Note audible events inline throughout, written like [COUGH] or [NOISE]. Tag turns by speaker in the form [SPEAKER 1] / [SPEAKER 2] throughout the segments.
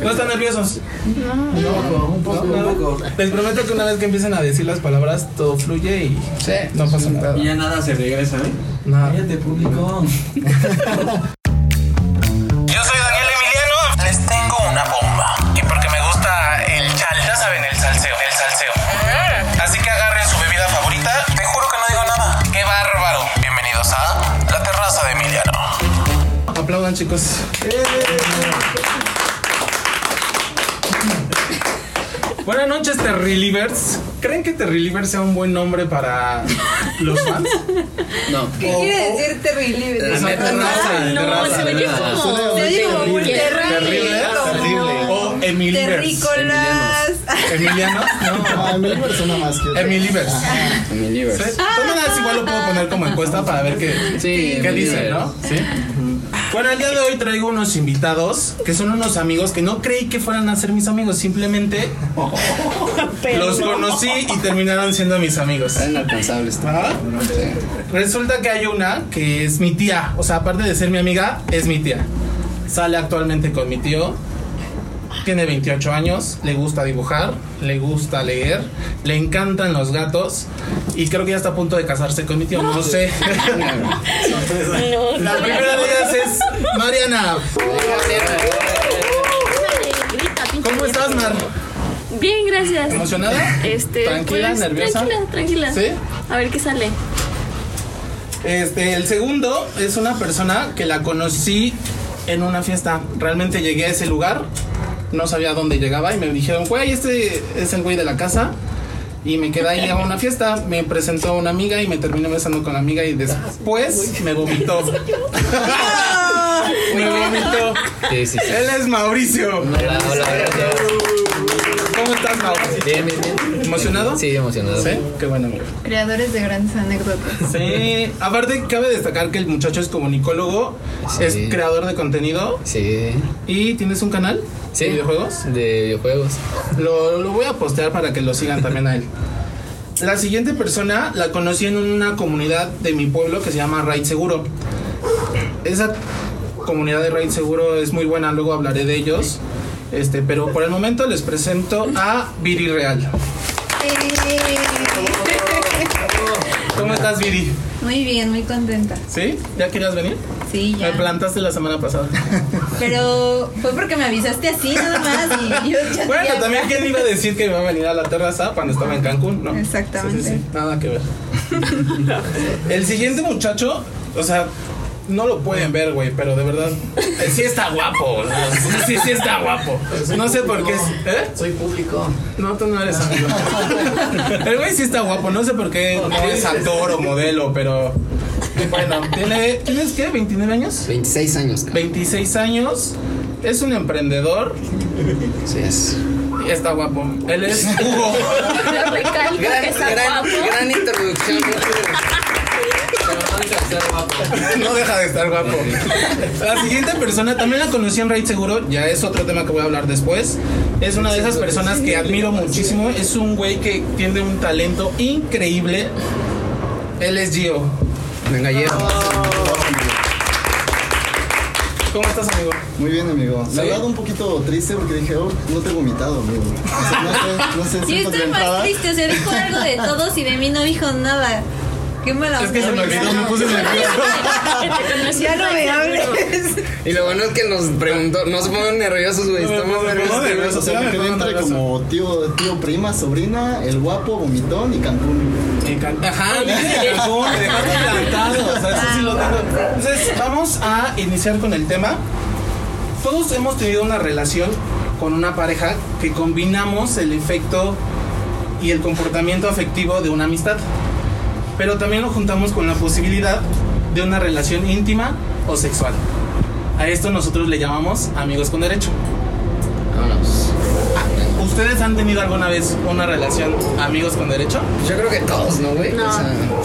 [SPEAKER 1] ¿No están nerviosos?
[SPEAKER 2] No, un poco, un poco.
[SPEAKER 1] Les prometo que una vez que empiecen a decir las palabras, todo fluye y
[SPEAKER 2] Sí.
[SPEAKER 1] no pasa nada.
[SPEAKER 3] Y ya nada se regresa, ¿eh?
[SPEAKER 1] Nada.
[SPEAKER 2] Cállate, público. [LAUGHS]
[SPEAKER 4] Yo soy Daniel Emiliano. Les tengo una bomba. Y porque me gusta el chal, ya saben, el salseo, el salseo. Así que agarren su bebida favorita. Te juro que no digo nada. ¡Qué bárbaro! Bienvenidos a La Terraza de Emiliano.
[SPEAKER 1] Aplaudan, chicos. Buenas noches, Terrilivers. ¿Creen que Terrilivers sea un buen nombre para los fans?
[SPEAKER 2] No.
[SPEAKER 5] ¿Qué quiere decir terrible?
[SPEAKER 1] Es una terraza,
[SPEAKER 6] No,
[SPEAKER 1] terraza.
[SPEAKER 6] se oye como.
[SPEAKER 5] Se oye como muy
[SPEAKER 1] Terrible, terrible. O Emilivers.
[SPEAKER 5] Terrícolas.
[SPEAKER 1] ¿Emilianos? No.
[SPEAKER 7] Ah, mi persona más que otra.
[SPEAKER 1] Emilivers.
[SPEAKER 2] En mi liver.
[SPEAKER 1] ¿Sí? De todas maneras, igual lo puedo poner como encuesta para ver qué,
[SPEAKER 2] Sí,
[SPEAKER 1] qué
[SPEAKER 2] mi
[SPEAKER 1] dicen. ¿no? Sí. Bueno, el día de hoy traigo unos invitados que son unos amigos que no creí que fueran a ser mis amigos, simplemente los conocí y terminaron siendo mis amigos.
[SPEAKER 2] Están inalcanzables.
[SPEAKER 1] ¿Ah?
[SPEAKER 2] Sí.
[SPEAKER 1] Resulta que hay una que es mi tía, o sea, aparte de ser mi amiga, es mi tía. Sale actualmente con mi tío. Tiene 28 años, le gusta dibujar, le gusta leer, le encantan los gatos y creo que ya está a punto de casarse con mi tío, no sé. [LAUGHS]
[SPEAKER 6] No, [LAUGHS]
[SPEAKER 1] La primera de ellas es Mariana. ¿Cómo estás, Mar?
[SPEAKER 6] Bien, gracias.
[SPEAKER 1] ¿Emocionada?
[SPEAKER 6] Este,
[SPEAKER 1] ¿Tranquila,
[SPEAKER 6] pues,
[SPEAKER 1] nerviosa?
[SPEAKER 6] Tranquila, tranquila.
[SPEAKER 1] ¿Sí?
[SPEAKER 6] A ver qué sale.
[SPEAKER 1] Este, el segundo es una persona que la conocí en una fiesta. Realmente llegué a ese lugar, no sabía dónde llegaba y me dijeron, güey, este es el güey de la casa. Y me quedé ahí a una fiesta, me presentó una amiga y me terminé besando con la amiga y después me vomitó. [LAUGHS] [LAUGHS] me vomitó.
[SPEAKER 2] Sí, sí, sí.
[SPEAKER 1] Él es Mauricio.
[SPEAKER 2] Hola. Bien, bien, bien.
[SPEAKER 1] ¿Emocionado?
[SPEAKER 2] Sí, emocionado.
[SPEAKER 1] ¿Sí? Qué bueno, amigo.
[SPEAKER 5] Creadores de grandes anécdotas.
[SPEAKER 1] Sí, aparte cabe destacar que el muchacho es comunicólogo,
[SPEAKER 2] Sí.
[SPEAKER 1] es creador de contenido
[SPEAKER 2] Sí.
[SPEAKER 1] y tienes un canal
[SPEAKER 2] Sí.
[SPEAKER 1] de videojuegos.
[SPEAKER 2] De videojuegos.
[SPEAKER 1] Lo, lo voy a postear para que lo sigan también a él. La siguiente persona la conocí en una comunidad de mi pueblo que se llama Raid Seguro. Esa comunidad de Raid Seguro es muy buena, luego hablaré de ellos. Este, pero por el momento les presento a Viri Real. ¿Cómo estás, Viri?
[SPEAKER 5] Muy bien, muy contenta.
[SPEAKER 1] ¿Sí? ¿Ya querías venir?
[SPEAKER 5] Sí,
[SPEAKER 1] Me
[SPEAKER 5] ya.
[SPEAKER 1] plantaste la semana pasada. [LAUGHS]
[SPEAKER 5] Pero fue porque me avisaste así nada más y yo ya
[SPEAKER 1] Bueno, también quién iba a decir que iba a venir a la terraza cuando estaba en Cancún, ¿no?
[SPEAKER 5] Exactamente.
[SPEAKER 1] Sí, sí, sí. Nada que ver. [LAUGHS] El siguiente muchacho, o sea, no lo pueden ver, güey, pero de verdad eh, sí está guapo. ¿no? Sí, sí, está guapo. No sé por qué. es- ¿Eh?
[SPEAKER 2] Soy público.
[SPEAKER 1] No, tú no eres amigo. [LAUGHS] El güey sí está guapo. No sé por qué no es actor o modelo, pero bueno, tiene, ¿tienes qué? ¿29 años?
[SPEAKER 2] 26 años, cabrón.
[SPEAKER 1] 26 años. Es un emprendedor
[SPEAKER 2] Sí, es.
[SPEAKER 1] y está guapo. Él es [LAUGHS] Hugo.
[SPEAKER 6] Yo recalco que está guapo.
[SPEAKER 2] gran introducción. Pero no deja de ser guapo. [LAUGHS]
[SPEAKER 1] No deja de estar guapo. La siguiente persona también la conocí en Raid Seguro, ya es otro tema que voy a hablar después. Es una de esas personas que admiro muchísimo. Es un güey que tiene un talento increíble. Él es Gio.
[SPEAKER 2] Venga, llevo.
[SPEAKER 1] ¿Cómo estás, amigo?
[SPEAKER 7] Muy bien, amigo.
[SPEAKER 1] Sí.
[SPEAKER 7] La verdad, un poquito triste porque dije, oh, no te he vomitado, amigo. O sea, no sé, no sé, [LAUGHS]
[SPEAKER 5] Yo
[SPEAKER 7] siento que
[SPEAKER 5] estoy más triste, o sea, dijo algo de todos y de mí no dijo nada. Qué mala
[SPEAKER 1] Es que se me olvidó, me puse nervioso. [LAUGHS]
[SPEAKER 5] Ya no me hables.
[SPEAKER 2] Y lo bueno es que nos preguntó, no se pongan nerviosos, güey. Estamos nerviosos.
[SPEAKER 1] me pongo
[SPEAKER 7] entre como tío, tío, prima, sobrina, el guapo, vomitón y Cancún.
[SPEAKER 1] Ajá, Cancún, me dejaste plantado. O sea, eso sí lo tengo. Entonces, vamos a iniciar con el tema. Todos hemos tenido una relación con una pareja que combinamos el efecto y el comportamiento afectivo de una amistad. Pero también lo juntamos con la posibilidad de una relación íntima o sexual. A esto nosotros le llamamos amigos con derecho.
[SPEAKER 2] Vámonos.
[SPEAKER 1] ¿Ustedes han tenido alguna vez una relación amigos con derecho?
[SPEAKER 2] Yo creo que todos, ¿no, güey?
[SPEAKER 6] No.
[SPEAKER 2] O sea, [LAUGHS]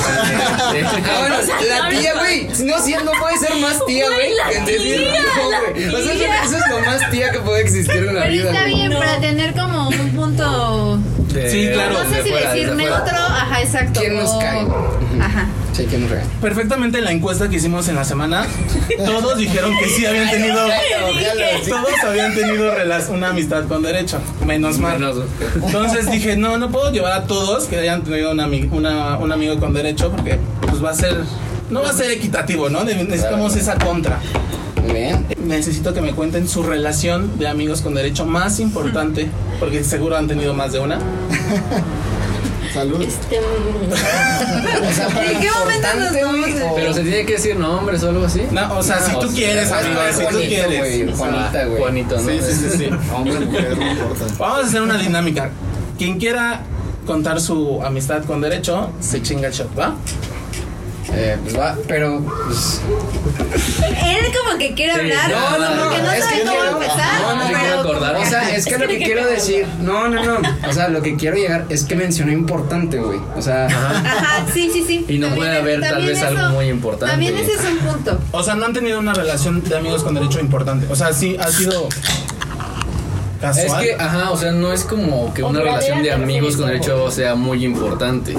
[SPEAKER 2] ah, bueno, la tía, güey. No, sí, no puede ser más tía, güey. Que decir no, güey. O sea, eso, es lo más tía que puede existir en la
[SPEAKER 5] Pero
[SPEAKER 2] vida.
[SPEAKER 5] está bien para tener como un punto.
[SPEAKER 2] De-
[SPEAKER 1] Sí, claro.
[SPEAKER 5] No sé
[SPEAKER 2] de
[SPEAKER 5] si
[SPEAKER 2] fuera,
[SPEAKER 5] decir neutro, ajá, exacto.
[SPEAKER 2] ¿Quién nos cae?
[SPEAKER 5] Ajá.
[SPEAKER 2] Sí, nos regaña.
[SPEAKER 1] Perfectamente en la encuesta que hicimos en la semana, [LAUGHS] todos dijeron que sí habían tenido. [LAUGHS] Todos habían tenido una amistad con derecho, menos mal.
[SPEAKER 3] Menos-
[SPEAKER 1] Entonces dije, no, no puedo llevar a todos que hayan tenido una una- un amigo con derecho porque pues va a ser, no va a ser equitativo, ¿no? Ne- Necesitamos esa contra.
[SPEAKER 2] Muy bien.
[SPEAKER 1] Necesito que me cuenten su relación de amigos con derecho más importante, porque seguro han tenido más de una. [LAUGHS]
[SPEAKER 7] Salud.
[SPEAKER 6] Este,
[SPEAKER 5] ¿En qué momento nos vamos a-
[SPEAKER 3] Pero se tiene que decir nombres o algo así.
[SPEAKER 1] No, o sea, si tú quieres,
[SPEAKER 3] es
[SPEAKER 1] amigo, si tú
[SPEAKER 2] bonito,
[SPEAKER 1] quieres.
[SPEAKER 2] güey, Juanita, güey.
[SPEAKER 3] Juanito, ¿no?
[SPEAKER 1] Sí, sí, sí, sí. [LAUGHS]
[SPEAKER 7] Hombre, mujer, no importa.
[SPEAKER 1] Vamos a hacer una dinámica. Quien quiera contar su amistad con derecho, se chinga el shot, ¿va?
[SPEAKER 2] Eh, pues va, pero pues,
[SPEAKER 5] Él como que quiere
[SPEAKER 3] Sí,
[SPEAKER 5] hablar,
[SPEAKER 3] no, no,
[SPEAKER 5] como que no
[SPEAKER 2] es
[SPEAKER 5] sabe
[SPEAKER 2] que
[SPEAKER 5] cómo
[SPEAKER 2] quiero-
[SPEAKER 5] empezar.
[SPEAKER 3] no, no,
[SPEAKER 5] pero
[SPEAKER 3] quiero acordar.
[SPEAKER 2] O sea, es que lo que [LAUGHS] quiero decir, no, no, no. O sea, lo que quiero llegar es que mencionó importante, güey. O sea,
[SPEAKER 5] Ajá, sí, sí, sí.
[SPEAKER 3] Y no
[SPEAKER 5] También
[SPEAKER 3] puede haber tal vez algo muy importante.
[SPEAKER 5] También ese es un punto.
[SPEAKER 1] O sea, no han tenido una relación de amigos con derecho importante. O sea, sí ha sido casual.
[SPEAKER 3] Es que, ajá, o sea, no es como que una relación de amigos con derecho sea muy importante.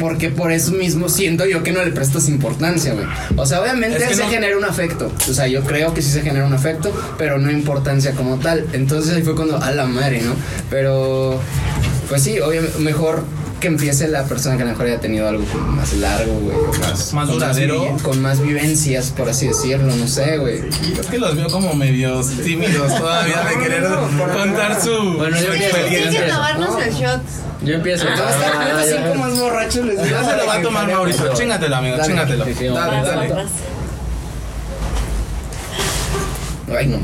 [SPEAKER 2] porque por eso mismo siento yo que no le prestas importancia, güey. O sea, obviamente
[SPEAKER 1] Es que
[SPEAKER 2] se
[SPEAKER 1] no-
[SPEAKER 2] genera un afecto. O sea, yo creo que sí se genera un afecto, pero no importancia como tal. Entonces ahí fue cuando, a la madre, ¿no? Pero, pues sí, obviamente, mejor que empiece la persona que a lo mejor haya tenido algo como más largo, güey. o Más,
[SPEAKER 1] duradero.
[SPEAKER 2] con más vivencias, por así decirlo, no sé, güey.
[SPEAKER 1] Es que los veo como medios tímidos todavía de querer contar su,
[SPEAKER 3] Bueno, yo
[SPEAKER 5] Hay que
[SPEAKER 1] experiencia.
[SPEAKER 5] tomarnos
[SPEAKER 2] No.
[SPEAKER 5] el shot.
[SPEAKER 3] Yo empiezo.
[SPEAKER 2] Todos
[SPEAKER 3] Ah,
[SPEAKER 2] están
[SPEAKER 3] ya,
[SPEAKER 2] cinco más borrachos, les digo.
[SPEAKER 1] Ya se lo va a tomar Mauricio. Chingatelo, amigo,
[SPEAKER 3] sí,
[SPEAKER 1] Dale, dale.
[SPEAKER 2] Ay, no,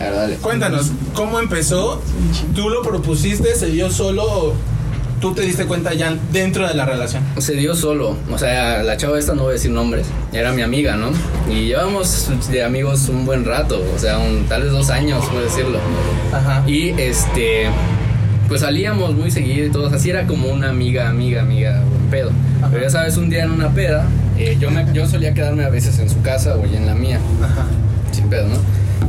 [SPEAKER 2] [LAUGHS] dale.
[SPEAKER 1] Cuéntanos, ¿cómo empezó? ¿Tú lo propusiste? ¿Se dio solo o tú te diste cuenta ya dentro de la relación?
[SPEAKER 3] Se dio solo, o sea, la chava esta no voy a decir nombres, era mi amiga, ¿no? Y llevamos de amigos un buen rato, o sea, un, tal vez dos años, puedo decirlo.
[SPEAKER 1] Ajá.
[SPEAKER 3] Y este, pues salíamos muy seguido y todo, así era como una amiga, amiga, amiga, buen pedo. Pero ya sabes, un día en una peda, eh, yo, me, yo solía quedarme a veces en su casa o en la mía,
[SPEAKER 1] Ajá.
[SPEAKER 3] sin pedo, ¿no?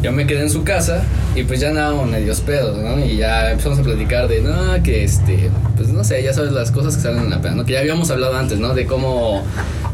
[SPEAKER 3] Yo me quedé en su casa y pues ya andábamos medios pedos, ¿no? Y ya empezamos a platicar de, no, que este, pues no sé, ya sabes las cosas que salen en la peda, ¿no? Que ya habíamos hablado antes, ¿no? De cómo,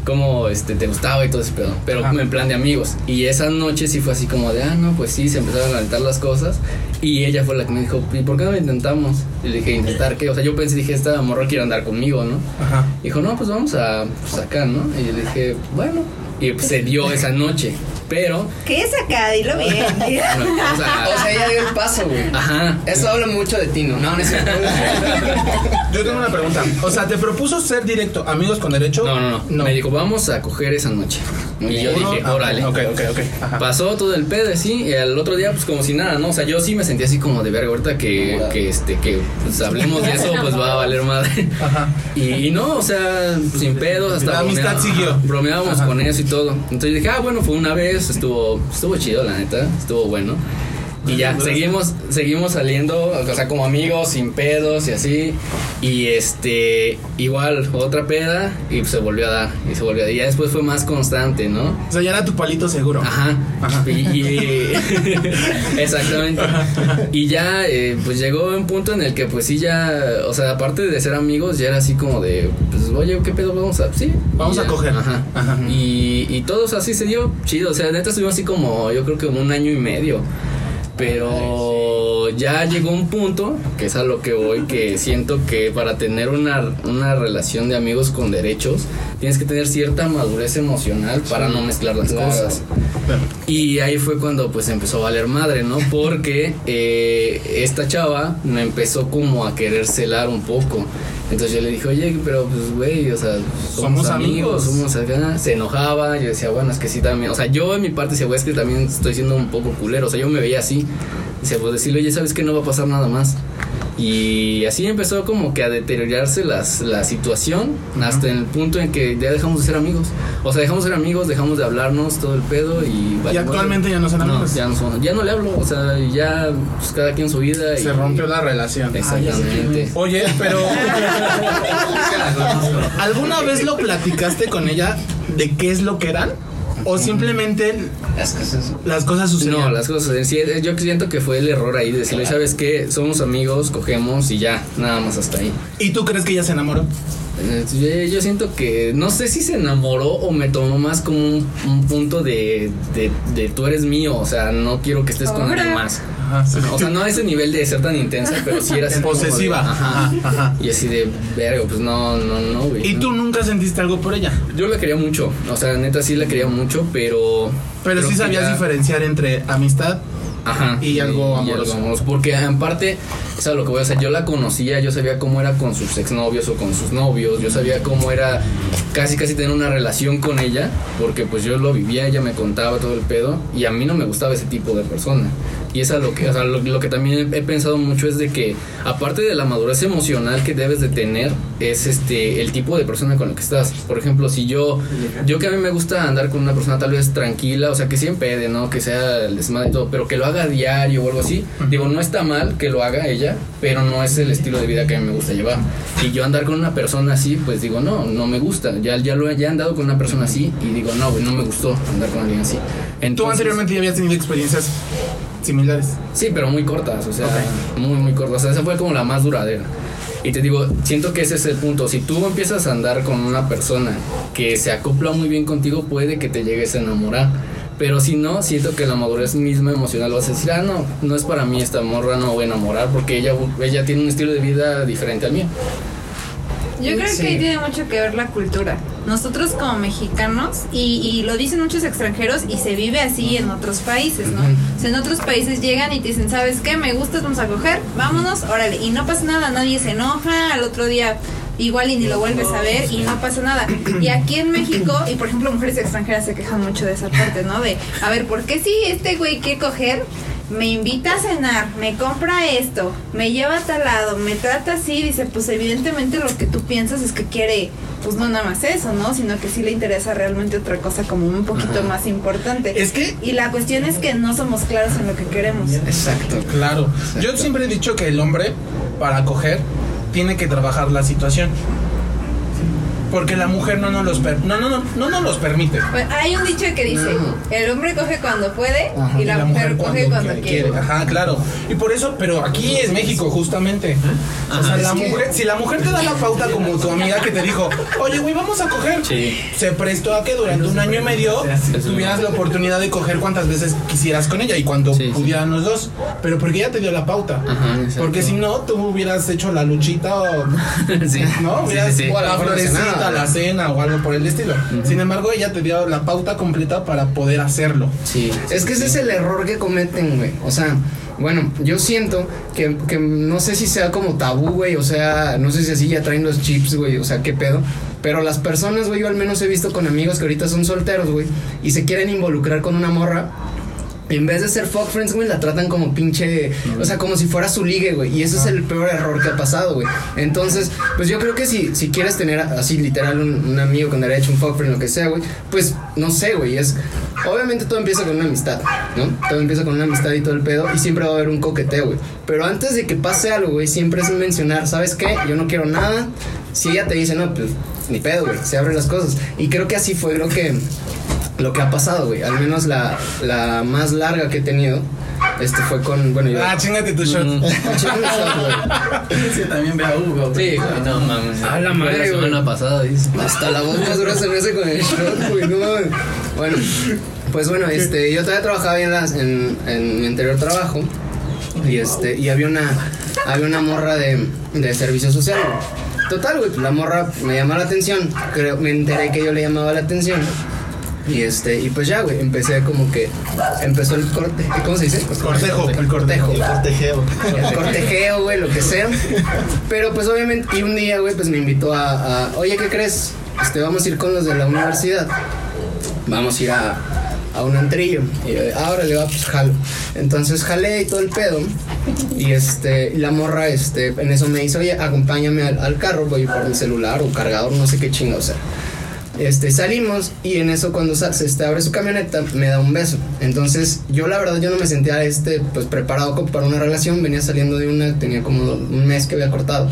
[SPEAKER 3] cómo, este, te gustaba y todo ese pedo, pero
[SPEAKER 1] Ajá.
[SPEAKER 3] en plan de amigos. Y esa noche sí fue así como de, ah, no, pues sí, se empezaron a alentar las cosas. Y ella fue la que me dijo, ¿y por qué no lo intentamos? Y le dije, ¿intentar qué? O sea, yo pensé, dije, esta morra quiere andar conmigo, ¿no?
[SPEAKER 1] Ajá.
[SPEAKER 3] Dijo, no, pues vamos a pues, acá, ¿no? Y yo le dije, bueno. Y pues, se dio esa noche. Pero,
[SPEAKER 5] ¿Qué es acá? Dilo bien. [LAUGHS]
[SPEAKER 3] bueno, o sea, [LAUGHS]
[SPEAKER 2] O sea, ella dio el paso, güey.
[SPEAKER 3] ajá.
[SPEAKER 2] Eso habla mucho de ti, ¿no? No, no es cierto. [LAUGHS]
[SPEAKER 1] Yo tengo una pregunta. O sea, ¿te propuso ser directo amigos con derecho?
[SPEAKER 3] No, no, no, Me dijo, vamos a coger esa noche. Y yo dije,
[SPEAKER 1] Ah,
[SPEAKER 3] órale.
[SPEAKER 1] Ok, ok, ok. Ajá.
[SPEAKER 3] Pasó todo el pedo así, y al otro día, pues como si nada, ¿no? O sea, yo sí me sentí así como de verga, ahorita que, que este, que pues, hablemos de eso, pues va a valer madre.
[SPEAKER 1] Ajá.
[SPEAKER 3] Y, y no, o sea, sin pedos, hasta
[SPEAKER 1] La amistad siguió.
[SPEAKER 3] bromeábamos
[SPEAKER 1] Ajá.
[SPEAKER 3] con eso y todo. Entonces dije, ah, bueno, fue una vez, estuvo, estuvo chido, la neta, estuvo bueno. Y ya, seguimos, seguimos saliendo, o sea, como amigos, sin pedos y así. Y este, igual, otra peda, y se volvió a dar, y se volvió a dar. Y ya después fue más constante, ¿no?
[SPEAKER 1] O sea, ya era tu palito seguro.
[SPEAKER 3] Ajá.
[SPEAKER 1] Ajá.
[SPEAKER 3] Y, y- [LAUGHS] exactamente. Y ya, eh, pues llegó un punto en el que, pues sí, ya, o sea, aparte de ser amigos, ya era así como de, pues, oye, ¿qué pedo vamos a? Sí.
[SPEAKER 1] Vamos a coger.
[SPEAKER 3] Ajá.
[SPEAKER 1] Ajá.
[SPEAKER 3] Y, y todos así se dio chido. O sea, neta estuvimos así como, yo creo que un año y medio. Pero ya llegó un punto, que es a lo que voy, que siento que para tener una, una relación de amigos con derechos, tienes que tener cierta madurez emocional para no mezclar las cosas. Y ahí fue cuando pues empezó a valer madre, ¿no? Porque eh, esta chava me empezó como a querer celar un poco. Entonces yo le dije, oye, pero pues güey, o sea, somos,
[SPEAKER 1] Somos amigos.
[SPEAKER 3] amigos, somos acá. Se enojaba, yo decía, bueno, es que sí también. O sea, yo en mi parte decía, güey, es que también estoy siendo un poco culero. O sea, yo me veía así. Dice, pues decirle, oye, ¿sabes que no va a pasar nada más? Y así empezó como que a deteriorarse las, la situación hasta el punto en que ya dejamos de ser amigos. O sea, dejamos de ser amigos, dejamos de hablarnos todo el pedo y...
[SPEAKER 1] Y actualmente ya no son amigos.
[SPEAKER 3] ya no, son- ya no le hablo, o sea, ya pues, cada quien su vida. y-
[SPEAKER 1] Se rompió la relación.
[SPEAKER 3] Exactamente.
[SPEAKER 1] Oye, pero. [LAUGHS] ¿Alguna vez lo platicaste con ella de qué es lo que eran? ¿O simplemente
[SPEAKER 2] Las cosas.
[SPEAKER 1] las cosas sucedían?
[SPEAKER 3] No, las cosas. sí, eh, yo siento que fue el error ahí de decirle, ¿sabes qué? Somos amigos, cogemos y ya, nada más hasta ahí.
[SPEAKER 1] ¿Y tú crees que ella se enamoró?
[SPEAKER 3] Yo, yo siento que no sé si se enamoró o me tomó más como un, un punto de, de, de tú eres mío, o sea, no quiero que estés con alguien más.
[SPEAKER 1] Ajá, sí.
[SPEAKER 3] O sea, no a ese nivel de ser tan intensa, pero sí era así como de,
[SPEAKER 1] Posesiva.
[SPEAKER 3] ajá.
[SPEAKER 1] Ajá, ajá.
[SPEAKER 3] Y así de, verga, pues no, no, no, güey.
[SPEAKER 1] ¿Y tú nunca sentiste algo por ella?
[SPEAKER 3] Yo la quería mucho, o sea, neta sí la quería mucho, pero...
[SPEAKER 1] Pero sí sabías
[SPEAKER 3] ya-
[SPEAKER 1] diferenciar entre amistad
[SPEAKER 3] Ajá.
[SPEAKER 1] Y algo amoroso.
[SPEAKER 3] Porque en parte, o sea, lo que voy a hacer, yo la conocía, yo sabía cómo era con sus exnovios o con sus novios, yo sabía cómo era casi casi tener una relación con ella, porque pues yo lo vivía, ella me contaba todo el pedo, y a mí no me gustaba ese tipo de persona. Y es lo que, o sea, lo, lo que también he pensado mucho es de que, aparte de la madurez emocional que debes de tener, es este, el tipo de persona con la que estás. Por ejemplo, si yo, yo que a mí me gusta andar con una persona tal vez tranquila, o sea, que siempre de ¿no? Que sea el desmadre y todo, pero que lo haga a diario o algo así. Digo, no está mal que lo haga ella, pero no es el estilo de vida que a mí me gusta llevar. Y yo andar con una persona así, pues digo, no, no me gusta. Ya, ya lo ya he andado con una persona así y digo, no, güey, no me gustó andar con alguien así.
[SPEAKER 1] Tú
[SPEAKER 3] Entonces-
[SPEAKER 1] anteriormente ya habías tenido experiencias similares.
[SPEAKER 3] Sí, pero muy cortas, o sea, muy, muy cortas. O sea, esa fue como la más duradera. Y te digo, siento que ese es el punto. Si tú empiezas a andar con una persona que se acopla muy bien contigo, puede que te llegues a enamorar. Pero si no, siento que la madurez misma emocional vas a decir, ah, no, no es para mí esta morra, no me voy a enamorar porque ella, ella tiene un estilo de vida diferente al mío.
[SPEAKER 5] Yo creo
[SPEAKER 2] Sí.
[SPEAKER 5] que ahí tiene mucho que ver la cultura. Nosotros como mexicanos, y, y lo dicen muchos extranjeros, y se vive así en otros países, ¿no? O sea, en otros países llegan y te dicen, ¿sabes qué? Me gustas, vamos a coger, vámonos, órale. Y no pasa nada, nadie se enoja, al otro día igual y ni lo vuelves a ver y no pasa nada. Y aquí en México, y por ejemplo mujeres extranjeras se quejan mucho de esa parte, ¿no? De, a ver, ¿por qué si este güey quiere coger? Me invita a cenar, me compra esto, me lleva a tal lado, me trata así, dice, pues evidentemente lo que tú piensas es que quiere, pues no nada más eso, ¿no? Sino que sí le interesa realmente otra cosa como un poquito más importante.
[SPEAKER 1] Es que
[SPEAKER 5] Y la cuestión es que no somos claros en lo que queremos.
[SPEAKER 2] Exacto.
[SPEAKER 1] Claro. Yo siempre he dicho que el hombre, para coger, tiene que trabajar la situación. Porque la mujer no nos los, per- no, no, no, no nos los permite.
[SPEAKER 5] Pues, hay un dicho que dice, el hombre coge cuando puede
[SPEAKER 2] Ajá.
[SPEAKER 5] y la, mujer, coge cuando, quiere.
[SPEAKER 1] Ajá, claro. Y por eso, pero aquí es México, justamente. O sea, la mujer, si la mujer te da la pauta como tu amiga que te dijo, oye, güey, vamos a coger.
[SPEAKER 3] Sí.
[SPEAKER 1] Se prestó a que durante un año y medio tuvieras la oportunidad de coger cuantas veces quisieras con ella y cuando
[SPEAKER 3] Sí, sí.
[SPEAKER 1] pudieran los dos. Pero porque ella te dio la pauta.
[SPEAKER 3] Ajá.
[SPEAKER 1] Porque si no, tú hubieras hecho la luchita o. [LAUGHS]
[SPEAKER 3] sí.
[SPEAKER 1] ¿No? Hubieras
[SPEAKER 3] sí, sí.
[SPEAKER 1] o la florecita. la cena o algo por el estilo. Sin embargo, ella te dio la pauta completa para poder hacerlo.
[SPEAKER 3] Sí.
[SPEAKER 2] Es que ese es el error que cometen, güey. O sea, bueno, yo siento que, que no sé si sea como tabú, güey. O sea, no sé si así ya traen los chips, güey. O sea, qué pedo. Pero las personas, güey, yo al menos he visto con amigos que ahorita son solteros, güey. Y se quieren involucrar con una morra. En vez de ser fuck friends, güey, la tratan como pinche. O sea, como si fuera su ligue, güey. Y ese es el peor error que ha pasado, güey. Entonces, pues yo creo que si, si quieres tener así literal un, un amigo con derecho, un fuck friend, lo que sea, güey, pues no sé, güey. Es. Obviamente todo empieza con una amistad, ¿no? Todo empieza con una amistad y todo el pedo. Y siempre va a haber un coqueteo, güey. Pero antes de que pase algo, güey, siempre es mencionar, ¿sabes qué? Yo no quiero nada. Si ella te dice, no, pues ni pedo, güey. Se abren las cosas. Y creo que así fue, creo que lo que ha pasado, güey. Al menos la, la más larga que he tenido. Este fue con. Bueno, yo.
[SPEAKER 1] Ah, chingate tu shot.
[SPEAKER 2] Güey. [LAUGHS]
[SPEAKER 7] Sí, también ve a Hugo.
[SPEAKER 3] Sí, güey, no mames.
[SPEAKER 2] A la madre,
[SPEAKER 3] La
[SPEAKER 2] güey.
[SPEAKER 3] semana pasada, dice.
[SPEAKER 2] Hasta la voz más dura se me hace con el shot, güey. No mames. Bueno, pues bueno, este, yo todavía trabajaba en, las- en, en mi anterior trabajo. Y este, y había una, había una morra de, de servicio social, güey. Total, güey, pues la morra me llamó la atención. Creo, me enteré que yo le llamaba la atención. Y este, y pues ya, güey, empecé como que empezó el corte, ¿cómo se dice?
[SPEAKER 1] Cortejo, el cortejo.
[SPEAKER 2] cortejo.
[SPEAKER 7] Cortejeo.
[SPEAKER 2] el cortejeo, güey, lo que sea. Pero pues obviamente, y un día, güey, pues me invitó a, a, oye, ¿qué crees? Este, vamos a ir con los de la universidad. Vamos a ir a, a un antrillo. Y yo, ahora le va, pues jalo. Entonces jalé y todo el pedo. Y este, y la morra, este, en eso me dice, oye, acompáñame al, al carro, voy por mi celular o cargador, no sé qué chingo, o sea. Este, salimos y en eso cuando se este, abre su camioneta me da un beso. Entonces yo la verdad yo no me sentía este, pues preparado para una relación. Venía saliendo de una, tenía como un mes que había cortado.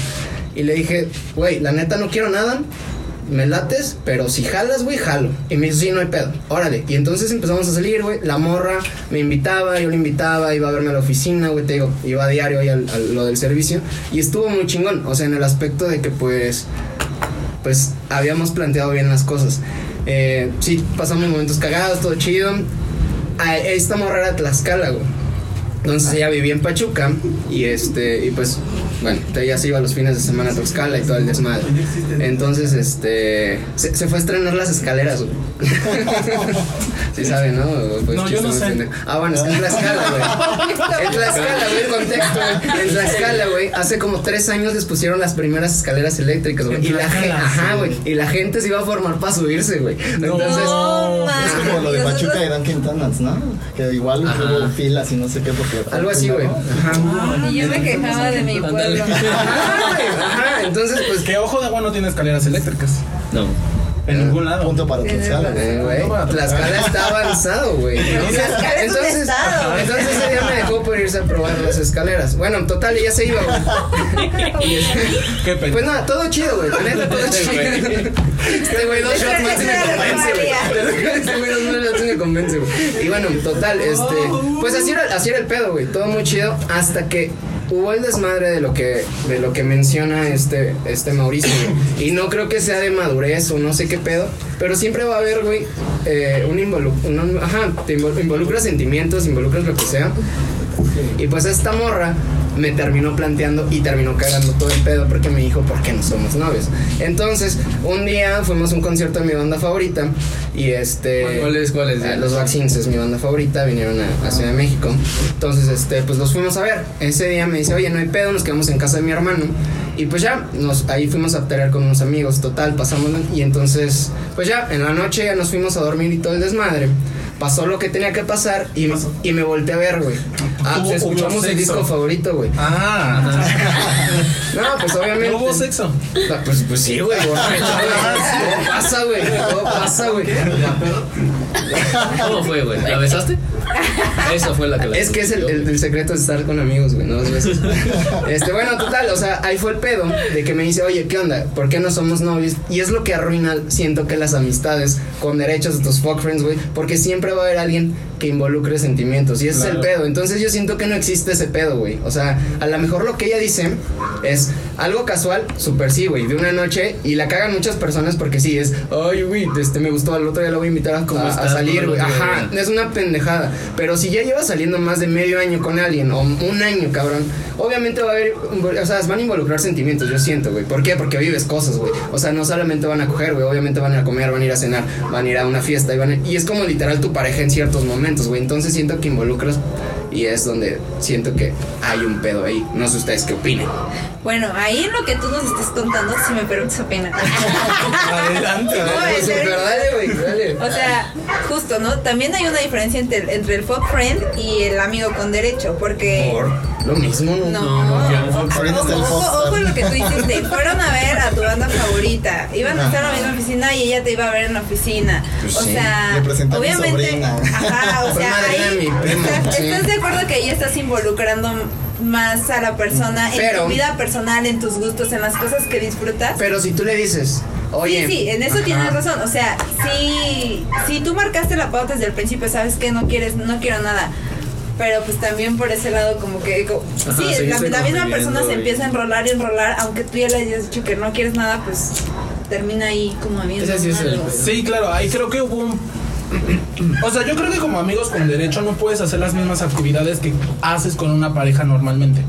[SPEAKER 2] Y le dije, güey, la neta no quiero nada. Me lates, pero si jalas, güey, jalo. Y me dijo, sí, no hay pedo. Órale. Y entonces empezamos a salir, güey. La morra me invitaba, yo le invitaba, iba a verme a la oficina, güey. Te digo, iba a diario ahí al- lo del servicio. Y estuvo muy chingón. O sea, en el aspecto de que, pues, pues habíamos planteado bien las cosas. Eh, sí, pasamos momentos cagados, todo chido. Esta morra era Tlaxcala, güey. Entonces ella vivía en Pachuca y este y pues bueno, ella se iba los fines de semana a Tlaxcala y todo el desmadre. Entonces este se, se fue a estrenar las escaleras, güey. [LAUGHS] sí sabe, ¿no? Pues,
[SPEAKER 1] No, yo no sé.
[SPEAKER 2] pendejo. Ah, bueno, es en Tlaxcala, güey. En Tlaxcala, güey, el contexto, güey. En Tlaxcala, güey, hace como tres años les pusieron las primeras escaleras eléctricas, güey. Y la gente, ajá, güey. Y la gente se iba a formar para subirse, güey. Entonces,
[SPEAKER 5] No,
[SPEAKER 7] Es como lo de Pachuca y Dunkin' Donuts, ¿no? Que igual hubo filas y no sé qué porque...
[SPEAKER 2] algo así, güey. Ajá.
[SPEAKER 5] Y yo me quejaba de mi pueblo. [LAUGHS]
[SPEAKER 2] Ajá, güey, ajá. Entonces, pues,
[SPEAKER 1] Que ojo de agua no tiene escaleras eléctricas.
[SPEAKER 3] No.
[SPEAKER 1] En ningún lado.
[SPEAKER 7] Punto para Tlaxcala, güey.
[SPEAKER 2] Eh, güey, Tlaxcala está avanzado, güey. Entonces, entonces ese día me dejó por irse a probar las escaleras. Bueno, en total, ya se iba, güey. [LAUGHS] Este,
[SPEAKER 1] Qué pena.
[SPEAKER 2] pues nada, todo chido, güey. Todo chido. Este güey, dos shots más y me convence, güey. Este güey, dos shots me convence, güey. Y bueno, total, este. Pues así era, así era el pedo, güey. Todo muy chido hasta que. Hubo el desmadre de lo que de lo que menciona este este Mauricio güey. y no creo que sea de madurez o no sé qué pedo pero siempre va a haber güey eh, un involu un- ajá te invol- involucras sentimientos involucras lo que sea y pues esta morra me terminó planteando y terminó cagando todo el pedo porque me dijo, ¿por qué no somos novios? Entonces, un día fuimos a un concierto de mi banda favorita y este...
[SPEAKER 3] ¿Cuál es, cuál es?
[SPEAKER 2] Eh, los Vaccines es mi banda favorita, vinieron a, a Ciudad de México. Entonces, este, pues los fuimos a ver. Ese día me dice, oye, no hay pedo, nos quedamos en casa de mi hermano. Y pues ya, nos, ahí fuimos a pelear con unos amigos, total, pasamos. Y entonces, pues ya, en la noche ya nos fuimos a dormir y todo el desmadre. Pasó lo que tenía que pasar y, y me volteé a ver, güey. Ah, pues escuchamos el disco favorito, güey.
[SPEAKER 1] Ah. [LAUGHS]
[SPEAKER 2] No, pues obviamente.
[SPEAKER 1] ¿No hubo sexo?
[SPEAKER 2] Ah, Pues, pues sí, güey. [LAUGHS] Todo pasa, güey. Todo pasa, güey. [LAUGHS]
[SPEAKER 3] ¿Cómo fue, güey? ¿La besaste? Esa fue la que la
[SPEAKER 2] Es que es el, el- el secreto de estar con amigos, güey, no dos veces. [LAUGHS] Este, bueno, total, o sea, ahí fue el pedo de que me dice, oye, ¿qué onda? ¿Por qué no somos novios? Y es lo que arruina, siento que las amistades con derechos de tus fuck friends, güey, porque siempre va a haber alguien que involucre sentimientos y ese es el pedo. Entonces yo siento que no existe ese pedo, güey. O sea, a lo mejor lo que ella dice es algo casual, súper sí, güey, de una noche y la cagan muchas personas porque sí, es, ay, güey, este me gustó, al otro día lo voy a invitar a,
[SPEAKER 3] ¿Cómo
[SPEAKER 2] a- a salir,
[SPEAKER 3] ¿Cómo
[SPEAKER 2] güey. Ajá, es una pendejada. Pero si ya llevas saliendo más de medio año con alguien, o un año, cabrón, obviamente va a haber, o sea, van a involucrar sentimientos, yo siento, güey. ¿Por qué? Porque vives cosas, güey. O sea, no solamente van a coger, güey, obviamente van a comer, van a ir a cenar, van a ir a una fiesta, y, van a- y es como literal tu pareja en ciertos momentos, güey. Entonces siento que involucras y es donde siento que hay un pedo ahí. No sé ustedes qué opinen.
[SPEAKER 5] Bueno, ahí en lo que tú nos estás contando, si me permites opinar.
[SPEAKER 1] Adelante.
[SPEAKER 5] No,
[SPEAKER 2] Pues, dale, güey, dale.
[SPEAKER 5] O sea, justo, ¿no? También hay una diferencia entre, el- entre el fuck friend y el amigo con derecho, porque...
[SPEAKER 2] Por lo mismo, ¿no?
[SPEAKER 5] No,
[SPEAKER 7] no, el
[SPEAKER 5] ojo, ojo, ojo lo que tú hiciste. Fueron a ver a tu banda favorita. Iban a estar en la misma oficina y ella te iba a ver en la oficina.
[SPEAKER 2] Pues
[SPEAKER 5] o
[SPEAKER 2] sí.
[SPEAKER 5] sea,
[SPEAKER 7] Le presenté a mi
[SPEAKER 5] obviamente.
[SPEAKER 7] sobrina.
[SPEAKER 5] Ajá, o sea, ahí estás,
[SPEAKER 2] sí.
[SPEAKER 5] estás de acuerdo que ahí estás involucrando más a la persona en tu vida personal, en tus gustos, en las cosas que disfrutas.
[SPEAKER 2] Pero si tú le dices, oye.
[SPEAKER 5] Sí, sí, en eso
[SPEAKER 2] Ajá.
[SPEAKER 5] tienes razón. O sea, si, si tú marcaste la pauta desde el principio, sabes que no quieres, no quiero nada. Pero pues también por ese lado como que
[SPEAKER 3] Ajá,
[SPEAKER 5] sí, la, misma persona se empieza a enrolar y enrolar, aunque tú ya le hayas dicho que no quieres nada, pues termina ahí como habiendo
[SPEAKER 3] Ese sí.
[SPEAKER 1] Sí, claro, ahí creo que hubo un... [CLEARS THROAT] O sea, yo creo que como amigos con derecho no puedes hacer las mismas actividades que haces con una pareja normalmente.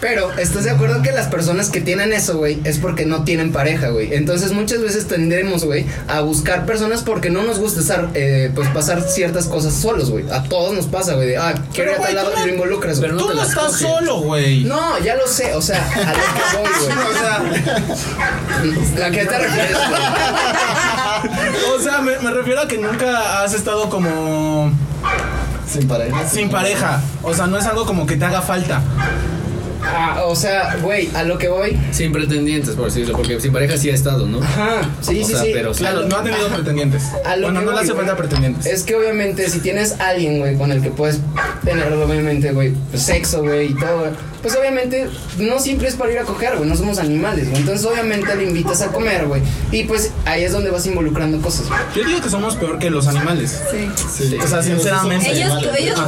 [SPEAKER 2] Pero, ¿estás de acuerdo que las personas que tienen eso, güey, es porque no tienen pareja, güey? Entonces muchas veces tendremos, güey, a buscar personas porque no nos gusta estar, eh, pues pasar ciertas cosas solos, güey. A todos nos pasa, güey, de, ah, quiero ir a tal lado
[SPEAKER 1] tú
[SPEAKER 2] y
[SPEAKER 1] no-
[SPEAKER 2] lo involucras, güey.
[SPEAKER 3] pero
[SPEAKER 1] Tú
[SPEAKER 3] te
[SPEAKER 1] no estás
[SPEAKER 3] coges.
[SPEAKER 1] solo, güey.
[SPEAKER 2] No, ya lo sé, o sea, a lo que voy, güey. [LAUGHS]
[SPEAKER 1] O sea,
[SPEAKER 2] ¿A qué te refieres, güey?
[SPEAKER 1] o sea me, me refiero a que nunca has estado como
[SPEAKER 7] Sin pareja.
[SPEAKER 1] sin pareja. O sea, no es algo como que te haga falta.
[SPEAKER 2] Ah, o sea, güey, a lo que voy.
[SPEAKER 3] Sin pretendientes, por decirlo, porque sin pareja sí ha estado, ¿no?
[SPEAKER 2] Ajá, sí,
[SPEAKER 3] O
[SPEAKER 2] sí,
[SPEAKER 3] sea,
[SPEAKER 2] sí.
[SPEAKER 3] pero sí.
[SPEAKER 1] Claro, no ha tenido pretendientes.
[SPEAKER 2] A lo
[SPEAKER 1] Bueno,
[SPEAKER 2] que
[SPEAKER 1] no le
[SPEAKER 2] voy,
[SPEAKER 1] hace
[SPEAKER 2] güey.
[SPEAKER 1] falta pretendientes.
[SPEAKER 2] Es que obviamente si tienes alguien, güey, con el que puedes tener obviamente, güey, pues, sexo, güey, y todo, pues obviamente no siempre es para ir a coger, güey, no somos animales, güey. Entonces obviamente le invitas a comer, güey. Y pues ahí es donde vas involucrando cosas, güey.
[SPEAKER 1] Yo digo que somos peor que los animales.
[SPEAKER 5] Sí.
[SPEAKER 7] Sí.
[SPEAKER 1] O sea, sinceramente.
[SPEAKER 5] Ellos, ellos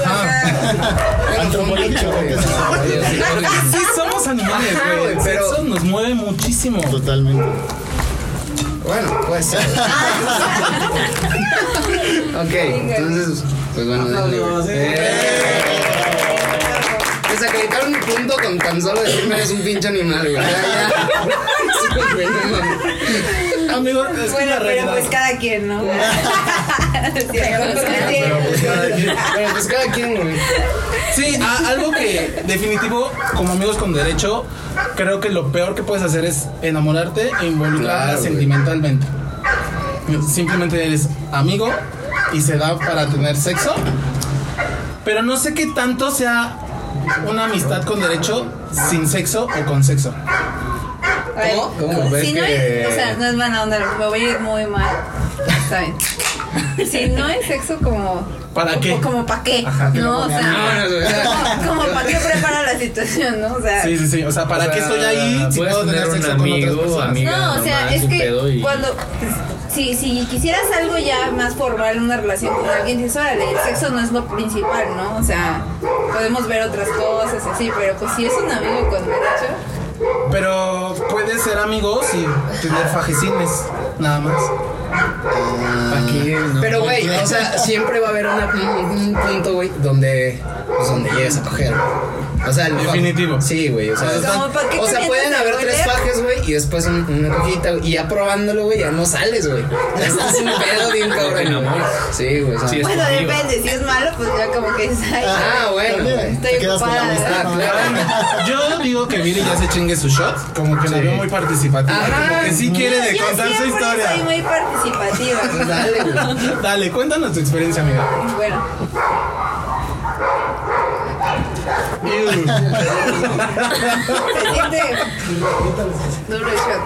[SPEAKER 1] Sí, somos animales, güey.
[SPEAKER 2] pero-
[SPEAKER 1] Eso nos mueve muchísimo.
[SPEAKER 7] Totalmente.
[SPEAKER 2] Bueno, pues. [LAUGHS] ok, entonces, pues bueno. Eh. Desacreditaron mi punto con tan solo decirme eres un pinche animal, güey. [LAUGHS]
[SPEAKER 1] Amigo, es
[SPEAKER 5] Bueno, pero
[SPEAKER 1] realidad.
[SPEAKER 5] pues cada quien, ¿no? [LAUGHS] Sí, pero pues cada quien.
[SPEAKER 2] Bueno, pues cada quien, güey.
[SPEAKER 1] Sí, a- algo que definitivo, como amigos con derecho, creo que lo peor que puedes hacer es enamorarte e involucrarla
[SPEAKER 2] Claro,
[SPEAKER 1] sentimentalmente. Simplemente eres amigo y se da para tener sexo. Pero no sé qué tanto sea una amistad con derecho sin sexo o con sexo.
[SPEAKER 2] ¿Cómo? ¿Cómo?
[SPEAKER 5] Si
[SPEAKER 2] ¿Ves
[SPEAKER 5] no
[SPEAKER 2] que-
[SPEAKER 5] es, o sea, no es mala onda, me voy a ir muy mal. Está bien. [LAUGHS] Si no es sexo como
[SPEAKER 1] ¿Para qué?
[SPEAKER 5] Como para qué,
[SPEAKER 1] Ajá,
[SPEAKER 5] ¿no? O sea,
[SPEAKER 2] güey.
[SPEAKER 5] como, como para qué prepara la situación, ¿no? O sea,
[SPEAKER 1] Sí, sí, sí. O sea, ¿para
[SPEAKER 3] O
[SPEAKER 1] qué
[SPEAKER 3] sea,
[SPEAKER 1] estoy ahí si puedo tener
[SPEAKER 3] tener un
[SPEAKER 1] sexo con otras
[SPEAKER 3] amigo,
[SPEAKER 1] personas?
[SPEAKER 3] amiga.
[SPEAKER 5] no, o sea, es que
[SPEAKER 3] y-
[SPEAKER 5] cuando pues, si, si quisieras algo ya más formal, una relación con alguien, dices, órale, el sexo no es lo principal, ¿no? O sea, podemos ver otras cosas así, pero pues si es un amigo con derecho,
[SPEAKER 1] Pero puedes ser amigos y tener fajecines, nada más.
[SPEAKER 3] Aquí, no.
[SPEAKER 2] Pero, güey, o sea, siempre va a haber una- un, un punto, güey, donde, pues, donde llegues a coger. O sea,
[SPEAKER 1] Definitivo.
[SPEAKER 2] Sí, güey, o sea,
[SPEAKER 5] Como, ¿para qué
[SPEAKER 2] o sea
[SPEAKER 5] te
[SPEAKER 2] pueden haber tres fajes, güey, y después un- una cojita, güey, y ya probándolo, güey, ya no sales, güey. [LAUGHS] Ya estás un pedo bien cabrón. Sí, güey, o sea.
[SPEAKER 3] Sí, es
[SPEAKER 5] bueno, depende, si es malo, pues ya como que ay,
[SPEAKER 2] Ah, bueno.
[SPEAKER 5] Estoy ocupada.
[SPEAKER 7] amistad.
[SPEAKER 2] Ah, claro.
[SPEAKER 1] Yo digo que Viri ya se chingue su shot, como que la veo muy participativa.
[SPEAKER 2] Ajá.
[SPEAKER 1] como que sí quiere de contar su
[SPEAKER 5] siempre soy
[SPEAKER 1] historia.
[SPEAKER 5] muy participativa.
[SPEAKER 2] Pues dale, güey.
[SPEAKER 1] Dale, cuéntanos tu experiencia, amiga.
[SPEAKER 5] Bueno, duro el shot.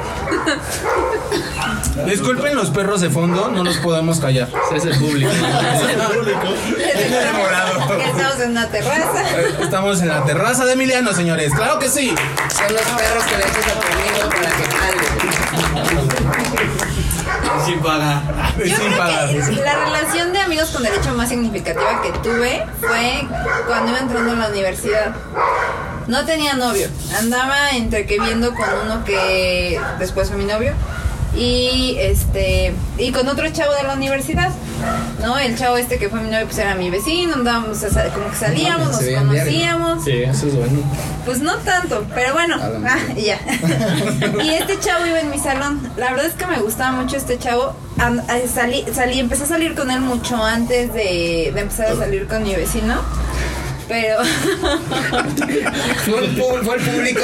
[SPEAKER 1] Disculpen los perros de fondo, no los podemos callar.
[SPEAKER 3] Es el público.
[SPEAKER 1] enamorado.
[SPEAKER 5] Que Estamos en una terraza.
[SPEAKER 1] Estamos en la terraza de Emiliano, señores. Claro que sí.
[SPEAKER 2] Son los perros que le echas a tu amigo para que jale.
[SPEAKER 3] Sin pagar.
[SPEAKER 5] Yo
[SPEAKER 1] Sin
[SPEAKER 5] creo
[SPEAKER 1] pagar.
[SPEAKER 5] que la relación de amigos con derecho más significativa que tuve fue cuando iba entrando a la universidad. No tenía novio, andaba entre que viendo con uno que después fue mi novio y este y con otro chavo de la universidad. ¿No? El chavo este que fue mi novio pues era mi vecino, andábamos a como que salíamos, nos conocíamos.
[SPEAKER 3] Sí, eso es bueno.
[SPEAKER 5] Pues no tanto, pero bueno, ah, ya. [LAUGHS] y este chavo iba en mi salón. La verdad es que me gustaba mucho este chavo. Eh, salí, salí, empecé a salir con él mucho antes de, de empezar a salir con mi vecino. Pero [LAUGHS]
[SPEAKER 2] Fue el, fue el público.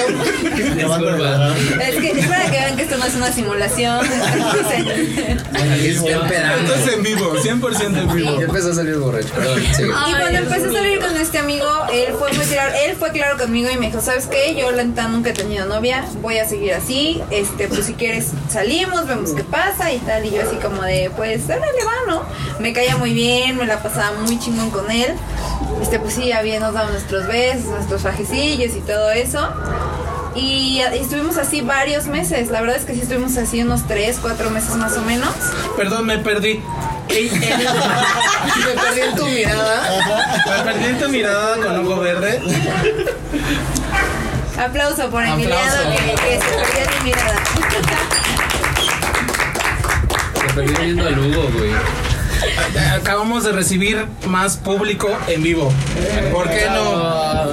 [SPEAKER 5] Es que es para que vean que esto no es una simulación. estamos en-
[SPEAKER 2] Está empedando.
[SPEAKER 1] Esto es en vivo, 100% en vivo.
[SPEAKER 2] Ya empezó a salir borracho, perdón. Sí.
[SPEAKER 5] Y cuando empecé a salir con este amigo, él fue muy claro, él fue claro conmigo y me dijo, ¿sabes qué? Yo la neta nunca he tenido novia, voy a seguir así, este, pues si quieres salimos, vemos qué pasa y tal, y yo así como de, pues, órale, va, ¿no? Me caía muy bien, me la pasaba muy chingón con él, este, pues sí, ya bien nos daban nuestros besos, nuestros fajecillos y todo eso. Y, y estuvimos así varios meses, la verdad es que sí estuvimos así unos 3, 4 meses más o menos.
[SPEAKER 1] Perdón, me perdí. [LAUGHS]
[SPEAKER 2] Me perdí en tu mirada.
[SPEAKER 1] Me perdí en tu mirada con ojo verde.
[SPEAKER 5] Aplauso por Emiliano que, que se perdió en mi mirada.
[SPEAKER 3] Te perdí viendo al Hugo, güey.
[SPEAKER 1] Acabamos de recibir más público en vivo. ¿Por qué no?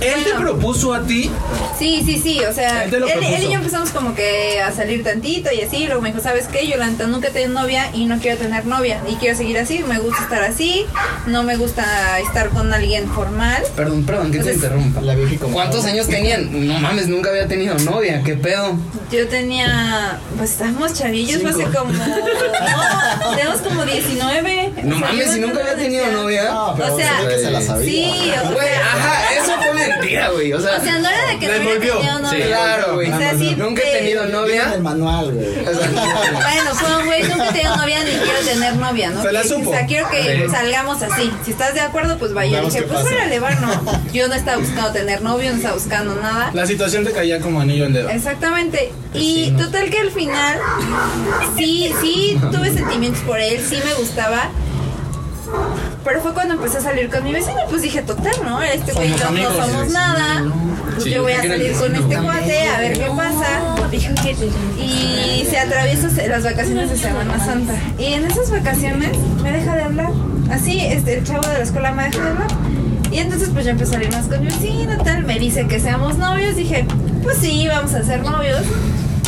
[SPEAKER 1] Él te propuso a ti.
[SPEAKER 5] Sí, sí, sí, o sea,
[SPEAKER 1] Él
[SPEAKER 5] él,
[SPEAKER 1] te lo
[SPEAKER 5] él y yo empezamos como que a salir tantito y así, luego me dijo, ¿sabes qué? Yo la neta nunca he tenido novia y no quiero tener novia y quiero seguir así, me gusta estar así, no me gusta estar con alguien formal.
[SPEAKER 2] Perdón, perdón, que te
[SPEAKER 5] Entonces-
[SPEAKER 2] interrumpa.
[SPEAKER 7] La y como-
[SPEAKER 2] ¿Cuántos años tenían? No mames, nunca había tenido novia. ¿Qué pedo?
[SPEAKER 5] Yo tenía, pues estábamos chavillos, fue hace como, no, tenemos como 19.
[SPEAKER 2] No mames, ¿y nunca había tenido novia?
[SPEAKER 5] O sea,
[SPEAKER 7] se la sabía.
[SPEAKER 5] Sí, o
[SPEAKER 2] Güey,
[SPEAKER 5] sea,
[SPEAKER 2] ajá, eso fue mentira, güey. O sea,
[SPEAKER 5] o sea, no era de que no había
[SPEAKER 1] Devolvió.
[SPEAKER 5] tenido novia.
[SPEAKER 3] Sí,
[SPEAKER 2] claro, güey.
[SPEAKER 5] O sea, sí,
[SPEAKER 2] Nunca he
[SPEAKER 5] de-
[SPEAKER 2] tenido
[SPEAKER 7] Viene en
[SPEAKER 2] novia.
[SPEAKER 7] el manual, güey. [LAUGHS]
[SPEAKER 2] O sea,
[SPEAKER 5] Bueno, fue un güey, nunca he tenido novia ni quiero tener novia, ¿no?
[SPEAKER 1] Se la supo.
[SPEAKER 5] O sea, quiero que salgamos así. Si estás de acuerdo, pues vaya. Dije, pues órale, va, no. Yo no estaba buscando tener novio, no estaba buscando nada.
[SPEAKER 1] La situación te caía como anillo al dedo.
[SPEAKER 5] Exactamente. Y total que al final sí, sí tuve sentimientos por él, sí me gustaba. Pero fue cuando empecé a salir con mi vecino, pues dije, total, ¿no? Este güey y yo no
[SPEAKER 1] amigos,
[SPEAKER 5] somos
[SPEAKER 1] sí,
[SPEAKER 5] nada. Pues
[SPEAKER 3] Sí,
[SPEAKER 5] yo voy a
[SPEAKER 3] ¿qué
[SPEAKER 5] salir con este cuate, a ver qué pasa. Y se atraviesa las vacaciones de Semana Santa. Y en esas vacaciones me deja de hablar. Así, este, el chavo de la escuela me deja de hablar. Y entonces pues yo empecé a salir más con mi vecino, tal. Me dice que seamos novios. Dije, pues sí, vamos a ser novios.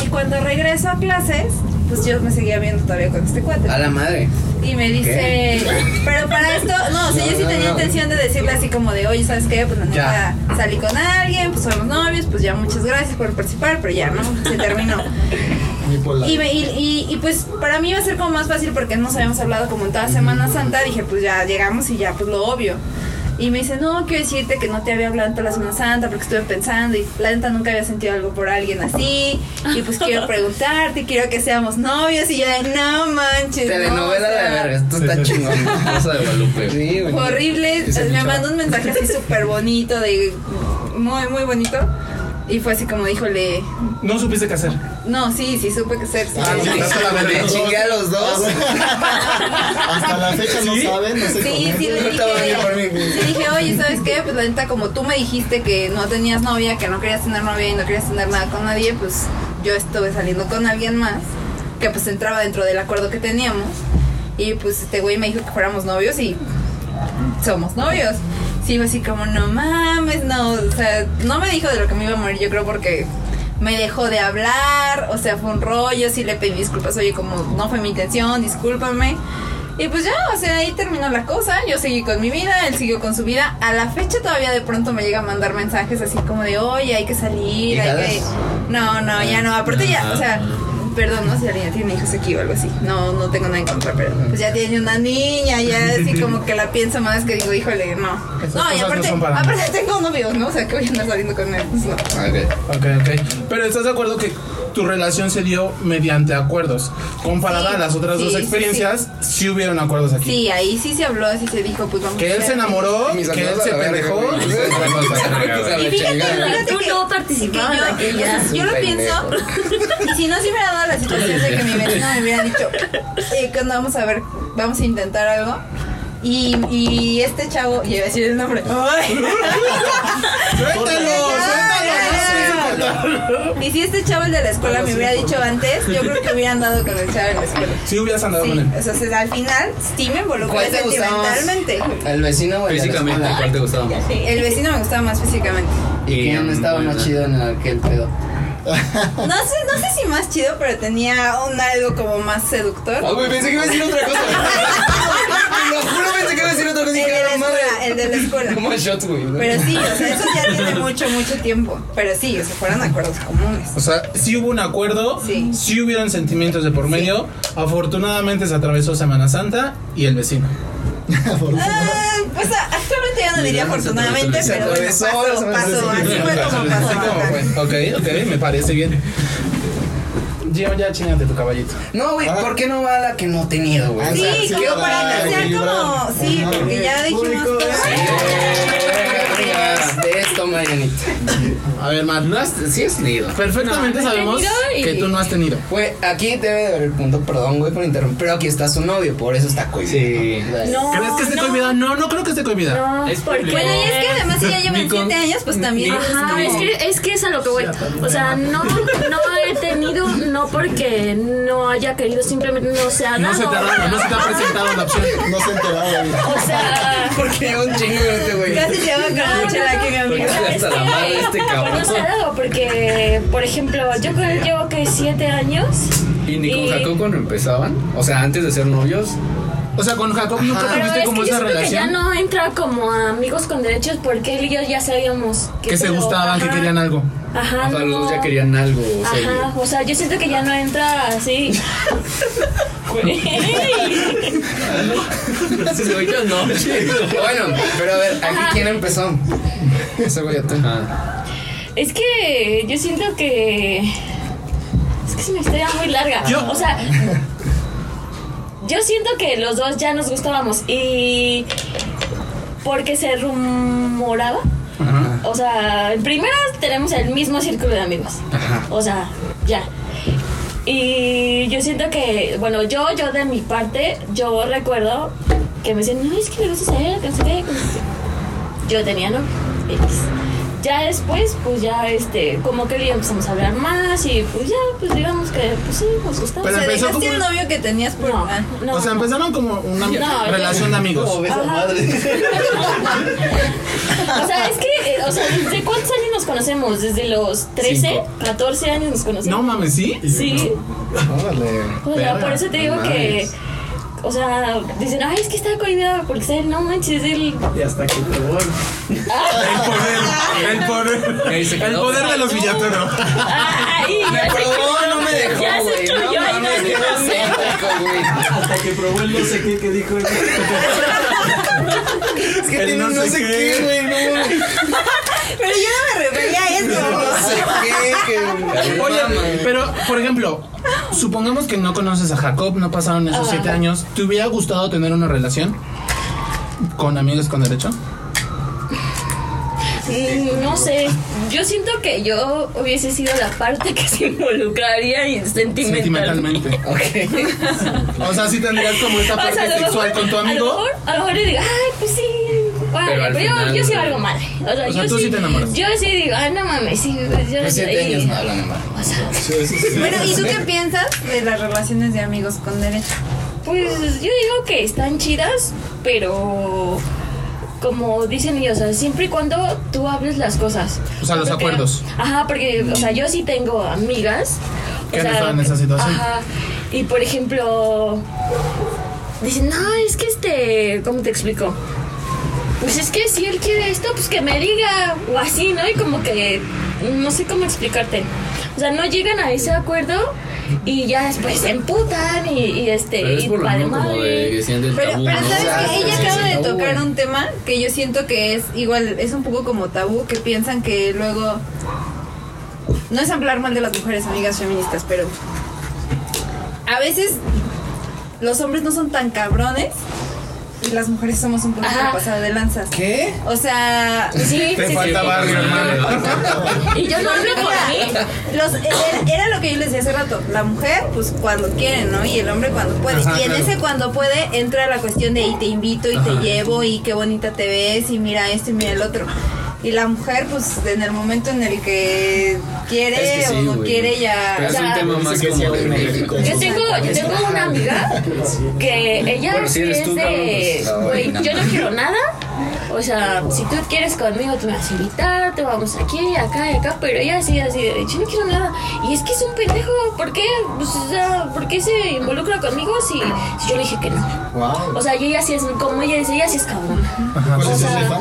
[SPEAKER 5] Y cuando regreso a clases, pues yo me seguía viendo todavía con este cuate.
[SPEAKER 2] A la madre.
[SPEAKER 5] Y me dice, pero para esto, no, o sea, yo sí
[SPEAKER 2] No,
[SPEAKER 5] tenía
[SPEAKER 2] no.
[SPEAKER 5] intención de decirle así como de, oye, ¿sabes qué? Pues la neta salí con alguien, pues somos novios, pues ya muchas gracias por participar, pero ya, ¿no? Se terminó. [LAUGHS] Y, me- y, y, y, pues para mí iba a ser como más fácil porque nos habíamos hablado como en toda Semana Santa. Dije, pues ya llegamos y ya, pues lo obvio. Y me dice, no, quiero decirte que no te había hablado en toda la Semana Santa porque estuve pensando y la neta nunca había sentido algo por alguien así. Y pues quiero [LAUGHS] preguntarte, quiero que seamos novios. Y yo de, no manches. no,
[SPEAKER 2] Telenovela
[SPEAKER 5] o sea,
[SPEAKER 2] de verga. Esto está chingón.
[SPEAKER 3] Rosa de Guadalupe.
[SPEAKER 2] Sí, güey.
[SPEAKER 5] fue horrible. Me mandó un mensaje así súper bonito, de muy, muy bonito. Y fue así como, híjole,
[SPEAKER 1] No supiste qué hacer.
[SPEAKER 5] no, sí, sí, supe que ser. sí.
[SPEAKER 1] Ah,
[SPEAKER 5] Sí.
[SPEAKER 1] sí. Hasta la verga.
[SPEAKER 2] Me chingué a los dos. [LAUGHS]
[SPEAKER 7] Hasta la fecha no
[SPEAKER 1] ¿Sí?
[SPEAKER 7] saben, no sé
[SPEAKER 5] Sí, sí, le
[SPEAKER 2] Estaba bien por
[SPEAKER 5] dije,
[SPEAKER 2] mí.
[SPEAKER 5] sí dije, oye, ¿sabes qué? Pues la neta, como tú me dijiste que no tenías novia, que no querías tener novia y no querías tener nada con nadie, pues yo estuve saliendo con alguien más, que pues entraba dentro del acuerdo que teníamos. Y pues este güey me dijo que fuéramos novios y somos novios. Sí, fue así como, no mames, no, o sea, no me dijo de lo que me iba a morir, yo creo porque me dejó de hablar, o sea, fue un rollo, sí le pedí disculpas, oye, como no fue mi intención, discúlpame. Y pues ya, o sea, ahí terminó la cosa, yo seguí con mi vida, él siguió con su vida. A la fecha todavía de pronto me llega a mandar mensajes así como de, oye, hay que salir, hay que... No, no, ya no, aparte ya, o sea, perdón, no sé si alguien tiene hijos aquí o algo así, no, no tengo nada en contra, pero pues ya tiene una niña, ya así como que la pienso más que digo, híjole, no.
[SPEAKER 1] Esas
[SPEAKER 5] No, y
[SPEAKER 1] no
[SPEAKER 5] aparte,
[SPEAKER 1] mí.
[SPEAKER 5] aparte tengo novios, ¿no? O sea, que voy a andar saliendo con él, pues no.
[SPEAKER 2] Ok.
[SPEAKER 1] Ok, ok. Pero estás de acuerdo que tu relación se dio mediante acuerdos. Comparada
[SPEAKER 5] Sí,
[SPEAKER 1] a las otras
[SPEAKER 5] sí,
[SPEAKER 1] dos
[SPEAKER 5] sí,
[SPEAKER 1] experiencias, sí, hubieron acuerdos aquí.
[SPEAKER 5] Sí, ahí sí se habló, así se dijo, pues vamos
[SPEAKER 1] Que
[SPEAKER 5] a
[SPEAKER 1] él se enamoró, que él se pendejó. [LAUGHS] y
[SPEAKER 5] fíjate, fíjate
[SPEAKER 6] Tú
[SPEAKER 5] que-
[SPEAKER 6] no participabas
[SPEAKER 5] yo-. Yo lo pienso, [LAUGHS] y si no se hubiera dado la situación de que mi vecino me hubiera dicho, eh, que vamos a ver, vamos a intentar algo. Y, y este chavo, y iba a decir el nombre. [LAUGHS] ¡Ay!
[SPEAKER 1] Suéltalo, suéltalo. [LAUGHS]
[SPEAKER 5] Y si este chavo, el de la escuela, me hubiera dicho antes, yo creo que hubieran dado con el chavo en la escuela.
[SPEAKER 1] Sí hubieras andado
[SPEAKER 5] Sí,
[SPEAKER 1] con él.
[SPEAKER 5] o sea, se- al final, sí me involucré sentimentalmente.
[SPEAKER 2] ¿El vecino o el de la
[SPEAKER 3] Físicamente? ¿cuál te gustaba más?
[SPEAKER 5] El vecino me gustaba más físicamente.
[SPEAKER 2] ¿Y quién estaba más chido en aquel pedo?
[SPEAKER 5] No sé, no sé si más chido, pero tenía un algo como más seductor.
[SPEAKER 2] Ah, güey, pensé que iba a decir otra cosa. [LAUGHS] Lo juro, pensé que iba a decir otra cosa.
[SPEAKER 5] El de la
[SPEAKER 2] "Ah, madre".
[SPEAKER 5] escuela, el de la escuela.
[SPEAKER 2] Como shots, güey.
[SPEAKER 5] Pero sí, o sea, eso ya tiene mucho, mucho tiempo. Pero sí, o sea, fueron acuerdos comunes.
[SPEAKER 1] O sea, sí hubo un acuerdo,
[SPEAKER 5] Sí.
[SPEAKER 1] sí, hubieron sentimientos de por medio. Afortunadamente se atravesó Semana Santa y el vecino. [LAUGHS]
[SPEAKER 5] Ah, pues actualmente ya no diría afortunadamente, pero bueno, pasó.
[SPEAKER 2] atravesó.
[SPEAKER 5] Así fue como pasó.
[SPEAKER 1] Así como
[SPEAKER 5] ajá.
[SPEAKER 1] fue. Ok, ok, me parece bien. Gio, ya chingate tu caballito.
[SPEAKER 2] No, güey, ¿por qué no va la que no he tenido, güey?
[SPEAKER 7] Ah,
[SPEAKER 2] O sea,
[SPEAKER 5] Sí,
[SPEAKER 7] sí,
[SPEAKER 5] como
[SPEAKER 7] para
[SPEAKER 5] que sea como. Sí, porque ya dijimos
[SPEAKER 2] De esto, Marianita.
[SPEAKER 1] A ver, Matt.
[SPEAKER 3] No has, sí has tenido.
[SPEAKER 1] Perfectamente
[SPEAKER 6] No, no he
[SPEAKER 1] sabemos
[SPEAKER 6] tenido y-
[SPEAKER 1] que tú no has tenido.
[SPEAKER 2] Güey, aquí debe de haber el punto, perdón, güey, por interrumpir. Pero aquí está su novio, por eso está cohibido.
[SPEAKER 3] Sí.
[SPEAKER 6] No,
[SPEAKER 1] ¿Crees que esté
[SPEAKER 6] no,
[SPEAKER 1] cohibida? No, no creo que esté cohibida.
[SPEAKER 6] No,
[SPEAKER 3] Es
[SPEAKER 6] porque
[SPEAKER 5] Bueno, y es que además si ya llevan
[SPEAKER 3] Ni con-
[SPEAKER 5] 7 años, pues también. es
[SPEAKER 6] Ajá,
[SPEAKER 5] como-
[SPEAKER 6] es que, es que es a lo que voy. O sea, no, no he tenido, no porque no haya querido, simplemente no se ha dado.
[SPEAKER 1] No se te ha dado, no se te ha presentado la opción.
[SPEAKER 7] No se enteraba, güey.
[SPEAKER 6] O sea, [LAUGHS]
[SPEAKER 2] Porque lleva un chingo de este, güey.
[SPEAKER 5] Casi se va con
[SPEAKER 3] hasta la madre este
[SPEAKER 6] que
[SPEAKER 3] cabrón.
[SPEAKER 6] dado porque, por ejemplo, yo con él llevo que siete años.
[SPEAKER 3] ¿Y ni con
[SPEAKER 6] Y-
[SPEAKER 3] Jacob cuando empezaban? O sea, antes de ser novios.
[SPEAKER 1] O sea, con Jacob nunca
[SPEAKER 2] Ajá.
[SPEAKER 6] Pero
[SPEAKER 1] tuviste
[SPEAKER 6] es
[SPEAKER 1] como
[SPEAKER 6] que yo
[SPEAKER 1] esa
[SPEAKER 6] siento que ya
[SPEAKER 1] relación.
[SPEAKER 6] no entra como amigos con derechos porque él y yo ya sabíamos que,
[SPEAKER 1] Que se
[SPEAKER 6] pero-
[SPEAKER 1] gustaban, que
[SPEAKER 6] ajá,
[SPEAKER 1] querían algo.
[SPEAKER 6] Ajá,
[SPEAKER 3] O sea, los dos ya querían algo serio.
[SPEAKER 6] Ajá, o sea, yo siento que ya no entra así. [LAUGHS] Güey.
[SPEAKER 3] yo no.
[SPEAKER 2] Bueno, pero a ver, aquí
[SPEAKER 6] Ajá.
[SPEAKER 2] quién empezó. Ese güey, tú.
[SPEAKER 3] Ajá.
[SPEAKER 6] Es que yo siento que. Es que es una historia muy larga.
[SPEAKER 1] Yo-
[SPEAKER 6] O sea. Yo siento que los dos ya nos gustábamos y. Porque se rumoraba. O sea, en primera tenemos el mismo círculo de amigos. O sea, ya. Y yo siento que, bueno, yo, yo de mi parte, yo recuerdo que me decían, no, es que me gustas a él, que no sé qué, que no sé qué". Yo tenía no X. Ya después, pues ya, este, como que ya empezamos a hablar más y pues ya, pues digamos que, pues sí, nos gustaba.
[SPEAKER 1] Pero
[SPEAKER 5] o sea,
[SPEAKER 1] empezó
[SPEAKER 5] dejaste
[SPEAKER 1] como-
[SPEAKER 5] el novio que tenías por...
[SPEAKER 6] No,
[SPEAKER 5] ah.
[SPEAKER 6] no.
[SPEAKER 1] O sea, empezaron como una
[SPEAKER 6] No, [LAUGHS]
[SPEAKER 1] relación de amigos.
[SPEAKER 7] Como ves a
[SPEAKER 6] Ajá.
[SPEAKER 7] madre. [LAUGHS]
[SPEAKER 6] O sea, es que, eh, o sea, ¿desde cuántos años nos conocemos? ¿Desde los 13,
[SPEAKER 2] Cinco.
[SPEAKER 6] 14 años nos conocemos?
[SPEAKER 1] No mames, ¿sí?
[SPEAKER 6] Sí,
[SPEAKER 7] Órale.
[SPEAKER 6] o sea, por eso te digo que. O sea, dicen, ay, es que está cohibida porque está él, no manches, él.
[SPEAKER 8] Y hasta que te voy.
[SPEAKER 1] El poder, el poder,
[SPEAKER 3] se
[SPEAKER 1] el poder de los Villatoro.
[SPEAKER 6] Ay,
[SPEAKER 2] Me
[SPEAKER 6] ya se-
[SPEAKER 2] probó, no me dejó,
[SPEAKER 6] Ya se
[SPEAKER 2] güey.
[SPEAKER 6] estrelló
[SPEAKER 2] No
[SPEAKER 6] no.
[SPEAKER 8] Hasta que probó el no sé qué que dijo.
[SPEAKER 2] Es que
[SPEAKER 1] El
[SPEAKER 2] tiene
[SPEAKER 1] no
[SPEAKER 2] un no
[SPEAKER 1] sé
[SPEAKER 2] sé
[SPEAKER 1] qué.
[SPEAKER 2] güey, no.
[SPEAKER 5] Pero yo no me refería a eso.
[SPEAKER 2] No sé qué, que.
[SPEAKER 1] Oye, pero, por ejemplo, supongamos que no conoces a Jacob, no pasaron esos siete años. ¿Te hubiera gustado tener una relación con amigos con derecho?
[SPEAKER 6] Mm, No sé, yo siento que yo hubiese sido la parte que se involucraría y sentimentalmente.
[SPEAKER 1] Sentimentalmente.
[SPEAKER 2] Ok. [LAUGHS]
[SPEAKER 1] O sea, sí tendrías como esta
[SPEAKER 6] O
[SPEAKER 1] parte
[SPEAKER 6] sea,
[SPEAKER 1] sexual
[SPEAKER 6] mejor-
[SPEAKER 1] con tu
[SPEAKER 6] A lo
[SPEAKER 1] amigo.
[SPEAKER 6] mejor, a lo mejor le digo, ay, pues sí.
[SPEAKER 3] Pero
[SPEAKER 6] pero, yo, yo sí valgo madre. O sea,
[SPEAKER 1] O sea,
[SPEAKER 6] yo
[SPEAKER 1] tú sí te enamoras.
[SPEAKER 6] Yo sí digo, ay, no mames, sí. Yo
[SPEAKER 2] Pues siete años no hablan mal.
[SPEAKER 6] O sea,
[SPEAKER 5] Bueno, ¿y tú qué piensas de las relaciones de amigos con derecho?
[SPEAKER 6] pues yo digo que están chidas, pero como dicen ellos, o sea, siempre y cuando tú hables las cosas.
[SPEAKER 1] O sea, los
[SPEAKER 6] Porque-
[SPEAKER 1] acuerdos.
[SPEAKER 6] Ajá, porque, o sea, yo sí tengo amigas.
[SPEAKER 1] Que han estado en esa situación.
[SPEAKER 6] Ajá. Y por ejemplo, dicen, no, es que este, ¿cómo te explico? Pues es que si él quiere esto, pues que me diga, o así, ¿no? Y como que, no sé cómo explicarte. O sea, no llegan a ese acuerdo y ya después se emputan y, y este,
[SPEAKER 3] Pero es
[SPEAKER 6] y
[SPEAKER 3] por lo mismo como de que
[SPEAKER 5] Pero,
[SPEAKER 3] tabú,
[SPEAKER 5] pero
[SPEAKER 3] ¿no?
[SPEAKER 5] sabes que ella
[SPEAKER 2] sí,
[SPEAKER 5] acaba
[SPEAKER 2] sí,
[SPEAKER 5] de
[SPEAKER 2] tabú,
[SPEAKER 5] tocar un tema que yo siento que es igual, es un poco como tabú, que piensan que luego no es hablar mal de las mujeres amigas feministas, pero a veces los hombres no son tan cabrones y las mujeres somos un poquito
[SPEAKER 6] Ajá.
[SPEAKER 5] pasadas de lanzas.
[SPEAKER 2] ¿Qué?
[SPEAKER 5] O sea,
[SPEAKER 6] Sí,
[SPEAKER 1] Te
[SPEAKER 6] sí,
[SPEAKER 1] falta
[SPEAKER 6] sí.
[SPEAKER 1] barrio, hermano.
[SPEAKER 6] Y yo no hablo por mí.
[SPEAKER 5] Los, era, era lo que yo les decía hace rato. La mujer, pues cuando quiere, ¿no? Y el hombre cuando puede.
[SPEAKER 1] Ajá,
[SPEAKER 5] y en
[SPEAKER 1] claro.
[SPEAKER 5] ese cuando puede entra la cuestión de y te invito y te llevo y qué bonita te ves y mira esto y mira el otro. Y la mujer, pues en el momento en el que quiere
[SPEAKER 3] Es que sí,
[SPEAKER 5] o no
[SPEAKER 3] güey.
[SPEAKER 5] quiere ya.
[SPEAKER 3] Pero es un tema más
[SPEAKER 8] que
[SPEAKER 3] como de México.
[SPEAKER 6] Yo tengo, yo tengo una amiga que ella
[SPEAKER 3] Bueno, si
[SPEAKER 6] es
[SPEAKER 3] tú,
[SPEAKER 6] de,
[SPEAKER 3] pues,
[SPEAKER 6] güey, yo no quiero nada. O sea, si tú quieres conmigo, tú me vas a invitar, te vamos aquí, acá y acá, pero ella sí, así de, yo no quiero nada. Y es que es un pendejo, ¿por qué? Pues, o sea, ¿por qué se involucra conmigo si, si yo le dije que no?
[SPEAKER 7] Wow.
[SPEAKER 6] O sea, y ella sí es, como ella dice, ella sí es cabrón.
[SPEAKER 7] ¿Cuál
[SPEAKER 6] o
[SPEAKER 7] es
[SPEAKER 6] sea-?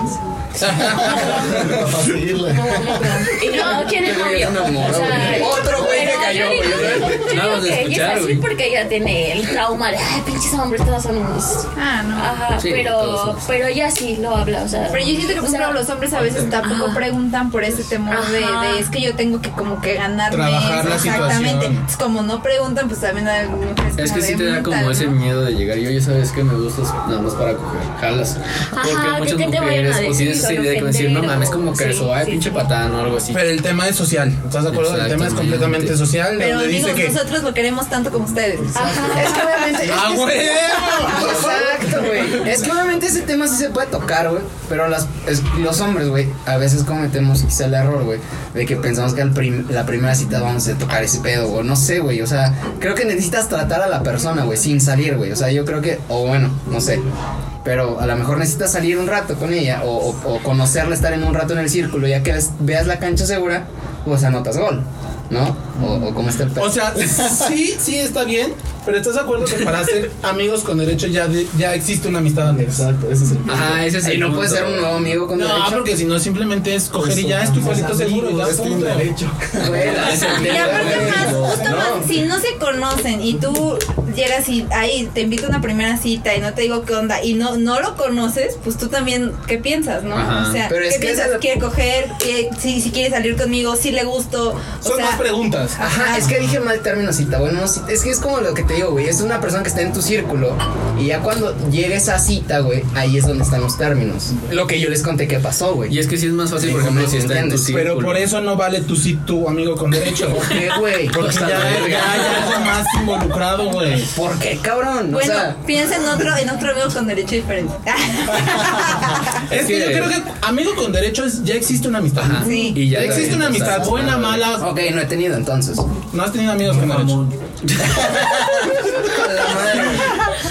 [SPEAKER 7] Para seguirle.
[SPEAKER 6] No, no, no. Y no quiere novio.
[SPEAKER 2] un amor,
[SPEAKER 6] O sea,
[SPEAKER 2] güey. Otro cayó,
[SPEAKER 6] yo
[SPEAKER 2] güey.
[SPEAKER 6] yo
[SPEAKER 3] de escuchar,
[SPEAKER 6] es así
[SPEAKER 3] güey.
[SPEAKER 6] porque ella tiene el trauma de, ay, pinches hombres, todos son unos.
[SPEAKER 5] Ah, no.
[SPEAKER 6] Ajá,
[SPEAKER 3] Sí,
[SPEAKER 6] pero,
[SPEAKER 3] todos
[SPEAKER 6] pero ella sí lo habla, o sea.
[SPEAKER 5] Pero yo siento que, por
[SPEAKER 6] o sea,
[SPEAKER 5] ejemplo, los hombres a veces tampoco preguntan por ese temor de,
[SPEAKER 6] Ajá.
[SPEAKER 5] de, es que yo tengo que como que ganarme
[SPEAKER 1] Trabajar
[SPEAKER 5] eso".
[SPEAKER 1] la
[SPEAKER 5] Exactamente.
[SPEAKER 1] situación.
[SPEAKER 5] Entonces, como no preguntan, pues también hay mujeres
[SPEAKER 3] Es
[SPEAKER 5] como
[SPEAKER 3] que sí
[SPEAKER 5] de
[SPEAKER 3] te da
[SPEAKER 5] puta,
[SPEAKER 3] como ese
[SPEAKER 5] ¿no?
[SPEAKER 3] miedo de llegar y oye, ¿sabes que Me gustas nada más para coger. Jalas. Porque
[SPEAKER 6] Ajá,
[SPEAKER 3] muchas
[SPEAKER 6] que- te vayan a
[SPEAKER 3] mujeres o
[SPEAKER 6] decir,
[SPEAKER 3] tienes esa idea de decir, no
[SPEAKER 6] ofender,
[SPEAKER 3] mames, como que eso, ay,
[SPEAKER 6] sí,
[SPEAKER 3] pinche
[SPEAKER 6] sí.
[SPEAKER 3] patán o algo así.
[SPEAKER 1] Pero el tema es social. ¿Estás de acuerdo? El tema es completamente social.
[SPEAKER 5] Pero
[SPEAKER 1] donde
[SPEAKER 5] digo,
[SPEAKER 1] dice que.
[SPEAKER 5] nosotros lo queremos tanto como ustedes.
[SPEAKER 6] Ajá.
[SPEAKER 2] Es que obviamente. [LAUGHS]
[SPEAKER 1] ¡A huevo!
[SPEAKER 2] Exacto, güey. Es que obviamente ese tema sí se puede tocar, güey. Pero las, es- los hombres, güey, a veces cometemos quizá el error, güey, de que pensamos que al prim- la primera cita vamos a tocar ese pedo, o no sé, güey. O sea, creo que necesitas tratar a la persona, güey, sin salir, güey. O sea, yo creo que, o bueno, no sé. Pero a lo mejor necesitas salir un rato con ella, o, o- o conocerla, estar en un rato en el círculo, ya que ves- veas la cancha segura, pues anotas gol, ¿no? O, o cómo está el pedo.
[SPEAKER 1] O sea, sí, [LAUGHS] sí está bien, pero ¿estás de acuerdo que para ser amigos con derecho ya, de- ya existe una amistad antes?
[SPEAKER 7] Exacto, ese es el
[SPEAKER 3] Ajá, ese es el
[SPEAKER 2] y no puede
[SPEAKER 3] punto.
[SPEAKER 2] ser un nuevo amigo con
[SPEAKER 1] No,
[SPEAKER 2] derecho.
[SPEAKER 1] porque si no simplemente es coger y ya es tu palito seguro. ya
[SPEAKER 7] es un
[SPEAKER 1] punto.
[SPEAKER 7] derecho. [LAUGHS] [LAUGHS]
[SPEAKER 5] Y aparte más, justo
[SPEAKER 2] No.
[SPEAKER 5] más, si no se conocen y tú llegas y ahí te invito a una primera cita y no te digo qué onda y no no lo conoces, pues tú también, ¿qué piensas, no?
[SPEAKER 3] Ajá.
[SPEAKER 5] O sea,
[SPEAKER 2] Pero
[SPEAKER 5] ¿qué
[SPEAKER 2] que
[SPEAKER 5] piensas?
[SPEAKER 2] es-
[SPEAKER 5] ¿Quiere coger? ¿Quiere- si, si quiere salir conmigo? ¿Si le gusto? O
[SPEAKER 1] Son
[SPEAKER 5] sea,
[SPEAKER 1] preguntas.
[SPEAKER 2] Ajá, es que dije mal término cita. Bueno, no, cita- es que es como lo que te digo, güey. Es una persona que está en tu círculo. Y ya cuando llega esa cita, güey, ahí es donde están los términos. Lo que yo les conté que pasó, güey.
[SPEAKER 3] Y es que sí es más fácil, por ejemplo, si está en tu círculo.
[SPEAKER 1] Pero por eso no vale tu sí, tu amigo con derecho. [LAUGHS]
[SPEAKER 2] ¿Por qué, güey?
[SPEAKER 1] Porque ya, ya algo más involucrado, güey.
[SPEAKER 2] ¿Por qué, cabrón?
[SPEAKER 5] Bueno,
[SPEAKER 2] o sea,
[SPEAKER 5] piensa en otro, en otro amigo con derecho diferente. [LAUGHS]
[SPEAKER 1] Es que yo creo que amigo con derecho es, ya existe una amistad.
[SPEAKER 3] Ajá.
[SPEAKER 5] Sí.
[SPEAKER 3] Y
[SPEAKER 1] Ya
[SPEAKER 3] ya
[SPEAKER 1] existe una amistad, buena, mala.
[SPEAKER 2] ok, no he tenido entonces.
[SPEAKER 1] No has tenido amigos
[SPEAKER 2] la madre.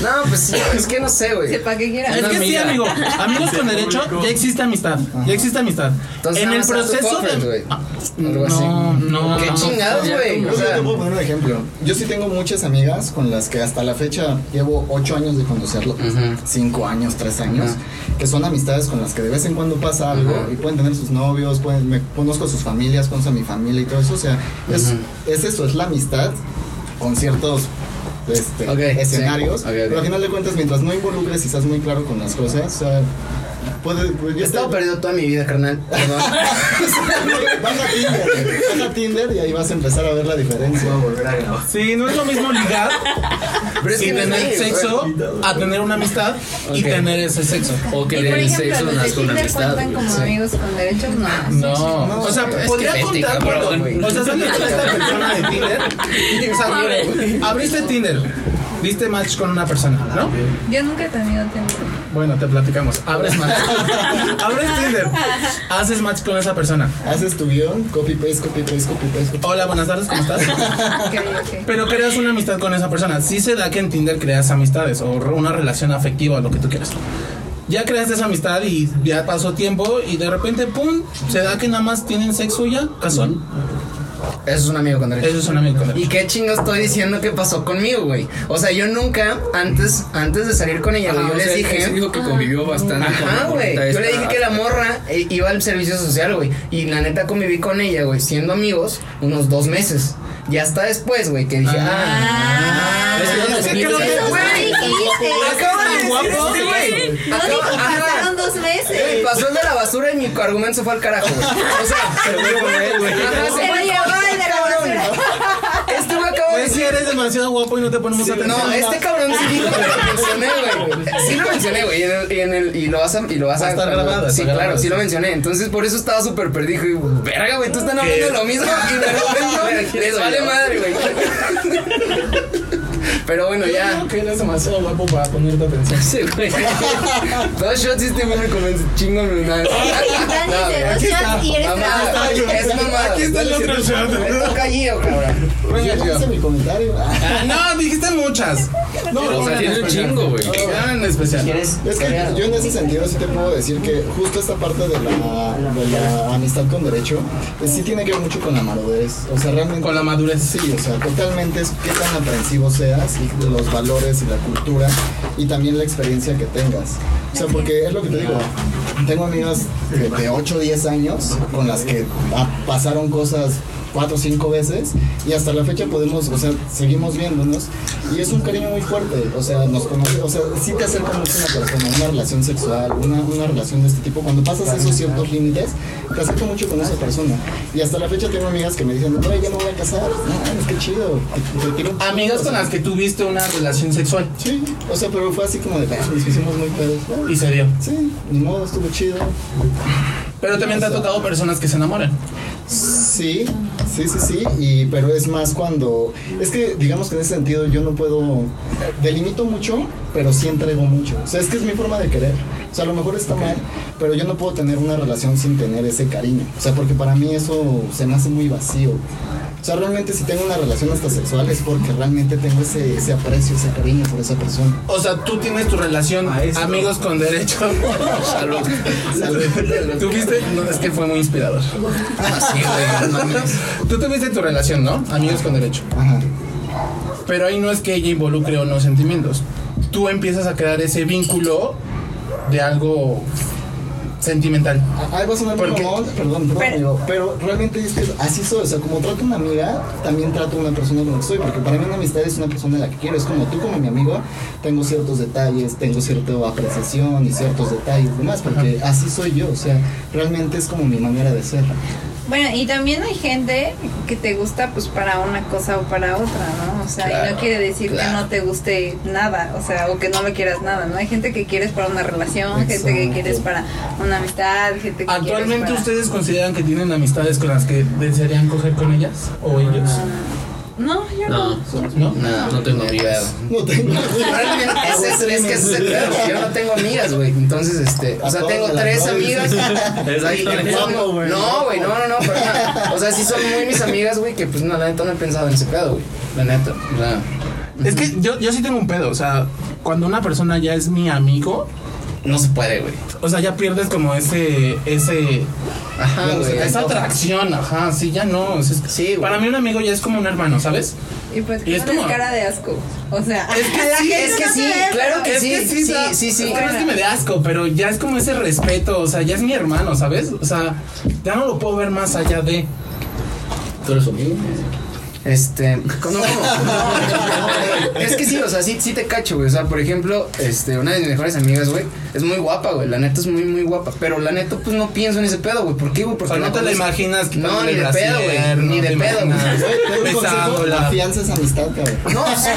[SPEAKER 2] No, pues sí, es que no sé, güey.
[SPEAKER 5] Sepa que quiera.
[SPEAKER 1] Es
[SPEAKER 3] Una
[SPEAKER 1] que sí,
[SPEAKER 3] amiga.
[SPEAKER 1] amigo. Amigos con derecho, ya existe amistad. Ya existe amistad.
[SPEAKER 2] Entonces,
[SPEAKER 1] en el proceso de.
[SPEAKER 2] güey.
[SPEAKER 1] Ah,
[SPEAKER 2] Algo así.
[SPEAKER 1] No, no.
[SPEAKER 2] Qué
[SPEAKER 1] no.
[SPEAKER 2] chingados, güey.
[SPEAKER 7] Yo
[SPEAKER 2] O sea,
[SPEAKER 7] te puedo poner un ejemplo. Yo sí tengo muchas amigas con las que hasta la fecha llevo ocho años de conocerlo,
[SPEAKER 2] Ujú.
[SPEAKER 7] cinco años, tres años,
[SPEAKER 2] Ajá.
[SPEAKER 7] que son amistades con las que de vez en cuando pasa algo
[SPEAKER 2] Ajá.
[SPEAKER 7] y pueden tener sus novios, pueden, me conozco a sus familias, conozco a mi familia y todo eso. O sea, es, es eso, es la amistad con ciertos este,
[SPEAKER 2] Ok,
[SPEAKER 7] escenarios.
[SPEAKER 2] sí. Ok, ok.
[SPEAKER 7] Pero al final de cuentas, mientras no involucres y estás muy claro con las cosas, o sea, puede. pues,
[SPEAKER 2] he
[SPEAKER 7] yo
[SPEAKER 2] estado
[SPEAKER 7] te-
[SPEAKER 2] perdido toda mi vida, carnal. Perdón. [LAUGHS]
[SPEAKER 7] Vas a Tinder, vas a Tinder y ahí vas a empezar a ver la diferencia.
[SPEAKER 1] Sí, no es lo mismo ligar
[SPEAKER 2] Pero es
[SPEAKER 1] y
[SPEAKER 2] que no es
[SPEAKER 1] tener sexo a tener una amistad y
[SPEAKER 2] Ok.
[SPEAKER 1] tener ese sexo.
[SPEAKER 3] O que
[SPEAKER 5] Y
[SPEAKER 3] el sexo nazca una amistad.
[SPEAKER 5] cuentan como
[SPEAKER 2] Sí.
[SPEAKER 5] amigos con derechos, no.
[SPEAKER 1] No,
[SPEAKER 7] No,
[SPEAKER 1] o sea, podría contar cuando-
[SPEAKER 2] güey.
[SPEAKER 1] O sea, con esta persona de Tinder. [LAUGHS] O sea, abriste Tinder, diste match con una persona, ¿no?
[SPEAKER 5] Yo nunca he tenido Tinder.
[SPEAKER 1] Bueno, te platicamos. Abres [LAUGHS] match. Abres Tinder. Haces match con esa persona.
[SPEAKER 7] Haces tu guion, copy paste, copy paste, copy paste. copy-
[SPEAKER 1] Hola, buenas tardes, ¿cómo estás?
[SPEAKER 5] Ok, ok.
[SPEAKER 1] Pero creas una amistad con esa persona. Sí se da que en Tinder creas amistades o una relación afectiva o lo que tú quieras. Ya creaste esa amistad y ya pasó tiempo y de repente, pum, se da que nada más tienen sexo ya, casual.
[SPEAKER 2] Eso es un amigo con derecho.
[SPEAKER 1] Eso es un amigo con
[SPEAKER 2] ¿Y qué chingo estoy diciendo que pasó conmigo, güey? O sea, yo nunca, antes, antes de salir con ella, güey, yo les
[SPEAKER 3] sea,
[SPEAKER 2] dije.
[SPEAKER 3] él dijo que convivió bastante con
[SPEAKER 2] Ajá, güey. Yo le dije que la morra eh, iba al servicio social, güey. Y la neta conviví con ella, güey, siendo amigos unos dos meses. Ya hasta después, güey, que dije, ah.
[SPEAKER 1] Es que no
[SPEAKER 2] güey. Acaba de decir
[SPEAKER 5] pasaron dos meses.
[SPEAKER 2] pasó el de la basura y mi argumento se fue al carajo, güey. O sea, se fue con él, güey.
[SPEAKER 1] Pues si eres demasiado guapo y no te ponemos atención.
[SPEAKER 2] No, este cabrón sí lo mencioné, güey. Sí lo mencioné, güey. Y, en el- y, en el- y lo vas a. Y lo vas
[SPEAKER 1] Va a
[SPEAKER 2] a
[SPEAKER 1] estar grabado,
[SPEAKER 2] Sí, claro, sí lo
[SPEAKER 1] sí.
[SPEAKER 2] mencioné. Entonces por eso estaba súper perdido. Y, verga, güey, tú están hablando de lo mismo y de [LAUGHS] repente les vale madre, güey. [LAUGHS] Pero bueno, ya.
[SPEAKER 1] Creo que eres demasiado guapo para ponerte atención.
[SPEAKER 2] Sí, güey. [LAUGHS] Dos shots y este güey me convence chingo lunar.
[SPEAKER 5] Dan dice dos shots y eres trabajador.
[SPEAKER 2] es mamada.
[SPEAKER 1] Aquí está el otro shot.
[SPEAKER 2] Me toca Gio, cabrón.
[SPEAKER 1] Venga,
[SPEAKER 7] Yo mi comentario.
[SPEAKER 1] Ah, No, dijiste muchas. No,
[SPEAKER 3] O sea,
[SPEAKER 1] una
[SPEAKER 3] tiene
[SPEAKER 1] en
[SPEAKER 3] un
[SPEAKER 1] especial.
[SPEAKER 3] chingo, güey.
[SPEAKER 1] Una en especial.
[SPEAKER 7] Es que yo en ese sentido sí te puedo decir que justo esta parte de la, de la amistad con derecho pues sí tiene que ver mucho con la madurez. O sea, realmente.
[SPEAKER 1] Con la madurez.
[SPEAKER 7] Sí, o sea, totalmente es qué tan aprensivo y los valores y la cultura y también la experiencia que tengas. O sea, porque es lo que te digo. Tengo amigas de, de 8 o 10 años con las que pasaron cosas cuatro o cinco veces y hasta la fecha podemos, o sea, seguimos viéndonos y es un cariño muy fuerte, o sea, nos conoce, o sea, sí te acerca mucho una persona, una relación sexual, una, una relación de este tipo, cuando pasas esos ciertos límites, te acerca mucho con esa persona y hasta la fecha tengo amigas que me dicen, no, ya no voy a casar, no, es que chido, te, te un
[SPEAKER 1] Amigas con las que tuviste una relación sexual.
[SPEAKER 7] Sí, o sea, pero fue así como de, "Ah, nos hicimos muy pedos,
[SPEAKER 1] y se dio.
[SPEAKER 7] Sí, ni modo, estuvo chido.
[SPEAKER 1] Pero también te ha tocado personas que se enamoran.
[SPEAKER 7] Sí, sí, sí, sí, y, pero es más cuando, es que digamos que en ese sentido yo no puedo, delimito mucho, pero sí entrego mucho, o sea, es que es mi forma de querer, o sea, a lo mejor está mal, pero yo no puedo tener una relación sin tener ese cariño, o sea, porque para mí eso se me hace muy vacío, o sea, realmente si tengo una relación hasta sexual es porque realmente tengo ese, ese aprecio, ese cariño por esa persona.
[SPEAKER 1] O sea, tú tienes tu relación amigos con derecho. [LAUGHS] Salud. [LAUGHS] ¿Tuviste? No, es que fue muy inspirador. [LAUGHS]
[SPEAKER 2] Así, güey.
[SPEAKER 1] Tú tuviste tu relación, ¿no? Amigos con derecho.
[SPEAKER 7] Ajá.
[SPEAKER 1] Pero ahí no es que ella involucre o no sentimientos. Tú empiezas a crear ese vínculo de algo sentimental.
[SPEAKER 7] Ahí va a sonar
[SPEAKER 1] Porque-
[SPEAKER 7] perdón, perdón,
[SPEAKER 5] Pero-
[SPEAKER 7] amigo, pero realmente es que así soy, o sea, como trato a una amiga, también trato a una persona que estoy, porque para mí una amistad es una persona a la que quiero, es como tú como mi amigo, tengo ciertos detalles, tengo cierta apreciación y ciertos detalles y demás, porque así soy yo, o sea, realmente es como mi manera de ser.
[SPEAKER 5] Bueno, y también hay gente que te gusta pues para una cosa o para otra, ¿no? O sea, y no quiere decir
[SPEAKER 2] claro.
[SPEAKER 5] que no te guste nada, o sea, o que no lo quieras nada, ¿no? Hay gente que quieres para una relación, gente que quieres para una amistad, gente que
[SPEAKER 1] ¿Actualmente
[SPEAKER 5] quieres para...
[SPEAKER 1] ustedes consideran que tienen amistades con las que desearían coger con ellas? ¿O ellos?
[SPEAKER 5] No, yo no.
[SPEAKER 3] No,
[SPEAKER 1] ¿No?
[SPEAKER 2] No,
[SPEAKER 3] No tengo amigas.
[SPEAKER 2] pedo.
[SPEAKER 7] No tengo.
[SPEAKER 2] Realmente, ese es, es que ese es el pedo. Yo no tengo amigas, güey. Entonces, este. O sea, tengo tres amigas. [LAUGHS]
[SPEAKER 7] Güey.
[SPEAKER 2] No, güey, no, no, no. pero. O sea, sí son muy mis amigas, güey, que pues no, la neta no he pensado en ese pedo, güey. La neta. O sea,
[SPEAKER 1] Es que yo, yo sí tengo un pedo, o sea, cuando una persona ya es mi amigo,
[SPEAKER 2] no se puede, güey.
[SPEAKER 1] o sea, ya pierdes como ese, ese,
[SPEAKER 2] Ajá, güey.
[SPEAKER 1] esa atracción, ajá, sí, ya no. es-
[SPEAKER 2] Sí, güey.
[SPEAKER 1] para mí un amigo ya es como un hermano, ¿sabes?
[SPEAKER 5] Y pues
[SPEAKER 1] Y
[SPEAKER 5] que
[SPEAKER 1] es como-
[SPEAKER 5] cara de asco. O sea,
[SPEAKER 1] Es que [LAUGHS]
[SPEAKER 5] la
[SPEAKER 1] sí,
[SPEAKER 5] gente
[SPEAKER 2] es que
[SPEAKER 5] no
[SPEAKER 2] sí,
[SPEAKER 5] ve,
[SPEAKER 2] claro que
[SPEAKER 1] Es
[SPEAKER 2] sí,
[SPEAKER 1] que
[SPEAKER 2] sí,
[SPEAKER 1] da-
[SPEAKER 2] sí, sí.
[SPEAKER 1] es que no es que me dé asco, pero ya es como ese respeto, o sea, ya es mi hermano, ¿sabes? O sea, ya no lo puedo ver más allá de.
[SPEAKER 3] ¿Tú eres amigo?
[SPEAKER 2] Este, [LAUGHS] no, no, es que sí, o sea, sí, sí te cacho, güey. O sea, por ejemplo, este, una de mis mejores amigas, güey, es muy guapa, güey. La neta es muy, muy guapa. Pero la neta, pues no pienso en ese pedo, güey. ¿Por qué, güey?
[SPEAKER 1] O
[SPEAKER 2] Porque
[SPEAKER 1] sea, no te la imaginas que
[SPEAKER 2] No, ni de pedo, güey. Ni de pedo, güey.
[SPEAKER 7] La fianza es amistad, cabrón.
[SPEAKER 2] No, sí,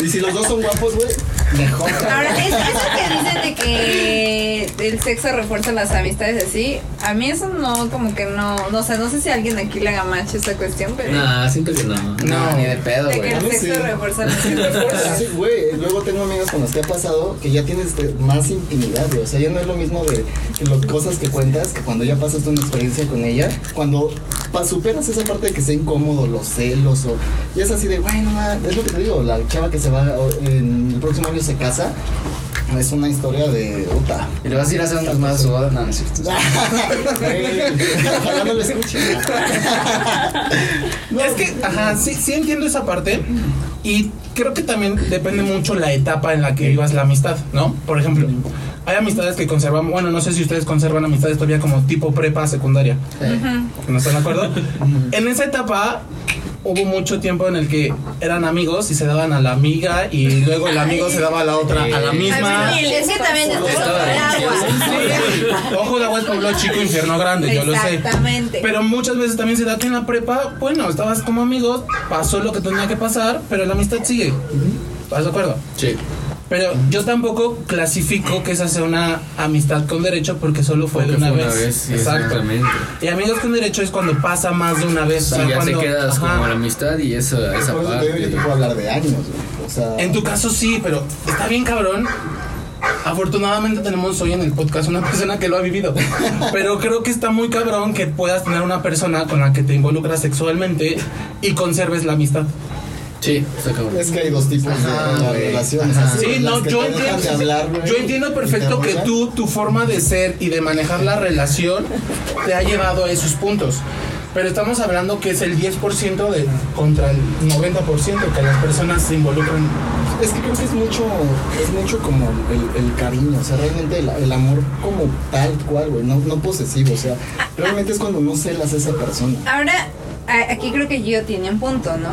[SPEAKER 2] [LAUGHS]
[SPEAKER 7] Y si los dos son guapos, güey, mejor. cabrón.
[SPEAKER 5] Ahora, es- eso que dicen de que el sexo refuerza las amistades así, a mí eso no, como que no, no sé, no sé si alguien aquí le haga macho esa cuestión, pero
[SPEAKER 3] Nah, siento que no.
[SPEAKER 2] no, ni de pedo,
[SPEAKER 5] de que
[SPEAKER 2] güey.
[SPEAKER 5] el sexo
[SPEAKER 7] sí.
[SPEAKER 5] refuerza las [LAUGHS]
[SPEAKER 7] Sí,
[SPEAKER 5] amistades.
[SPEAKER 7] güey, luego tengo amigos con los que ha pasado que ya tienes este, más intimidad, güey. O sea, ya no es lo mismo de las cosas que cuentas que cuando ya pasaste una experiencia con ella. Cuando pa- superas esa parte de que sea incómodo, los celos, o. Y es así de, güey, no ma, es lo que te digo, la chava que se va o, en el próximo año se casa. Es una historia de. Puta.
[SPEAKER 2] Y le vas a ir a hacer unas más su boda. No, no es cierto. [LAUGHS]
[SPEAKER 7] Ojalá no lo escuche. [LAUGHS]
[SPEAKER 1] Es que, ajá, sí, sí entiendo esa parte. Y creo que también depende mucho la etapa en la que vivas la amistad, ¿no? Por ejemplo, hay amistades que conservamos, bueno, no sé si ustedes conservan amistades todavía como tipo prepa secundaria. ¿No están de acuerdo? en esa etapa hubo mucho tiempo en el que eran amigos y se daban a la amiga y luego el amigo se daba a la otra, a la misma.
[SPEAKER 5] Ay, Es que también.
[SPEAKER 1] Sí. Ojo de agua es pueblo chico, infierno grande, yo lo sé.
[SPEAKER 5] Exactamente.
[SPEAKER 1] Pero muchas veces también se da que en la prepa, bueno, estabas como amigos, pasó lo que tenía que pasar, pero la amistad sigue. ¿Estás de acuerdo?
[SPEAKER 3] Sí.
[SPEAKER 1] Pero yo tampoco clasifico que esa sea una amistad con derecho porque solo fue de una
[SPEAKER 3] fue
[SPEAKER 1] vez.
[SPEAKER 3] una vez, sí,
[SPEAKER 1] Exacto. Y amigos con derecho es cuando pasa más de una vez.
[SPEAKER 3] Sí,
[SPEAKER 1] o sea,
[SPEAKER 3] ya
[SPEAKER 1] cuando-
[SPEAKER 3] te quedas
[SPEAKER 1] ajá.
[SPEAKER 3] como la amistad y esa, esa
[SPEAKER 7] Por eso te digo, yo te
[SPEAKER 3] parte.
[SPEAKER 7] puedo hablar de años, güey. O sea.
[SPEAKER 1] En tu caso sí, pero está bien cabrón. Afortunadamente tenemos hoy en el podcast una [LAUGHS] persona que lo ha vivido. Pero creo que está muy cabrón que puedas tener una persona con la que te involucras sexualmente y conserves la amistad.
[SPEAKER 3] Sí, está cabrón.
[SPEAKER 7] Es que hay dos tipos
[SPEAKER 2] Ajá,
[SPEAKER 7] de
[SPEAKER 2] güey.
[SPEAKER 7] relaciones.
[SPEAKER 2] Ajá.
[SPEAKER 7] así,
[SPEAKER 1] Sí, no, yo entiendo,
[SPEAKER 7] de hablar, güey,
[SPEAKER 1] yo entiendo perfecto que tú, tu forma de ser y de manejar la relación te ha llevado a esos puntos. Pero estamos hablando que es el 10% de, contra el 90% que las personas se involucran.
[SPEAKER 7] Es que creo que es mucho, es mucho como el, el cariño, o sea, realmente el, el amor como tal cual, güey, no, no posesivo, o sea, realmente es cuando no celas a esa persona.
[SPEAKER 5] Ahora, aquí creo que Gio tiene un punto, ¿no?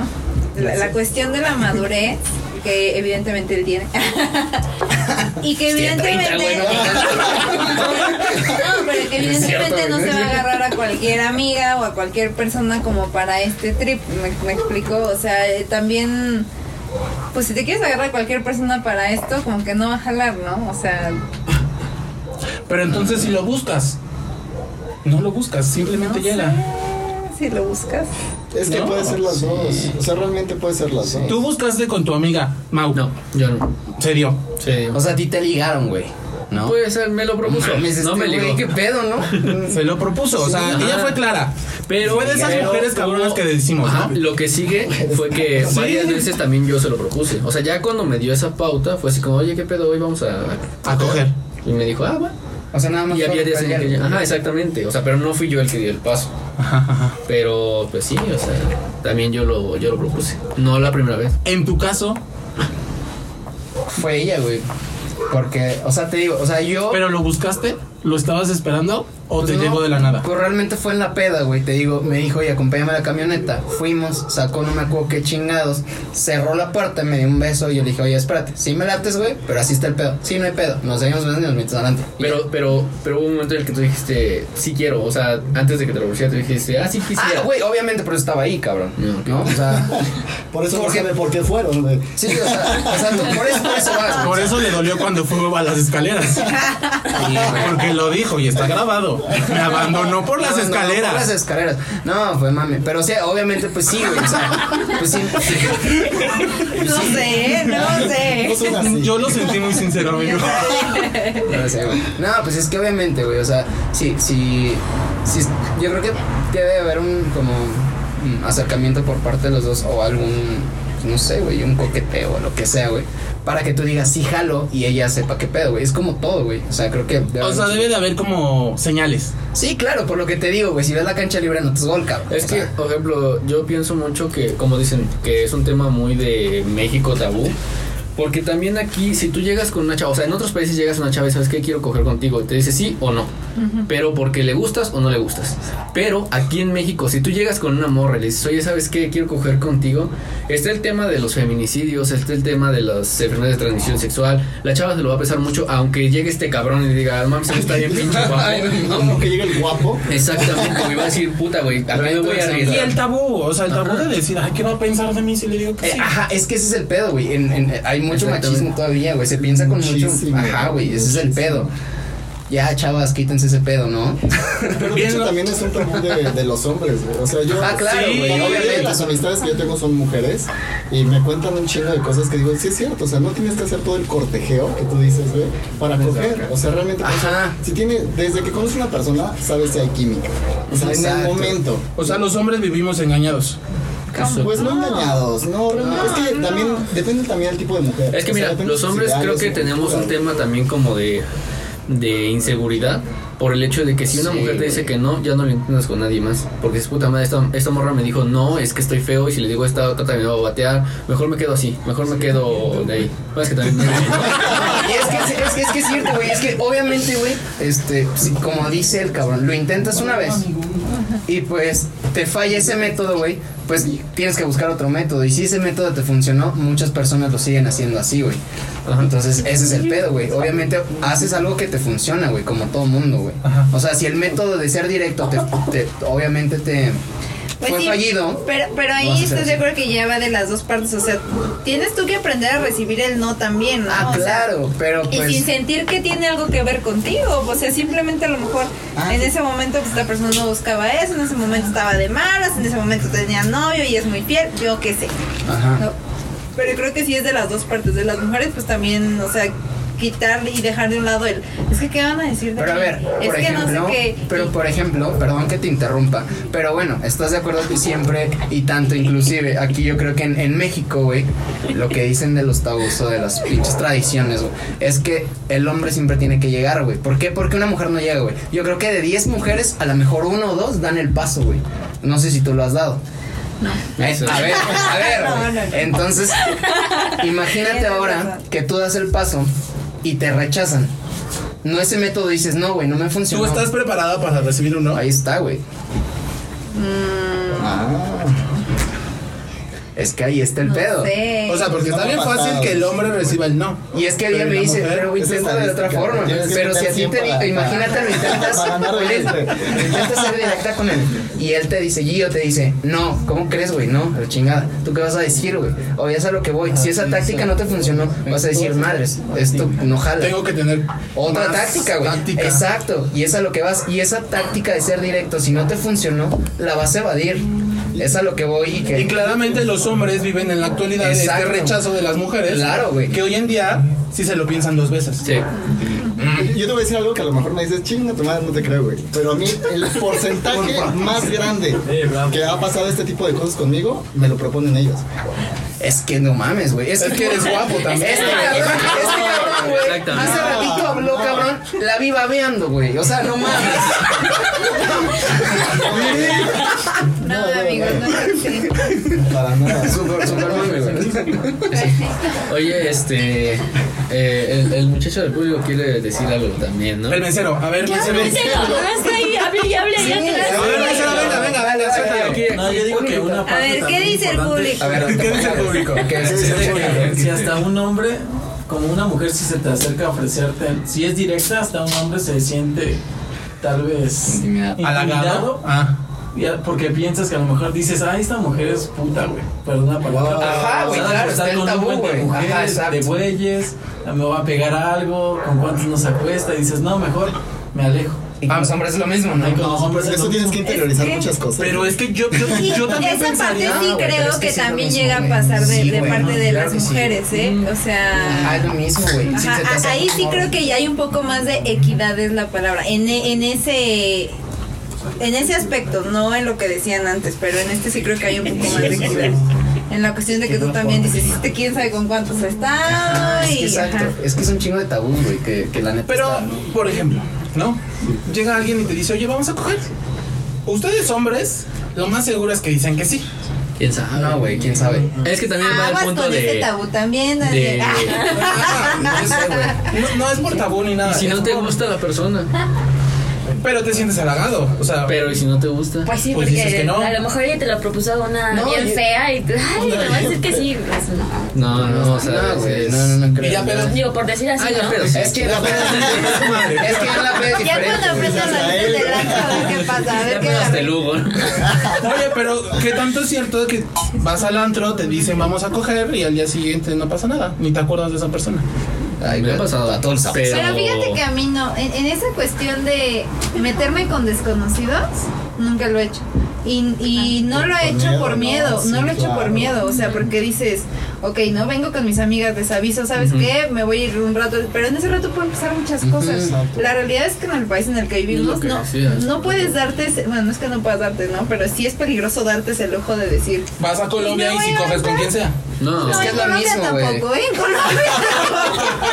[SPEAKER 5] La, la cuestión de la madurez, que evidentemente él tiene. [LAUGHS] y que evidentemente. no, pero que evidentemente no se va a agarrar a cualquier amiga o a cualquier persona como para este trip. ¿Me, me explico? O sea, eh, también. Pues si te quieres agarrar a cualquier persona para esto, como que no va a jalar, ¿no? O sea,
[SPEAKER 1] Pero entonces si lo buscas, no lo buscas, simplemente
[SPEAKER 5] no
[SPEAKER 1] llega.
[SPEAKER 5] sé si lo buscas.
[SPEAKER 7] Es que
[SPEAKER 1] No,
[SPEAKER 7] puede ser las dos, o sea, realmente puede ser las dos.
[SPEAKER 1] Tú buscaste con tu amiga, Mau.
[SPEAKER 3] No, yo no.
[SPEAKER 1] Se dio.
[SPEAKER 3] Sí.
[SPEAKER 2] O sea, a ti te ligaron, güey. ¿No?
[SPEAKER 3] Puede ser, me lo propuso. No
[SPEAKER 2] este
[SPEAKER 3] me
[SPEAKER 2] güey,
[SPEAKER 3] ligó.
[SPEAKER 2] ¿Qué pedo, no? [LAUGHS]
[SPEAKER 1] Se lo propuso. O sea,
[SPEAKER 3] Sí.
[SPEAKER 1] ella
[SPEAKER 3] Ajá.
[SPEAKER 1] fue clara.
[SPEAKER 3] Pero
[SPEAKER 1] fue de esas mujeres cabronas que decimos,
[SPEAKER 3] Ajá,
[SPEAKER 1] ¿no?
[SPEAKER 3] Lo que sigue fue que [LAUGHS]
[SPEAKER 1] Sí.
[SPEAKER 3] varias veces también yo se lo propuse. O sea, ya cuando me dio esa pauta, fue así como, oye, ¿qué pedo? Hoy vamos a.
[SPEAKER 1] A coger.
[SPEAKER 3] Y me dijo, ah, bueno.
[SPEAKER 2] O sea, nada más.
[SPEAKER 3] Y había días en que ya- Ajá, exactamente. O sea, pero no fui yo el que dio el paso. Pero, pues sí, o sea, también yo lo, yo lo propuse. No la primera vez.
[SPEAKER 1] En tu caso,
[SPEAKER 2] Fue ella, güey. Porque, o sea, te digo, o sea, yo.
[SPEAKER 1] pero lo buscaste. ¿Lo estabas esperando o
[SPEAKER 2] Pues
[SPEAKER 1] te
[SPEAKER 2] no,
[SPEAKER 1] llegó de la nada?
[SPEAKER 2] Pues realmente fue en la peda, güey. Te digo, me dijo, oye, acompáñame a la camioneta. Fuimos, sacó no me acuerdo qué chingados. Cerró la puerta, me dio un beso. Y yo le dije, oye, espérate, sí me lates, güey, pero así está el pedo. Sí, no hay pedo. Nos seguimos besando y nos metes adelante.
[SPEAKER 3] Pero, pero, pero hubo un momento en el que tú dijiste, sí quiero. O sea, antes de que te lo pusieras, tú dijiste, ah, sí quisiera.
[SPEAKER 2] Ah, güey, obviamente por eso estaba ahí, cabrón.
[SPEAKER 3] No.
[SPEAKER 2] ¿No? O sea, [LAUGHS]
[SPEAKER 7] Por eso no
[SPEAKER 2] Porque-
[SPEAKER 7] sabe por qué fueron, güey.
[SPEAKER 2] sí, o sea, o sea, tú- por eso, por eso vas.
[SPEAKER 1] Por eso le dolió cuando fue a las escaleras. [LAUGHS] Porque lo dijo y está grabado. [LAUGHS] Me abandonó por las
[SPEAKER 2] No, no,
[SPEAKER 1] escaleras.
[SPEAKER 2] por las escaleras. No, fue mami. Pero sí, obviamente, pues sí, güey. O sea, pues sí.
[SPEAKER 5] No sé, no sé.
[SPEAKER 7] No.
[SPEAKER 1] Yo lo sentí muy sincero, amigo. [LAUGHS]
[SPEAKER 2] No, sé, güey. No, pues es que obviamente, güey, o sea, sí, sí, sí, yo creo que debe haber un como mm, acercamiento por parte de los dos o algún, pues, no sé, güey, un coqueteo o lo que sea, güey, para que tú digas sí jalo y ella sepa qué pedo, güey, es como todo, güey, o sea, creo que... debe
[SPEAKER 1] O sea,
[SPEAKER 2] haber-
[SPEAKER 1] debe de haber como señales.
[SPEAKER 2] Sí, claro, por lo que te digo, güey, si ves la cancha libre no te es gol, cabrón.
[SPEAKER 3] Es
[SPEAKER 2] o
[SPEAKER 3] que, por ejemplo, yo pienso mucho que, como dicen, que es un tema muy de México tabú. Porque también aquí, si tú llegas con una chava, o sea, en otros países llegas a una chava y sabes que quiero coger contigo, y te dice sí o no. Pero porque le gustas o no le gustas. Pero aquí en México, si tú llegas con una morra y le dices, oye, ¿sabes qué? Quiero coger contigo. Está el tema de los feminicidios, está el tema de las enfermedades de transmisión sexual. La chava se lo va a pesar mucho, aunque llegue este cabrón y diga, mames, está bien [LAUGHS] pinche guapo.
[SPEAKER 7] Como que llega el guapo.
[SPEAKER 3] Exactamente, güey, va a decir, puta, güey, a mí me voy a
[SPEAKER 1] Y el
[SPEAKER 3] arriesgar.
[SPEAKER 1] tabú, o sea, el tabú de decir, ay, ¿qué va a pensar de mí si le digo que
[SPEAKER 2] Eh,
[SPEAKER 1] sí?
[SPEAKER 2] ajá, es que ese es el pedo, güey. En, en- hay mucho machismo todavía, güey. Se piensa con mucho.
[SPEAKER 7] Muchísimo,
[SPEAKER 2] Ajá, güey. Ese es el pedo. Ya, chavas, quítense ese pedo, ¿no?
[SPEAKER 7] Pero de hecho también es un tabú de, de los hombres, güey. O sea, yo.
[SPEAKER 2] Ah, claro,
[SPEAKER 1] Sí,
[SPEAKER 2] güey.
[SPEAKER 7] Obviamente
[SPEAKER 2] Obviamente.
[SPEAKER 7] las amistades que yo tengo son mujeres y me cuentan un chingo de cosas que digo, sí es cierto, o sea, no tienes que hacer todo el cortejeo que tú dices, güey, para coger. O sea, realmente,
[SPEAKER 2] Ajá.
[SPEAKER 7] si tiene, desde que conoces a una persona, sabes si hay química. O sea, en el momento.
[SPEAKER 1] O sea, los hombres vivimos engañados.
[SPEAKER 7] Pues no engañados, no, realmente. es que también depende también del tipo de mujer.
[SPEAKER 3] Es que
[SPEAKER 7] O
[SPEAKER 3] mira, los hombres creo que tenemos un tema también como de, de inseguridad por el hecho de que si una
[SPEAKER 2] Sí,
[SPEAKER 3] mujer te dice que no, ya no lo intentas con nadie más. Porque es puta madre, esta, esta morra me dijo no, es que estoy feo y si le digo esta otra también me va a batear, mejor me quedo así, mejor me quedo de ahí. No, es que también [LAUGHS]
[SPEAKER 2] Y es que es, que es que es cierto, güey. Es que obviamente, güey, este, como dice el cabrón, lo intentas una vez y pues te falla ese método, güey. Pues tienes que buscar otro método. Y si ese método te funcionó, muchas personas lo siguen haciendo así, güey. Entonces, ese es el pedo, güey. Obviamente, haces algo que te funciona, güey, como todo mundo, güey. O sea, si el método de ser directo, te, te- obviamente te
[SPEAKER 5] Pues
[SPEAKER 2] fue
[SPEAKER 5] sí,
[SPEAKER 2] fallido.
[SPEAKER 5] Pero, pero ahí estás de acuerdo que ya va de las dos partes. O sea, tienes tú que aprender a recibir el no también, ¿no?
[SPEAKER 2] Ah,
[SPEAKER 5] O sea,
[SPEAKER 2] claro, pero
[SPEAKER 5] y
[SPEAKER 2] pues.
[SPEAKER 5] sin sentir que tiene algo que ver contigo. O sea, simplemente a lo mejor
[SPEAKER 7] Ah,
[SPEAKER 5] en ese momento pues, esta persona no buscaba eso, en ese momento estaba de malas, en ese momento tenía novio y es muy fiel, yo qué sé.
[SPEAKER 2] Ajá.
[SPEAKER 5] ¿no? Pero creo que sí es de las dos partes. De las mujeres, pues también, o sea, quitar y dejar de un lado el. Es que, ¿qué van a decir de
[SPEAKER 2] Pero a ver,
[SPEAKER 5] es
[SPEAKER 2] por
[SPEAKER 5] que
[SPEAKER 2] ejemplo,
[SPEAKER 5] no sé qué.
[SPEAKER 2] pero por ejemplo, perdón que te interrumpa, pero bueno, estás de acuerdo que siempre y tanto inclusive aquí yo creo que en, en México, güey, lo que dicen de los tabús o de las pinches tradiciones, güey, es que el hombre siempre tiene que llegar, güey. ¿Por qué? Porque una mujer no llega, güey. Yo creo que de 10 mujeres, a lo mejor uno o dos dan el paso, güey. No sé si tú lo has dado.
[SPEAKER 5] No.
[SPEAKER 2] Eh, a ver, a ver. [LAUGHS]
[SPEAKER 5] No, no, no.
[SPEAKER 2] Entonces, [LAUGHS] imagínate ahora que tú das el paso y te rechazan. No ese método dices, no, güey, no me funcionó.
[SPEAKER 1] ¿Tú estás preparada para recibir un no?
[SPEAKER 2] Ahí está, güey.
[SPEAKER 7] Ah,
[SPEAKER 2] Es que ahí está el
[SPEAKER 5] No
[SPEAKER 2] pedo.
[SPEAKER 5] sé.
[SPEAKER 1] O sea, porque está bien fácil
[SPEAKER 7] pasado.
[SPEAKER 1] que el hombre reciba el no.
[SPEAKER 2] Y es que ella me dice,
[SPEAKER 1] mujer,
[SPEAKER 2] pero intenta de otra forma. Pero si a ti te
[SPEAKER 7] 100 para-
[SPEAKER 2] digo, imagínate, lo intentas
[SPEAKER 7] siempre.
[SPEAKER 2] lo intentas ser directa con él. Y él te dice, Gio te dice, no, ¿cómo crees, güey? No, la chingada. ¿Tú qué vas a decir, güey? O ya es a lo que voy. Si esa táctica no te funcionó, vas a decir, madres, esto no jala.
[SPEAKER 1] Tengo que tener
[SPEAKER 2] Otra táctica, güey. Exacto. Y es a lo que vas. Y esa táctica de ser directo, si no te funcionó, la vas a evadir. Es a lo que voy y que.
[SPEAKER 1] Y claramente los hombres viven en la actualidad
[SPEAKER 2] Exacto.
[SPEAKER 1] este rechazo de las mujeres.
[SPEAKER 2] Claro, güey.
[SPEAKER 1] Que hoy en día sí se lo piensan dos veces.
[SPEAKER 3] Sí.
[SPEAKER 7] Yo te voy a decir algo que a lo mejor me dices, chinga tu madre, no te creo, güey. Pero a mí, el [LAUGHS] porcentaje más grande que ha pasado este tipo de cosas conmigo, me lo proponen ellos.
[SPEAKER 2] Es que no mames, güey. Es,
[SPEAKER 1] Es que eres [LAUGHS] guapo también.
[SPEAKER 2] Este este güey.
[SPEAKER 3] Exactamente.
[SPEAKER 2] Hace. La vi babeando, güey. O sea, no [LAUGHS] mames.
[SPEAKER 5] No, amigos, no creo
[SPEAKER 7] Para nada.
[SPEAKER 2] Super, super mame, güey.
[SPEAKER 3] Oye, este. eh, el, el muchacho del público quiere decir algo también, ¿no?
[SPEAKER 1] El mesero, a ver, mesero.
[SPEAKER 6] ¿En serio? No está ahí, hable y hable allá
[SPEAKER 1] A ver, mesero, venga, venga, venga, suéltalo.
[SPEAKER 8] No, yo digo que una
[SPEAKER 5] A
[SPEAKER 8] parte
[SPEAKER 5] ver, ¿qué dice el público?
[SPEAKER 2] A ver,
[SPEAKER 1] ¿Qué dice el público?
[SPEAKER 2] ¿Qué
[SPEAKER 8] es
[SPEAKER 2] dice el
[SPEAKER 8] que si hasta un hombre, como una mujer, si se te acerca a ofrecerte, si es directa, hasta un hombre se siente tal vez
[SPEAKER 2] Intimidado.
[SPEAKER 8] intimidado.
[SPEAKER 1] Ah.
[SPEAKER 8] porque piensas que a lo mejor dices, ah, esta mujer es puta, güey. Perdona por
[SPEAKER 7] Wow.
[SPEAKER 2] Ajá, güey, claro, está
[SPEAKER 8] con un
[SPEAKER 2] tabú,
[SPEAKER 8] buen de mujeres,
[SPEAKER 2] Ajá,
[SPEAKER 8] de bueyes, me va a pegar algo, con cuántos nos acuesta, y dices, no, mejor me alejo.
[SPEAKER 2] Los hombres es lo mismo, ¿no?
[SPEAKER 7] No,
[SPEAKER 8] hombres
[SPEAKER 7] eso tienes que interiorizar
[SPEAKER 5] Es que-
[SPEAKER 7] muchas cosas.
[SPEAKER 1] Pero es que yo, yo, yo también
[SPEAKER 5] esa parte
[SPEAKER 1] pensaría.
[SPEAKER 5] sí
[SPEAKER 2] güey, pero
[SPEAKER 5] creo
[SPEAKER 2] es que sí
[SPEAKER 5] también
[SPEAKER 2] mismo,
[SPEAKER 5] llega a pasar de,
[SPEAKER 2] Sí,
[SPEAKER 5] parte de
[SPEAKER 2] claro
[SPEAKER 5] las
[SPEAKER 2] sí.
[SPEAKER 5] mujeres, ¿eh? O sea...
[SPEAKER 2] Ajá, es lo mismo, güey.
[SPEAKER 5] Ajá, ahí sí
[SPEAKER 2] amor.
[SPEAKER 5] creo que ya hay un poco más de equidad es la palabra. En, e- en ese en ese aspecto, no en lo que decían antes, pero en este sí creo que hay un poco más de equidad. En la cuestión de que tú también dices, este quién sabe con cuántos está
[SPEAKER 2] Es que exacto.
[SPEAKER 5] ajá.
[SPEAKER 2] Es que es un chingo de tabú, güey. Que, que la neta.
[SPEAKER 1] Pero,
[SPEAKER 2] está-
[SPEAKER 1] por ejemplo, ¿no? Llega alguien y te dice, oye, vamos a coger. Ustedes hombres, lo más seguro es que dicen que sí.
[SPEAKER 3] ¿Quién sabe?
[SPEAKER 2] No, güey, quién sabe.
[SPEAKER 3] Es que también va el punto
[SPEAKER 5] con ese
[SPEAKER 3] de.
[SPEAKER 5] tabú también,
[SPEAKER 3] de-
[SPEAKER 5] Ah. [LAUGHS]
[SPEAKER 1] No, sé, güey. No- no es por tabú ni nada.
[SPEAKER 3] Y si no te gusta la persona.
[SPEAKER 1] Pero te sientes halagado. O sea,
[SPEAKER 3] Pero ¿y si no te gusta?
[SPEAKER 6] Pues sí,
[SPEAKER 1] Pues dices
[SPEAKER 6] porque
[SPEAKER 1] que no.
[SPEAKER 6] a lo mejor ella te lo propuso una
[SPEAKER 2] No,
[SPEAKER 6] bien
[SPEAKER 2] yo-
[SPEAKER 6] fea y tú, ay, le voy a decir que sí. Pues, no.
[SPEAKER 3] No, no, o sea,
[SPEAKER 2] No, güey.
[SPEAKER 3] es-
[SPEAKER 2] No, no, no creo.
[SPEAKER 1] Y ya, pero-
[SPEAKER 6] Digo, por decir así,
[SPEAKER 3] Ah, ya,
[SPEAKER 6] ¿no?
[SPEAKER 3] pero sí.
[SPEAKER 2] Es que la fe es que ya la es
[SPEAKER 5] Ya cuando
[SPEAKER 2] güey.
[SPEAKER 5] aprendan la lista de lanza, a ver qué pasa, a ver qué agarra.
[SPEAKER 3] Lugo.
[SPEAKER 1] Oye, pero ¿qué tanto es cierto de que vas al antro, te dicen vamos a coger y al día siguiente no pasa nada? Ni te acuerdas de esa persona.
[SPEAKER 2] Ay,
[SPEAKER 3] Me ha pasado.
[SPEAKER 2] a todos
[SPEAKER 3] Pero-
[SPEAKER 5] Pero fíjate que a mí no, en, en esa cuestión de meterme con desconocidos, nunca lo he hecho. Y, y no lo he hecho por miedo, no lo he hecho por miedo, o sea, porque dices, ok, no vengo con mis amigas, les aviso, ¿sabes qué? Me voy a ir un rato, pero en ese rato pueden pasar muchas cosas. La realidad es que en el país en el que vivimos,
[SPEAKER 3] que
[SPEAKER 5] no,
[SPEAKER 3] decías.
[SPEAKER 5] no puedes darte, ese- bueno, no es que no puedas darte, ¿no? Pero sí es peligroso darte ese lujo de decir,
[SPEAKER 1] Vas a Colombia y si coges con quien sea.
[SPEAKER 3] No,
[SPEAKER 2] Es que
[SPEAKER 5] no,
[SPEAKER 2] es
[SPEAKER 5] en
[SPEAKER 2] lo
[SPEAKER 5] Colombia
[SPEAKER 2] mismo, güey.
[SPEAKER 5] tampoco, ¿eh? En Colombia.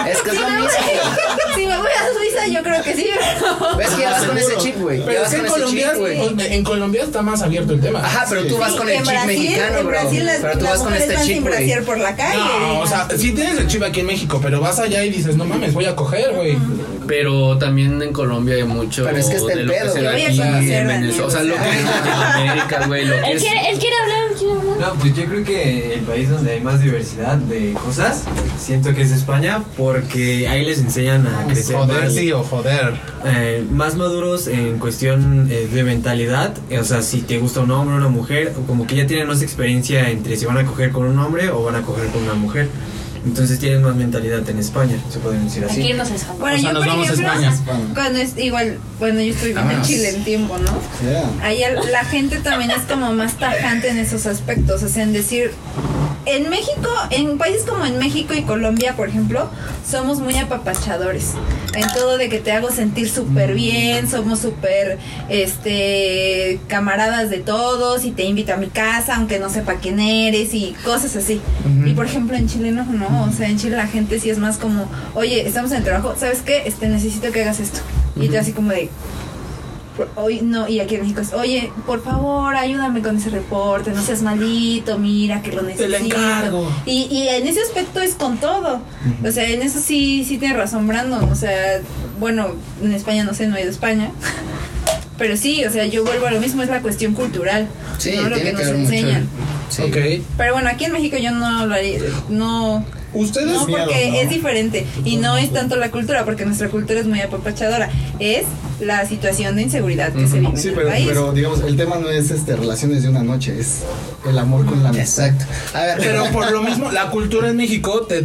[SPEAKER 2] Es que es
[SPEAKER 5] Si
[SPEAKER 2] lo
[SPEAKER 5] me, voy,
[SPEAKER 2] mismo. [LAUGHS]
[SPEAKER 5] si me voy a Suiza, yo creo que sí. pero-
[SPEAKER 2] ¿Ves que ya vas con ese chip, güey?
[SPEAKER 1] Pero es que en Colombia,
[SPEAKER 2] chip, güey.
[SPEAKER 1] en Colombia está más abierto el tema.
[SPEAKER 2] Ajá, pero tú vas con el chip
[SPEAKER 5] Brasil,
[SPEAKER 2] mexicano, bro. Pero tú vas con este chip, güey.
[SPEAKER 5] Por la calle.
[SPEAKER 1] No, o sea, sí tienes el chip aquí en México, pero vas allá y dices, no mames, voy a coger, güey.
[SPEAKER 3] pero también en Colombia hay mucho
[SPEAKER 2] Pero es que está el
[SPEAKER 3] de lo que
[SPEAKER 2] pedo,
[SPEAKER 3] se da
[SPEAKER 2] güey.
[SPEAKER 3] aquí en Venezuela. O sea, lo que es Latinoamérica, güey, lo que
[SPEAKER 6] Él
[SPEAKER 3] es...
[SPEAKER 6] quiere, él quiere
[SPEAKER 9] No, pues yo creo que el país donde hay más diversidad de cosas, siento que es España, porque ahí les enseñan a crecer
[SPEAKER 1] Joder,
[SPEAKER 9] más,
[SPEAKER 1] tío, joder.
[SPEAKER 9] eh, más maduros en cuestión eh, de mentalidad. Eh, O sea, si te gusta un hombre o una mujer, o como que ya tienen más experiencia entre si van a coger con un hombre o van a coger con una mujer. Entonces tienen más mentalidad en España, se puede decir así.
[SPEAKER 6] irnos a España.
[SPEAKER 5] Bueno,
[SPEAKER 1] O sea,
[SPEAKER 5] yo
[SPEAKER 1] nos
[SPEAKER 5] por
[SPEAKER 1] vamos a
[SPEAKER 5] ejemplo,
[SPEAKER 1] España.
[SPEAKER 5] cuando es igual, bueno, yo estoy viviendo en. Chile en tiempo, ¿no?
[SPEAKER 7] Yeah.
[SPEAKER 5] Allá la gente también es como más tajante en esos aspectos, o sea, en decir, en México, en países como en México y Colombia, por ejemplo, somos muy apapachadores. En todo de que te hago sentir súper bien, somos súper, este, camaradas de todos y te invito a mi casa, aunque no sepa quién eres y cosas así. Y por ejemplo en Chile no, no, o sea, en Chile la gente sí es más como, oye, estamos en el trabajo, ¿sabes qué? Este, necesito que hagas esto. Y tú así como de, Hoy, no, y aquí en México es, oye, por favor, ayúdame con ese reporte, no seas malito, mira que lo necesito.
[SPEAKER 1] lo encargo.
[SPEAKER 5] Y, y en ese aspecto es con todo. O sea, en eso sí, sí tiene razón Brandon. O sea, bueno, en España no sé, no he ido a España. [LAUGHS] Pero sí, o sea, yo vuelvo a lo mismo, es la cuestión cultural.
[SPEAKER 2] Sí,
[SPEAKER 5] ¿no? Lo
[SPEAKER 2] tiene
[SPEAKER 5] que
[SPEAKER 2] que
[SPEAKER 5] nos enseñan.
[SPEAKER 2] Sí.
[SPEAKER 1] Ok.
[SPEAKER 5] Pero bueno, aquí en México yo no hablaría, no,
[SPEAKER 1] Ustedes.
[SPEAKER 5] no,
[SPEAKER 7] miedo,
[SPEAKER 5] porque
[SPEAKER 7] ¿no?
[SPEAKER 5] es diferente. Y no es tanto la cultura, porque nuestra cultura es muy apapachadora. Es la situación de inseguridad que se vive
[SPEAKER 7] Sí,
[SPEAKER 5] en el
[SPEAKER 7] pero,
[SPEAKER 5] país.
[SPEAKER 7] pero digamos, el tema no es este relaciones de una noche, es el amor con la amistad.
[SPEAKER 2] Exacto. A ver,
[SPEAKER 1] Pero [LAUGHS] por lo mismo, la cultura en México te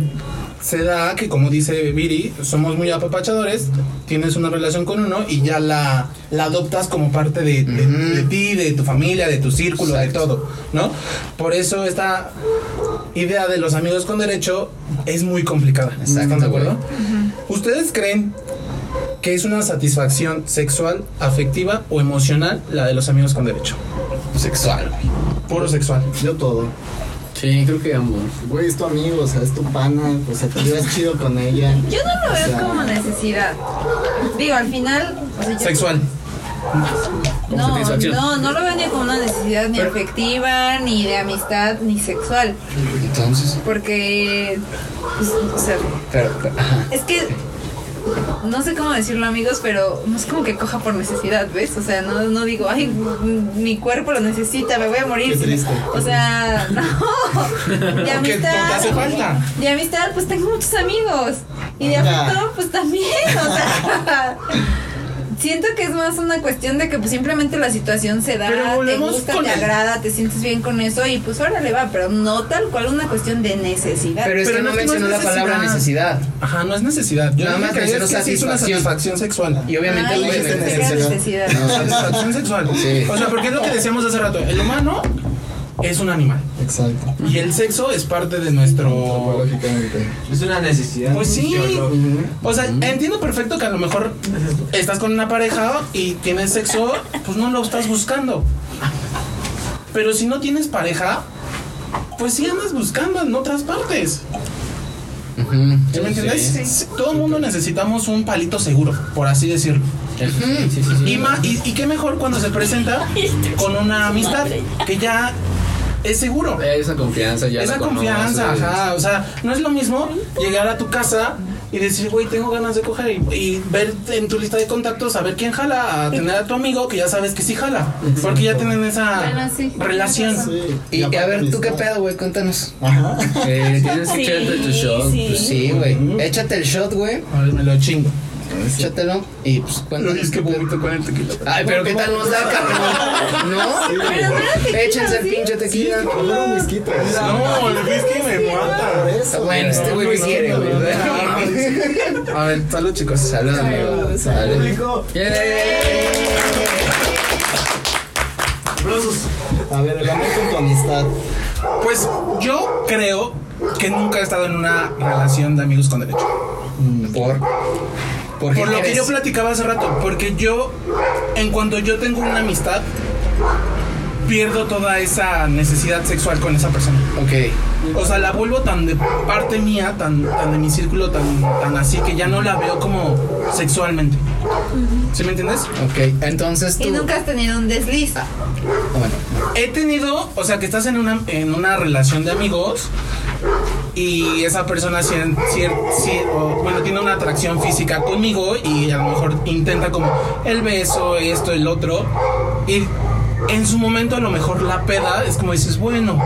[SPEAKER 1] se da que, como dice Viri, somos muy apapachadores, tienes una relación con uno y ya la, la adoptas como parte de, de-
[SPEAKER 2] Ujú.
[SPEAKER 1] de ti, de tu familia, de tu círculo,
[SPEAKER 2] Exacto.
[SPEAKER 1] de todo, ¿no? Por eso esta idea de los amigos con derecho es muy complicada.
[SPEAKER 2] Exacto,
[SPEAKER 1] ¿Están de acuerdo? ¿Ustedes creen que es una satisfacción sexual, afectiva o emocional la de los amigos con derecho?
[SPEAKER 2] sexual, güey.
[SPEAKER 1] Puro sexual.
[SPEAKER 7] Yo todo.
[SPEAKER 3] Sí, creo que ambos.
[SPEAKER 7] Güey, es tu amigo, o sea, es tu pana, o sea, te llevas chido con ella. [LAUGHS]
[SPEAKER 5] Yo no lo veo
[SPEAKER 7] sea,
[SPEAKER 5] como necesidad. Digo, al final. o sea, yo-
[SPEAKER 1] Sexual.
[SPEAKER 5] No, no, no lo veo ni como una necesidad ni afectiva, ni de amistad, ni sexual.
[SPEAKER 2] Entonces,
[SPEAKER 5] Porque. pues, o sea,
[SPEAKER 2] pero, pero, ajá.
[SPEAKER 5] es que. No sé cómo decirlo, amigos, pero no es como que coja por necesidad, ¿ves? O sea, no, no digo, ay, mi cuerpo lo necesita, me voy a morir.
[SPEAKER 7] Qué triste.
[SPEAKER 5] O sea, [LAUGHS] no. [LAUGHS] De amistad.
[SPEAKER 1] hace falta.
[SPEAKER 5] De amistad, pues tengo muchos amigos. Y de afecto, pues también. O sea, [LAUGHS] siento que es más una cuestión de que pues simplemente la situación se da,
[SPEAKER 1] Pero
[SPEAKER 5] te gusta, te
[SPEAKER 1] el-
[SPEAKER 5] agrada, te sientes bien con eso y pues órale va, pero no tal cual una cuestión de necesidad.
[SPEAKER 2] Pero es que no
[SPEAKER 1] no es no
[SPEAKER 2] mencionó
[SPEAKER 1] es
[SPEAKER 2] la palabra
[SPEAKER 1] necesidad. Ajá, no es necesidad. Yo
[SPEAKER 2] Nada más
[SPEAKER 1] que
[SPEAKER 2] mencionó
[SPEAKER 1] es que sí es una
[SPEAKER 2] satisfacción.
[SPEAKER 1] satisfacción sexual.
[SPEAKER 2] Y obviamente,
[SPEAKER 5] Ay, que era
[SPEAKER 7] necesidad.
[SPEAKER 5] necesidad.
[SPEAKER 2] No,
[SPEAKER 1] Satisfacción sexual.
[SPEAKER 2] Sí.
[SPEAKER 1] O sea, porque es lo que decíamos hace rato. El humano es un animal.
[SPEAKER 7] Exacto.
[SPEAKER 1] Y el sexo es parte de nuestro.
[SPEAKER 9] Es una necesidad.
[SPEAKER 1] Pues sí. O sea, entiendo perfecto que a lo mejor estás con una pareja y tienes sexo, pues no lo estás buscando. Pero si no tienes pareja, pues sí andas buscando en otras partes. ¿Sí me entiendes? Todo el mundo necesitamos un palito seguro, por así decirlo.
[SPEAKER 3] Sí, sí, sí.
[SPEAKER 1] Y, ma- y, y qué mejor cuando se presenta [LAUGHS] con una amistad que ya es seguro.
[SPEAKER 3] Hay esa confianza ya.
[SPEAKER 1] Esa
[SPEAKER 3] la
[SPEAKER 1] confianza,
[SPEAKER 3] conoces.
[SPEAKER 1] ajá. O sea, no es lo mismo llegar a tu casa y decir, güey, tengo ganas de coger y, y ver en tu lista de contactos a ver quién jala, a tener a tu amigo que ya sabes que sí jala. Porque ya tienen esa
[SPEAKER 5] Bueno, sí.
[SPEAKER 1] relación.
[SPEAKER 7] Sí.
[SPEAKER 2] Y, y a ver, ¿tú qué pedo, güey? Cuéntanos.
[SPEAKER 7] Ajá.
[SPEAKER 3] Eh, tienes que
[SPEAKER 6] Sí,
[SPEAKER 3] echarte tu shot.
[SPEAKER 6] sí.
[SPEAKER 2] Pues sí, güey. Échate el shot, güey.
[SPEAKER 1] A ver, me lo chingo.
[SPEAKER 2] Échatelo. Y pues cuéntanos qué pedo.
[SPEAKER 1] con el tequila.
[SPEAKER 2] Ay, pero ¿qué tal nos da, cabrón? ¿No? Échense el pinche tequila.
[SPEAKER 7] Whisky.
[SPEAKER 1] No, el whisky me mata.
[SPEAKER 2] Bueno, este güey me quiere, güey.
[SPEAKER 1] A ver, salud, chicos.
[SPEAKER 2] Salud, amigo. Salud.
[SPEAKER 7] A ver, el amor con tu amistad.
[SPEAKER 1] Pues yo creo que nunca he estado en una relación de amigos con derecho.
[SPEAKER 2] ¿Por? ¿Por,
[SPEAKER 1] lo que yo platicaba hace rato, porque yo, en cuanto yo tengo una amistad, pierdo toda esa necesidad sexual con esa persona.
[SPEAKER 2] Ok.
[SPEAKER 1] O sea, la vuelvo tan de parte mía, tan, tan de mi círculo, tan, tan así, que ya no la veo como sexualmente. ¿Sí me entiendes?
[SPEAKER 2] Ok. Entonces tú.
[SPEAKER 5] Y nunca has tenido un desliz.
[SPEAKER 2] Bueno.
[SPEAKER 1] He tenido, o sea, que estás en una, en una relación de amigos y esa persona bueno, tiene una atracción física conmigo y a lo mejor intenta como el beso, esto, el otro. Y en su momento a lo mejor la peda es como dices, bueno.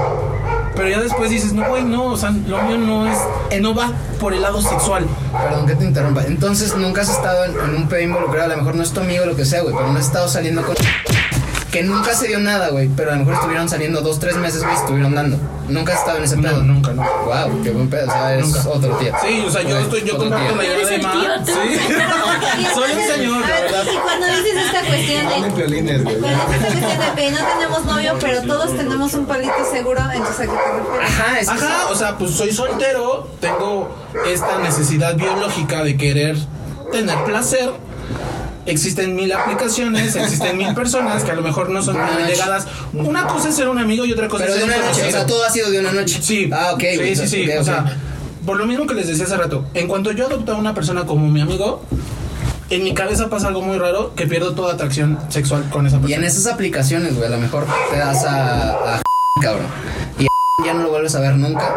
[SPEAKER 1] Pero ya después dices, no, güey, no, o sea, lo mío no es, no va por el lado sexual.
[SPEAKER 2] Perdón que te interrumpa. Entonces nunca has estado en, en un pedo involucrado. A lo mejor no es tu amigo lo que sea, güey. Pero no has estado saliendo con. Que nunca se dio nada, güey. Pero a lo mejor estuvieron saliendo dos, tres meses, güey. y Estuvieron dando. Nunca has estado en ese pedo.
[SPEAKER 1] nunca, no.
[SPEAKER 2] Wow, qué buen pedo. O sea, es
[SPEAKER 1] Nunca.
[SPEAKER 2] otro tío.
[SPEAKER 1] Sí, o sea, yo estoy, yo comparto la idea
[SPEAKER 6] Eres
[SPEAKER 1] de. Sí. [LAUGHS] Soy un señor,
[SPEAKER 5] A
[SPEAKER 1] la
[SPEAKER 5] ver,
[SPEAKER 1] verdad.
[SPEAKER 5] y cuando dices esta cuestión de.
[SPEAKER 7] violines, güey.
[SPEAKER 5] Cuando dices esta cuestión de que no tenemos novio, pero todos tenemos un palito seguro, entonces a qué te refieres?
[SPEAKER 2] Ajá, es
[SPEAKER 1] Ajá, o sea, pues soy soltero, tengo esta necesidad biológica de querer tener placer. Existen mil aplicaciones, existen mil personas que a lo mejor no son tan allegadas. Una cosa es ser un amigo y otra cosa
[SPEAKER 2] Pero
[SPEAKER 1] es
[SPEAKER 2] de
[SPEAKER 1] ser
[SPEAKER 2] una
[SPEAKER 1] un
[SPEAKER 2] noche. O sea, todo ha sido de una noche.
[SPEAKER 1] Sí.
[SPEAKER 2] Ah, ok,
[SPEAKER 1] Sí, sí, sí. O sea, por lo mismo que les decía hace rato, en cuanto yo adopto a una persona como mi amigo, en mi cabeza pasa algo muy raro que pierdo toda atracción sexual con esa
[SPEAKER 2] Y en
[SPEAKER 1] persona.
[SPEAKER 2] esas aplicaciones, güey, a lo mejor te das a. a [LAUGHS] cabrón. Y [LAUGHS] ya no lo vuelves a ver nunca.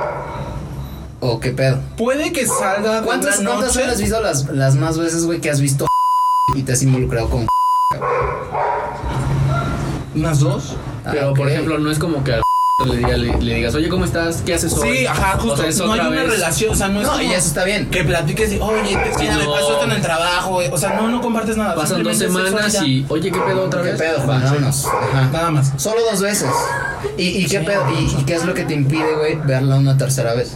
[SPEAKER 2] ¿O qué pedo?
[SPEAKER 1] Puede que salga de
[SPEAKER 2] ¿Cuántas,
[SPEAKER 1] una
[SPEAKER 2] ¿cuántas
[SPEAKER 1] noche.
[SPEAKER 2] has visto las, las más veces, güey, que has visto y te has involucrado con
[SPEAKER 1] Unas dos.
[SPEAKER 3] Pero,
[SPEAKER 2] Ah,
[SPEAKER 3] por
[SPEAKER 2] ok.
[SPEAKER 3] ejemplo, no es como que al [LAUGHS] le, diga- le- le digas, oye, ¿cómo estás? ¿Qué haces hoy?
[SPEAKER 1] Sí, ajá, justo.
[SPEAKER 3] O sea, es
[SPEAKER 1] no hay una
[SPEAKER 3] vez.
[SPEAKER 1] relación, o sea, no es
[SPEAKER 2] No,
[SPEAKER 1] como
[SPEAKER 2] y eso está bien.
[SPEAKER 1] que platiques y, oye, es que me pasó esto en el trabajo, güey. O sea, no, no compartes nada.
[SPEAKER 3] Pasan dos semanas y, oye, ¿qué pedo otra
[SPEAKER 2] ¿Qué
[SPEAKER 3] vez?
[SPEAKER 2] pedo,
[SPEAKER 3] Va,
[SPEAKER 2] Juan?
[SPEAKER 3] sí.
[SPEAKER 2] Vámonos. Ajá.
[SPEAKER 1] Nada más.
[SPEAKER 2] Solo dos veces. ¿Y, y qué pedo? ¿Y, y qué es lo que te impide, güey, verla una tercera vez?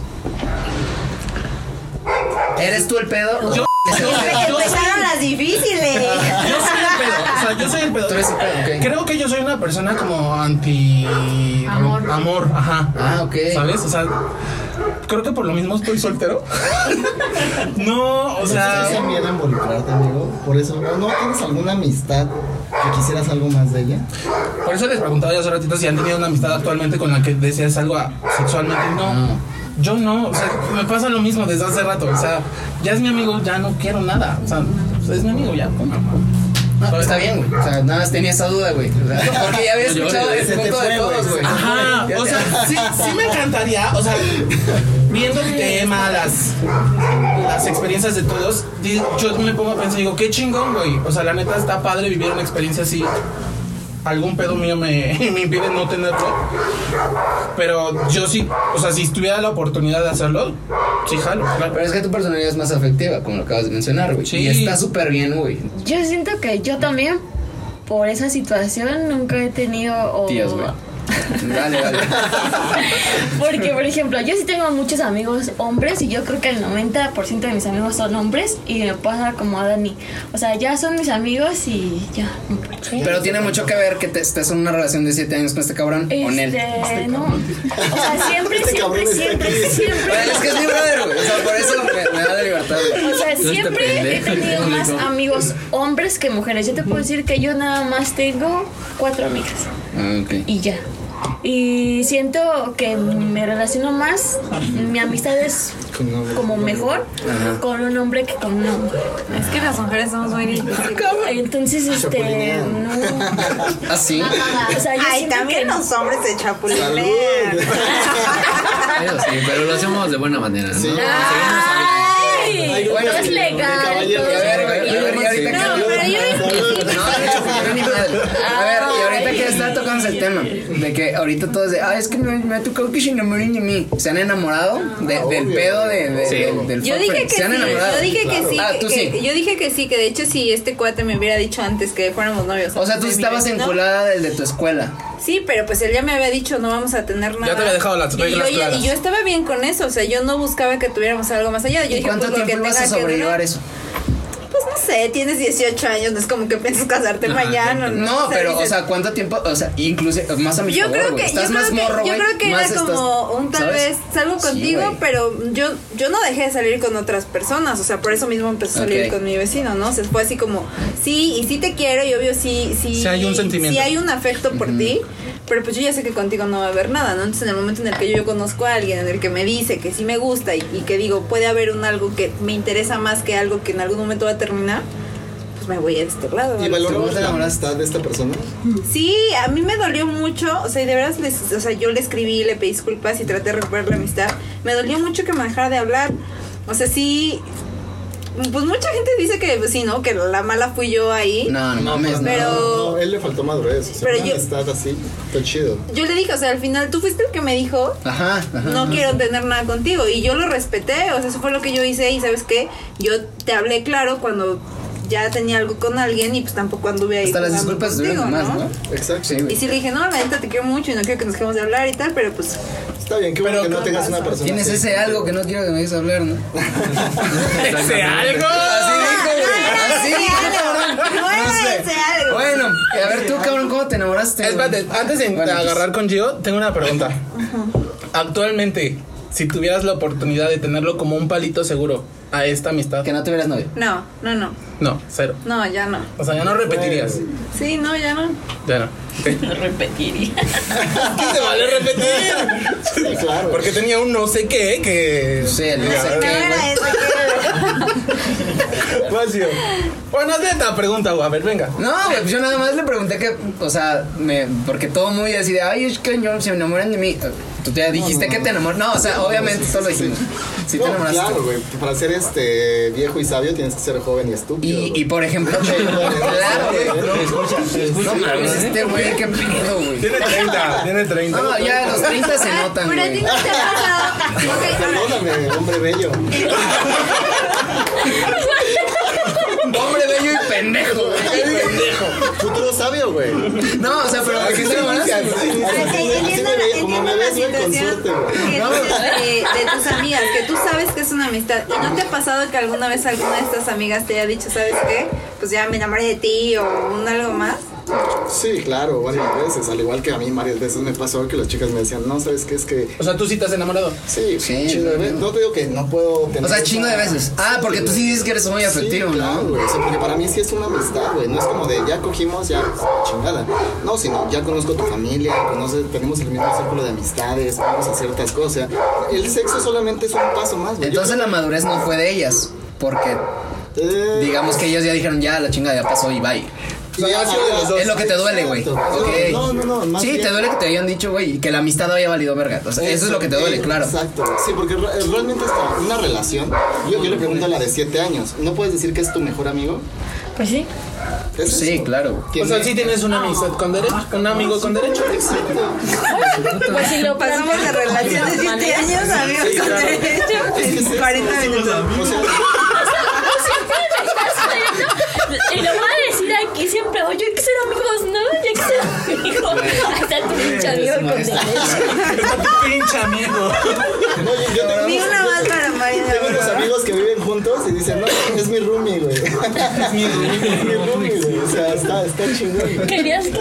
[SPEAKER 2] ¿Eres tú el pedo?
[SPEAKER 1] Yo,
[SPEAKER 5] Empezaron las difíciles.
[SPEAKER 1] yo soy el pedo. O sea, yo soy el pedo.
[SPEAKER 2] Tú eres el pedo, ok.
[SPEAKER 1] Creo que yo soy una persona como anti.
[SPEAKER 5] Amor.
[SPEAKER 1] Amor, ajá.
[SPEAKER 2] Ah, ok.
[SPEAKER 1] ¿Sabes? O sea, creo que por lo mismo estoy soltero. [LAUGHS] no, o sea.
[SPEAKER 7] ¿Tienes miedo a involucrarte, amigo? Por eso, ¿no, ¿no tienes alguna amistad que quisieras algo más de ella.
[SPEAKER 1] Por eso les preguntaba yo hace ratito si han tenido una amistad actualmente con la que deseas algo sexualmente. No, yo no. O sea, me pasa lo mismo desde hace rato. O sea, ya es mi amigo, ya no quiero nada. O sea, pues, es mi amigo, ya. punto.
[SPEAKER 2] No, está bien, güey. O sea, nada más tenía esa duda, güey. [LAUGHS] Porque ya había escuchado el
[SPEAKER 7] Se te
[SPEAKER 2] punto
[SPEAKER 7] fue,
[SPEAKER 2] de todos,
[SPEAKER 7] güey.
[SPEAKER 1] Ajá, o sea, sí, sí me encantaría, o sea, viendo el tema, las, las experiencias de todos, yo me pongo a pensar digo, qué chingón, güey. O sea, la neta está padre vivir una experiencia así. Algún pedo mío me, [LAUGHS] me impide no tenerlo. Pero yo sí, o sea, si tuviera la oportunidad de hacerlo, sí jalo, claro.
[SPEAKER 2] Pero es que tu personalidad es más afectiva, como lo acabas de mencionar, güey.
[SPEAKER 1] Sí.
[SPEAKER 2] Y está súper bien, güey.
[SPEAKER 6] Yo siento que yo también, por esa situación, nunca he tenido. o-
[SPEAKER 2] Tías, güey. Dale, dale. [LAUGHS]
[SPEAKER 6] Porque, por ejemplo, yo sí tengo muchos amigos hombres y yo creo que el 90% de mis amigos son hombres y me pasa como a Dani. O sea, ya son mis amigos y ya.
[SPEAKER 2] Pero tiene mucho que ver que te estés en una relación de 7 años con este cabrón o con él.
[SPEAKER 6] Este, no. O sea, siempre,
[SPEAKER 7] Este
[SPEAKER 6] siempre, siempre,
[SPEAKER 7] aquí.
[SPEAKER 6] siempre.
[SPEAKER 2] Bueno, es que es mi brother, güey. O sea, por eso me, me da la libertad, güey.
[SPEAKER 6] O sea,
[SPEAKER 3] este
[SPEAKER 6] siempre he tenido más amigos hombres que mujeres. Yo te puedo decir que yo nada más tengo cuatro amigas
[SPEAKER 2] Ah, ok.
[SPEAKER 6] y ya. Y siento que me relaciono más, mi amistad es como mejor con un hombre que con un hombre.
[SPEAKER 5] Es que las mujeres somos muy difíciles.
[SPEAKER 6] Entonces, este, no. [LAUGHS]
[SPEAKER 2] ¿Ah, sí?
[SPEAKER 6] O sea, yo
[SPEAKER 5] Ay, también
[SPEAKER 6] que
[SPEAKER 5] los hombres se chapulinean. [LAUGHS]
[SPEAKER 3] Sí, pero lo hacemos de buena manera, ¿no?
[SPEAKER 7] Sí.
[SPEAKER 6] Ay,
[SPEAKER 2] Bueno,
[SPEAKER 6] todo es legal. No, pero yo
[SPEAKER 2] No, de hecho, yo ni. A ver, y ahorita que está tocando el tema, de que ahorita todos de, ah, es que me, me ha tocado que se enamoren de mí. ¿Se han enamorado de- del
[SPEAKER 7] obvio.
[SPEAKER 2] pedo de, de-
[SPEAKER 3] Sí.
[SPEAKER 2] del, del
[SPEAKER 5] Yo
[SPEAKER 2] fuck
[SPEAKER 5] dije
[SPEAKER 2] friend?
[SPEAKER 5] que
[SPEAKER 2] ¿Se han
[SPEAKER 5] sí,
[SPEAKER 2] enamorado?
[SPEAKER 5] yo dije que sí,
[SPEAKER 2] Ah, tú
[SPEAKER 5] que-
[SPEAKER 2] sí.
[SPEAKER 5] yo dije que sí, que de hecho si este cuate me hubiera dicho antes que fuéramos novios.
[SPEAKER 2] O sea, tú
[SPEAKER 5] antes de mi
[SPEAKER 2] estabas
[SPEAKER 5] vecino,
[SPEAKER 2] enculada del de tu escuela.
[SPEAKER 5] Sí, pero pues él ya me había dicho no vamos a tener nada.
[SPEAKER 1] te había dejado las
[SPEAKER 5] Y yo
[SPEAKER 1] reglas
[SPEAKER 5] ya-
[SPEAKER 1] claras.
[SPEAKER 5] Y yo estaba bien con eso, o sea, yo no buscaba que tuviéramos algo más allá. Yo
[SPEAKER 2] ¿Y
[SPEAKER 5] dije,
[SPEAKER 2] cuánto
[SPEAKER 5] pues, lo que
[SPEAKER 2] tiempo ibas a
[SPEAKER 5] tenga que
[SPEAKER 2] sobrellevar
[SPEAKER 5] durar.
[SPEAKER 2] eso?
[SPEAKER 5] Pues no sé, tienes 18 años, no es como que piensas casarte mañana.
[SPEAKER 2] No,
[SPEAKER 5] sé,
[SPEAKER 2] pero, o sea, ¿cuánto tiempo? O sea, incluso más a mi
[SPEAKER 5] yo
[SPEAKER 2] favor,
[SPEAKER 5] creo que,
[SPEAKER 2] Estás
[SPEAKER 5] yo
[SPEAKER 2] más
[SPEAKER 5] creo que,
[SPEAKER 2] morro,
[SPEAKER 5] yo
[SPEAKER 2] güey.
[SPEAKER 5] creo que era
[SPEAKER 2] estás-
[SPEAKER 5] como un tal
[SPEAKER 2] ¿sabes?
[SPEAKER 5] vez salgo contigo, pero yo yo no dejé de salir con otras personas, o sea, por eso mismo empecé a salir con mi vecino, ¿no? O sea, fue así como, sí, y sí te quiero, y obvio sí, sí.
[SPEAKER 1] Sí hay un sentimiento.
[SPEAKER 5] Sí hay un afecto por ti, pero pues yo ya sé que contigo no va a haber nada, ¿no? Entonces en el momento en el que yo, yo conozco a alguien, en el que me dice que sí me gusta y, y que digo, puede haber un algo que me interesa más que algo que en algún momento va a terminar, pues me voy a este lado.
[SPEAKER 7] ¿Y valoramos la amistad de esta persona?
[SPEAKER 5] Sí, a mí me dolió mucho, o sea, y de verdad, les, o sea, yo le escribí, le pedí disculpas y traté de recuperar la amistad. Me dolió mucho que me dejara de hablar. O sea, sí, pues mucha gente dice que pues, sí, ¿no? Que la mala fui yo ahí.
[SPEAKER 2] No, no mames, no.
[SPEAKER 5] Pero-
[SPEAKER 7] No, él le faltó madurez. O sea,
[SPEAKER 5] Pero yo-
[SPEAKER 7] amistad así, está chido.
[SPEAKER 5] Yo le dije, o sea, al final tú fuiste el que me dijo,
[SPEAKER 2] Ajá, ajá.
[SPEAKER 5] no
[SPEAKER 2] ajá.
[SPEAKER 5] quiero tener nada contigo. Y yo lo respeté, o sea, eso fue lo que yo hice. Y sabes qué, yo te hablé claro cuando ya tenía algo con alguien y pues tampoco anduve ahí.
[SPEAKER 2] Hasta las disculpas
[SPEAKER 5] contigo,
[SPEAKER 2] más, ¿no?
[SPEAKER 7] Exacto.
[SPEAKER 2] Sí,
[SPEAKER 5] Y sí le dije, no, la neta te quiero mucho y no quiero que nos dejemos de hablar y tal, pero pues
[SPEAKER 7] Está bien, qué bueno
[SPEAKER 1] Pero
[SPEAKER 7] que no
[SPEAKER 1] ¿qué
[SPEAKER 7] tengas
[SPEAKER 5] pasa?
[SPEAKER 7] una persona
[SPEAKER 2] Tienes
[SPEAKER 7] así.
[SPEAKER 2] ese algo que no quiero que me dejes hablar, ¿no? [LAUGHS]
[SPEAKER 1] ¡Ese algo!
[SPEAKER 2] Así dijo, güey. Así dijo.
[SPEAKER 5] No
[SPEAKER 2] sé.
[SPEAKER 5] ese algo.
[SPEAKER 2] Bueno, a ver tú, cabrón, ¿cómo te enamoraste?
[SPEAKER 1] Espérate, antes de
[SPEAKER 2] Bueno, pues,
[SPEAKER 1] agarrar con Gio, tengo una pregunta. Actualmente, si tuvieras la oportunidad de tenerlo como un palito seguro a esta amistad,
[SPEAKER 2] Que no tuvieras novio.
[SPEAKER 5] No, no, no.
[SPEAKER 1] no, cero.
[SPEAKER 5] No, ya no.
[SPEAKER 1] O sea, ya no repetirías.
[SPEAKER 5] Sí, no, ya no.
[SPEAKER 1] Ya no. [LAUGHS] ¿Qué
[SPEAKER 6] Repetiría.
[SPEAKER 1] te vale repetir?
[SPEAKER 7] Sí, claro.
[SPEAKER 1] Porque tenía un no sé qué que.
[SPEAKER 2] Sí, el no sé
[SPEAKER 5] No
[SPEAKER 2] qué, güey.
[SPEAKER 1] Gio. Bueno, esta pregunta, güey. A ver, venga.
[SPEAKER 2] No, güey, pues yo nada más le pregunté que, o sea, me, porque todo muy así de, ay, es que yo, se enamoran de mí. Tú ya dijiste que te enamoras. No, o sea, obviamente, todo lo dijimos. Sí, te
[SPEAKER 7] No,
[SPEAKER 2] enamoraste.
[SPEAKER 7] claro, güey. Para ser este viejo y sabio tienes que ser joven y estúpido.
[SPEAKER 2] Y,
[SPEAKER 7] güey.
[SPEAKER 2] y por ejemplo, [LAUGHS] claro, güey. [LAUGHS] No mames, este güey, qué pedo, güey.
[SPEAKER 1] Tiene 30, tiene 30.
[SPEAKER 2] No, ya los 30 se notan,
[SPEAKER 5] Pero a ti
[SPEAKER 2] güey.
[SPEAKER 5] no te ha pasado. [LAUGHS]
[SPEAKER 7] Perdóname, hombre bello.
[SPEAKER 2] Hombre bello y pendejo, güey.
[SPEAKER 1] pendejo.
[SPEAKER 7] Futuro sabio, güey.
[SPEAKER 2] No, o sea, pero
[SPEAKER 7] así me ve, como me ves, güey, con suerte, güey.
[SPEAKER 5] que de, de tus amigas, que tú sabes que es una amistad. ¿Y no te ha pasado que alguna vez alguna de estas amigas te haya dicho, ¿sabes qué? Pues ya me enamoré de ti o un algo más?
[SPEAKER 7] Sí, claro, varias veces. Al igual que a mí, varias veces me pasó que las chicas me decían, no, ¿sabes qué? Es que.
[SPEAKER 1] O sea, tú sí estás enamorado.
[SPEAKER 7] Sí,
[SPEAKER 2] Sí,
[SPEAKER 7] chingo de veces. No te digo que no puedo tener.
[SPEAKER 2] O sea, chingo de veces. Ah, porque tú sí dices que eres muy afectivo,
[SPEAKER 7] sí, claro,
[SPEAKER 2] ¿no?
[SPEAKER 7] güey. O sea, porque para mí sí es una amistad, güey. No es como de ya cogimos, ya chingada. No, sino ya conozco tu familia, conoce, tenemos el mismo círculo de amistades, vamos a ciertas cosas. El sexo solamente es un paso más, güey. Yo
[SPEAKER 2] Entonces la madurez no fue de ellas. Porque
[SPEAKER 7] que- Eh,
[SPEAKER 2] digamos que ellos ya dijeron, ya la chinga ya pasó y bye.
[SPEAKER 1] De los dos.
[SPEAKER 2] Es lo que te duele, güey.
[SPEAKER 7] Exacto.
[SPEAKER 2] Ok.
[SPEAKER 7] No, no, no. más
[SPEAKER 2] Sí,
[SPEAKER 7] bien-
[SPEAKER 2] te duele que te hayan dicho, güey, y que la amistad haya valido verga. O sea, eso es lo que te duele,
[SPEAKER 7] Eh,
[SPEAKER 2] claro.
[SPEAKER 7] Exacto. Sí, porque re- realmente está una relación. Yo, yo le pregunto a la de 7 años, ¿no puedes decir que es tu mejor amigo?
[SPEAKER 6] Pues sí.
[SPEAKER 7] ¿Es
[SPEAKER 2] Sí,
[SPEAKER 7] eso?
[SPEAKER 2] claro.
[SPEAKER 1] O sea, sí tienes una amistad con derecho, un amigo con derecho.
[SPEAKER 6] Pues si lo
[SPEAKER 5] Pasamos de relación de 7 años amigos
[SPEAKER 1] Sí,
[SPEAKER 5] con derecho en 40 minutos.
[SPEAKER 6] Y lo voy aquí siempre, oye, hay que ser amigos, ¿no? Ya hay que ser amigos. [LAUGHS] Ahí está tu pinche amigo con derecho.
[SPEAKER 1] Está tu pinche amigo.
[SPEAKER 7] no, yo, yo tengo,
[SPEAKER 5] Ni una más para María.
[SPEAKER 7] tengo unos amigos que viven juntos y dicen, no, es mi roomie, güey. [LAUGHS] Es mi roomie. [LAUGHS] Es mi roomie, güey. O sea, está, está chingón.
[SPEAKER 6] Querías que.
[SPEAKER 7] Es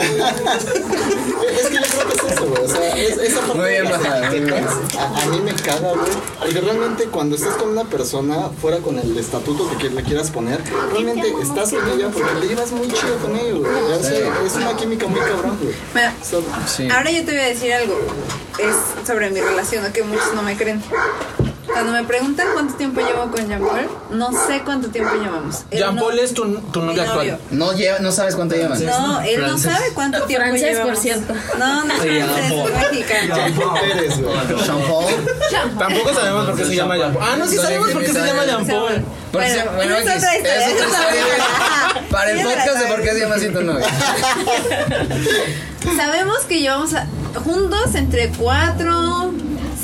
[SPEAKER 7] que yo creo que es eso, güey. O sea, es, esa parte
[SPEAKER 2] Muy bien
[SPEAKER 7] a, a mí me caga, güey. Porque realmente cuando estás con una persona, fuera con el estatuto que le quieras poner, realmente estás con ella porque te llevas muy chido con ella, güey. O sea, es una química muy cabrón, güey.
[SPEAKER 5] Mira,
[SPEAKER 2] Sí.
[SPEAKER 5] Ahora yo te voy a decir algo. Es sobre mi relación, ¿no? que muchos no me creen. Cuando me preguntan cuánto tiempo llevo con Jean Paul, no sé cuánto tiempo llevamos. Él
[SPEAKER 1] Jean
[SPEAKER 5] no-
[SPEAKER 1] Paul es tu, tu novio actual.
[SPEAKER 2] No, lleva, no sabes cuánto llevan.
[SPEAKER 5] No, él
[SPEAKER 3] Francés.
[SPEAKER 5] no sabe cuánto tiempo
[SPEAKER 6] Francés, por
[SPEAKER 5] llevamos.
[SPEAKER 6] cierto.
[SPEAKER 5] No, no es francés, es mexicano.
[SPEAKER 7] Pérez, güey.
[SPEAKER 2] Jean Paul.
[SPEAKER 1] Tampoco sabemos por qué se llama Jean Paul. Ah, no, sí sabemos por qué se llama Jean Paul.
[SPEAKER 2] Por
[SPEAKER 5] Bueno,
[SPEAKER 2] bueno,
[SPEAKER 5] es otra historia,
[SPEAKER 2] Para el
[SPEAKER 5] Sí,
[SPEAKER 2] podcast de por qué se llama así tu novio.
[SPEAKER 5] Sabemos que llevamos a- juntos entre 4,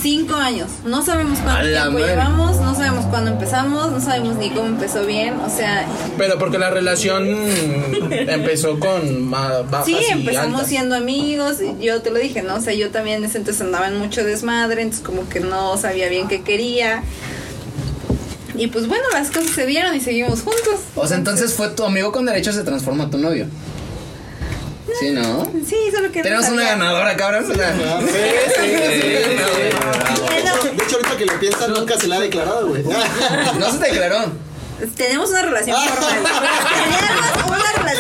[SPEAKER 5] 5 años. No sabemos cuánto tiempo
[SPEAKER 2] madre.
[SPEAKER 5] llevamos, no sabemos cuándo empezamos, no sabemos ni cómo empezó bien. O sea,
[SPEAKER 1] Pero porque la relación [LAUGHS] empezó con bajas
[SPEAKER 5] sí,
[SPEAKER 1] y
[SPEAKER 5] empezamos
[SPEAKER 1] altas.
[SPEAKER 5] siendo amigos. Yo te lo dije, ¿no? O sea, yo también en ese entonces andaba en mucho desmadre, entonces como que no sabía bien qué quería. Y pues bueno, las cosas se dieron y seguimos juntos.
[SPEAKER 2] O sea, entonces fue tu amigo con derecho se transforma tu novio. Sí, ¿no?
[SPEAKER 5] Sí, solo que no
[SPEAKER 2] Tenemos una ganadora, cabrón. O sea,
[SPEAKER 7] De hecho, ahorita que lo piensas, nunca se le ha declarado, güey.
[SPEAKER 2] No se te declaró.
[SPEAKER 5] Tenemos una relación formal. [LAUGHS] Tenemos una relación formal.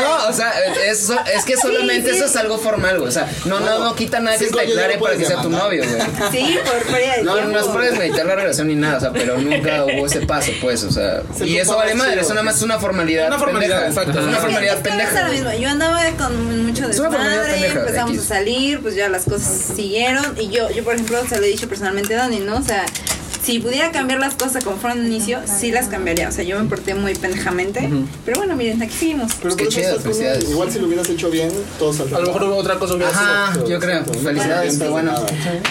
[SPEAKER 2] No, o sea, es, es que solamente
[SPEAKER 5] Sí, sí.
[SPEAKER 2] eso es algo formal, güey. O sea, no, no, no quita nada que se declare para que sea tu novio, güey.
[SPEAKER 5] Sí, por pérdida de
[SPEAKER 2] No,
[SPEAKER 5] tiempo.
[SPEAKER 2] no es por meditar la relación ni nada, o sea, pero nunca [LAUGHS] hubo ese paso, pues, o sea.
[SPEAKER 7] Se
[SPEAKER 2] Y eso vale madre, eso nada más es una formalidad.
[SPEAKER 1] Una formalidad,
[SPEAKER 2] pendeja.
[SPEAKER 1] exacto.
[SPEAKER 2] Es una formalidad pendeja.
[SPEAKER 5] lo mismo. Yo andaba con mucho desmadre, empezamos
[SPEAKER 2] X.
[SPEAKER 5] a salir, pues ya las cosas siguieron. Y yo, yo por ejemplo, se lo he dicho personalmente a Dani, ¿no? O sea, si pudiera cambiar las cosas como fueron al inicio, sí las cambiaría. O sea, yo me porté muy pendejamente. Pero bueno, miren, aquí seguimos.
[SPEAKER 7] Pero
[SPEAKER 2] Qué chido, felicidades.
[SPEAKER 7] Igual si lo hubieras hecho bien, todo saldría
[SPEAKER 1] A lo mejor otra cosa hubiera
[SPEAKER 2] Ajá,
[SPEAKER 1] sido.
[SPEAKER 2] yo creo. Felicidades, pero bueno.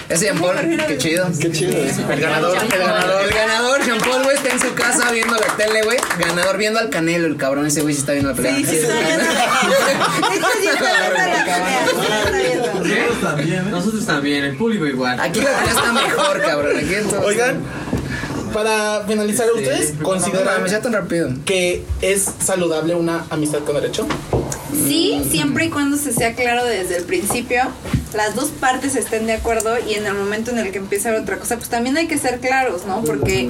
[SPEAKER 2] Ese Jean Paul, qué chido.
[SPEAKER 7] Qué chido.
[SPEAKER 1] El ganador, el ganador.
[SPEAKER 2] El ganador, Jean Paul, güey, está en su casa viendo la tele, güey. Ganador viendo al Canelo, el cabrón ese güey sí está viendo la pelea.
[SPEAKER 5] Sí, sí.
[SPEAKER 8] Nosotros también, ¿eh?
[SPEAKER 9] El público igual.
[SPEAKER 2] Aquí la pelea está mejor, cabrón. Aquí entonces.
[SPEAKER 1] Oigan, para finalizar, ¿ustedes
[SPEAKER 2] No
[SPEAKER 1] consideran
[SPEAKER 2] tan rápido.
[SPEAKER 1] que es saludable una amistad con derecho?
[SPEAKER 5] Sí, siempre y cuando se sea claro desde el principio, las dos partes estén de acuerdo y en el momento en el que empieza a haber otra cosa, pues también hay que ser claros, ¿no? Porque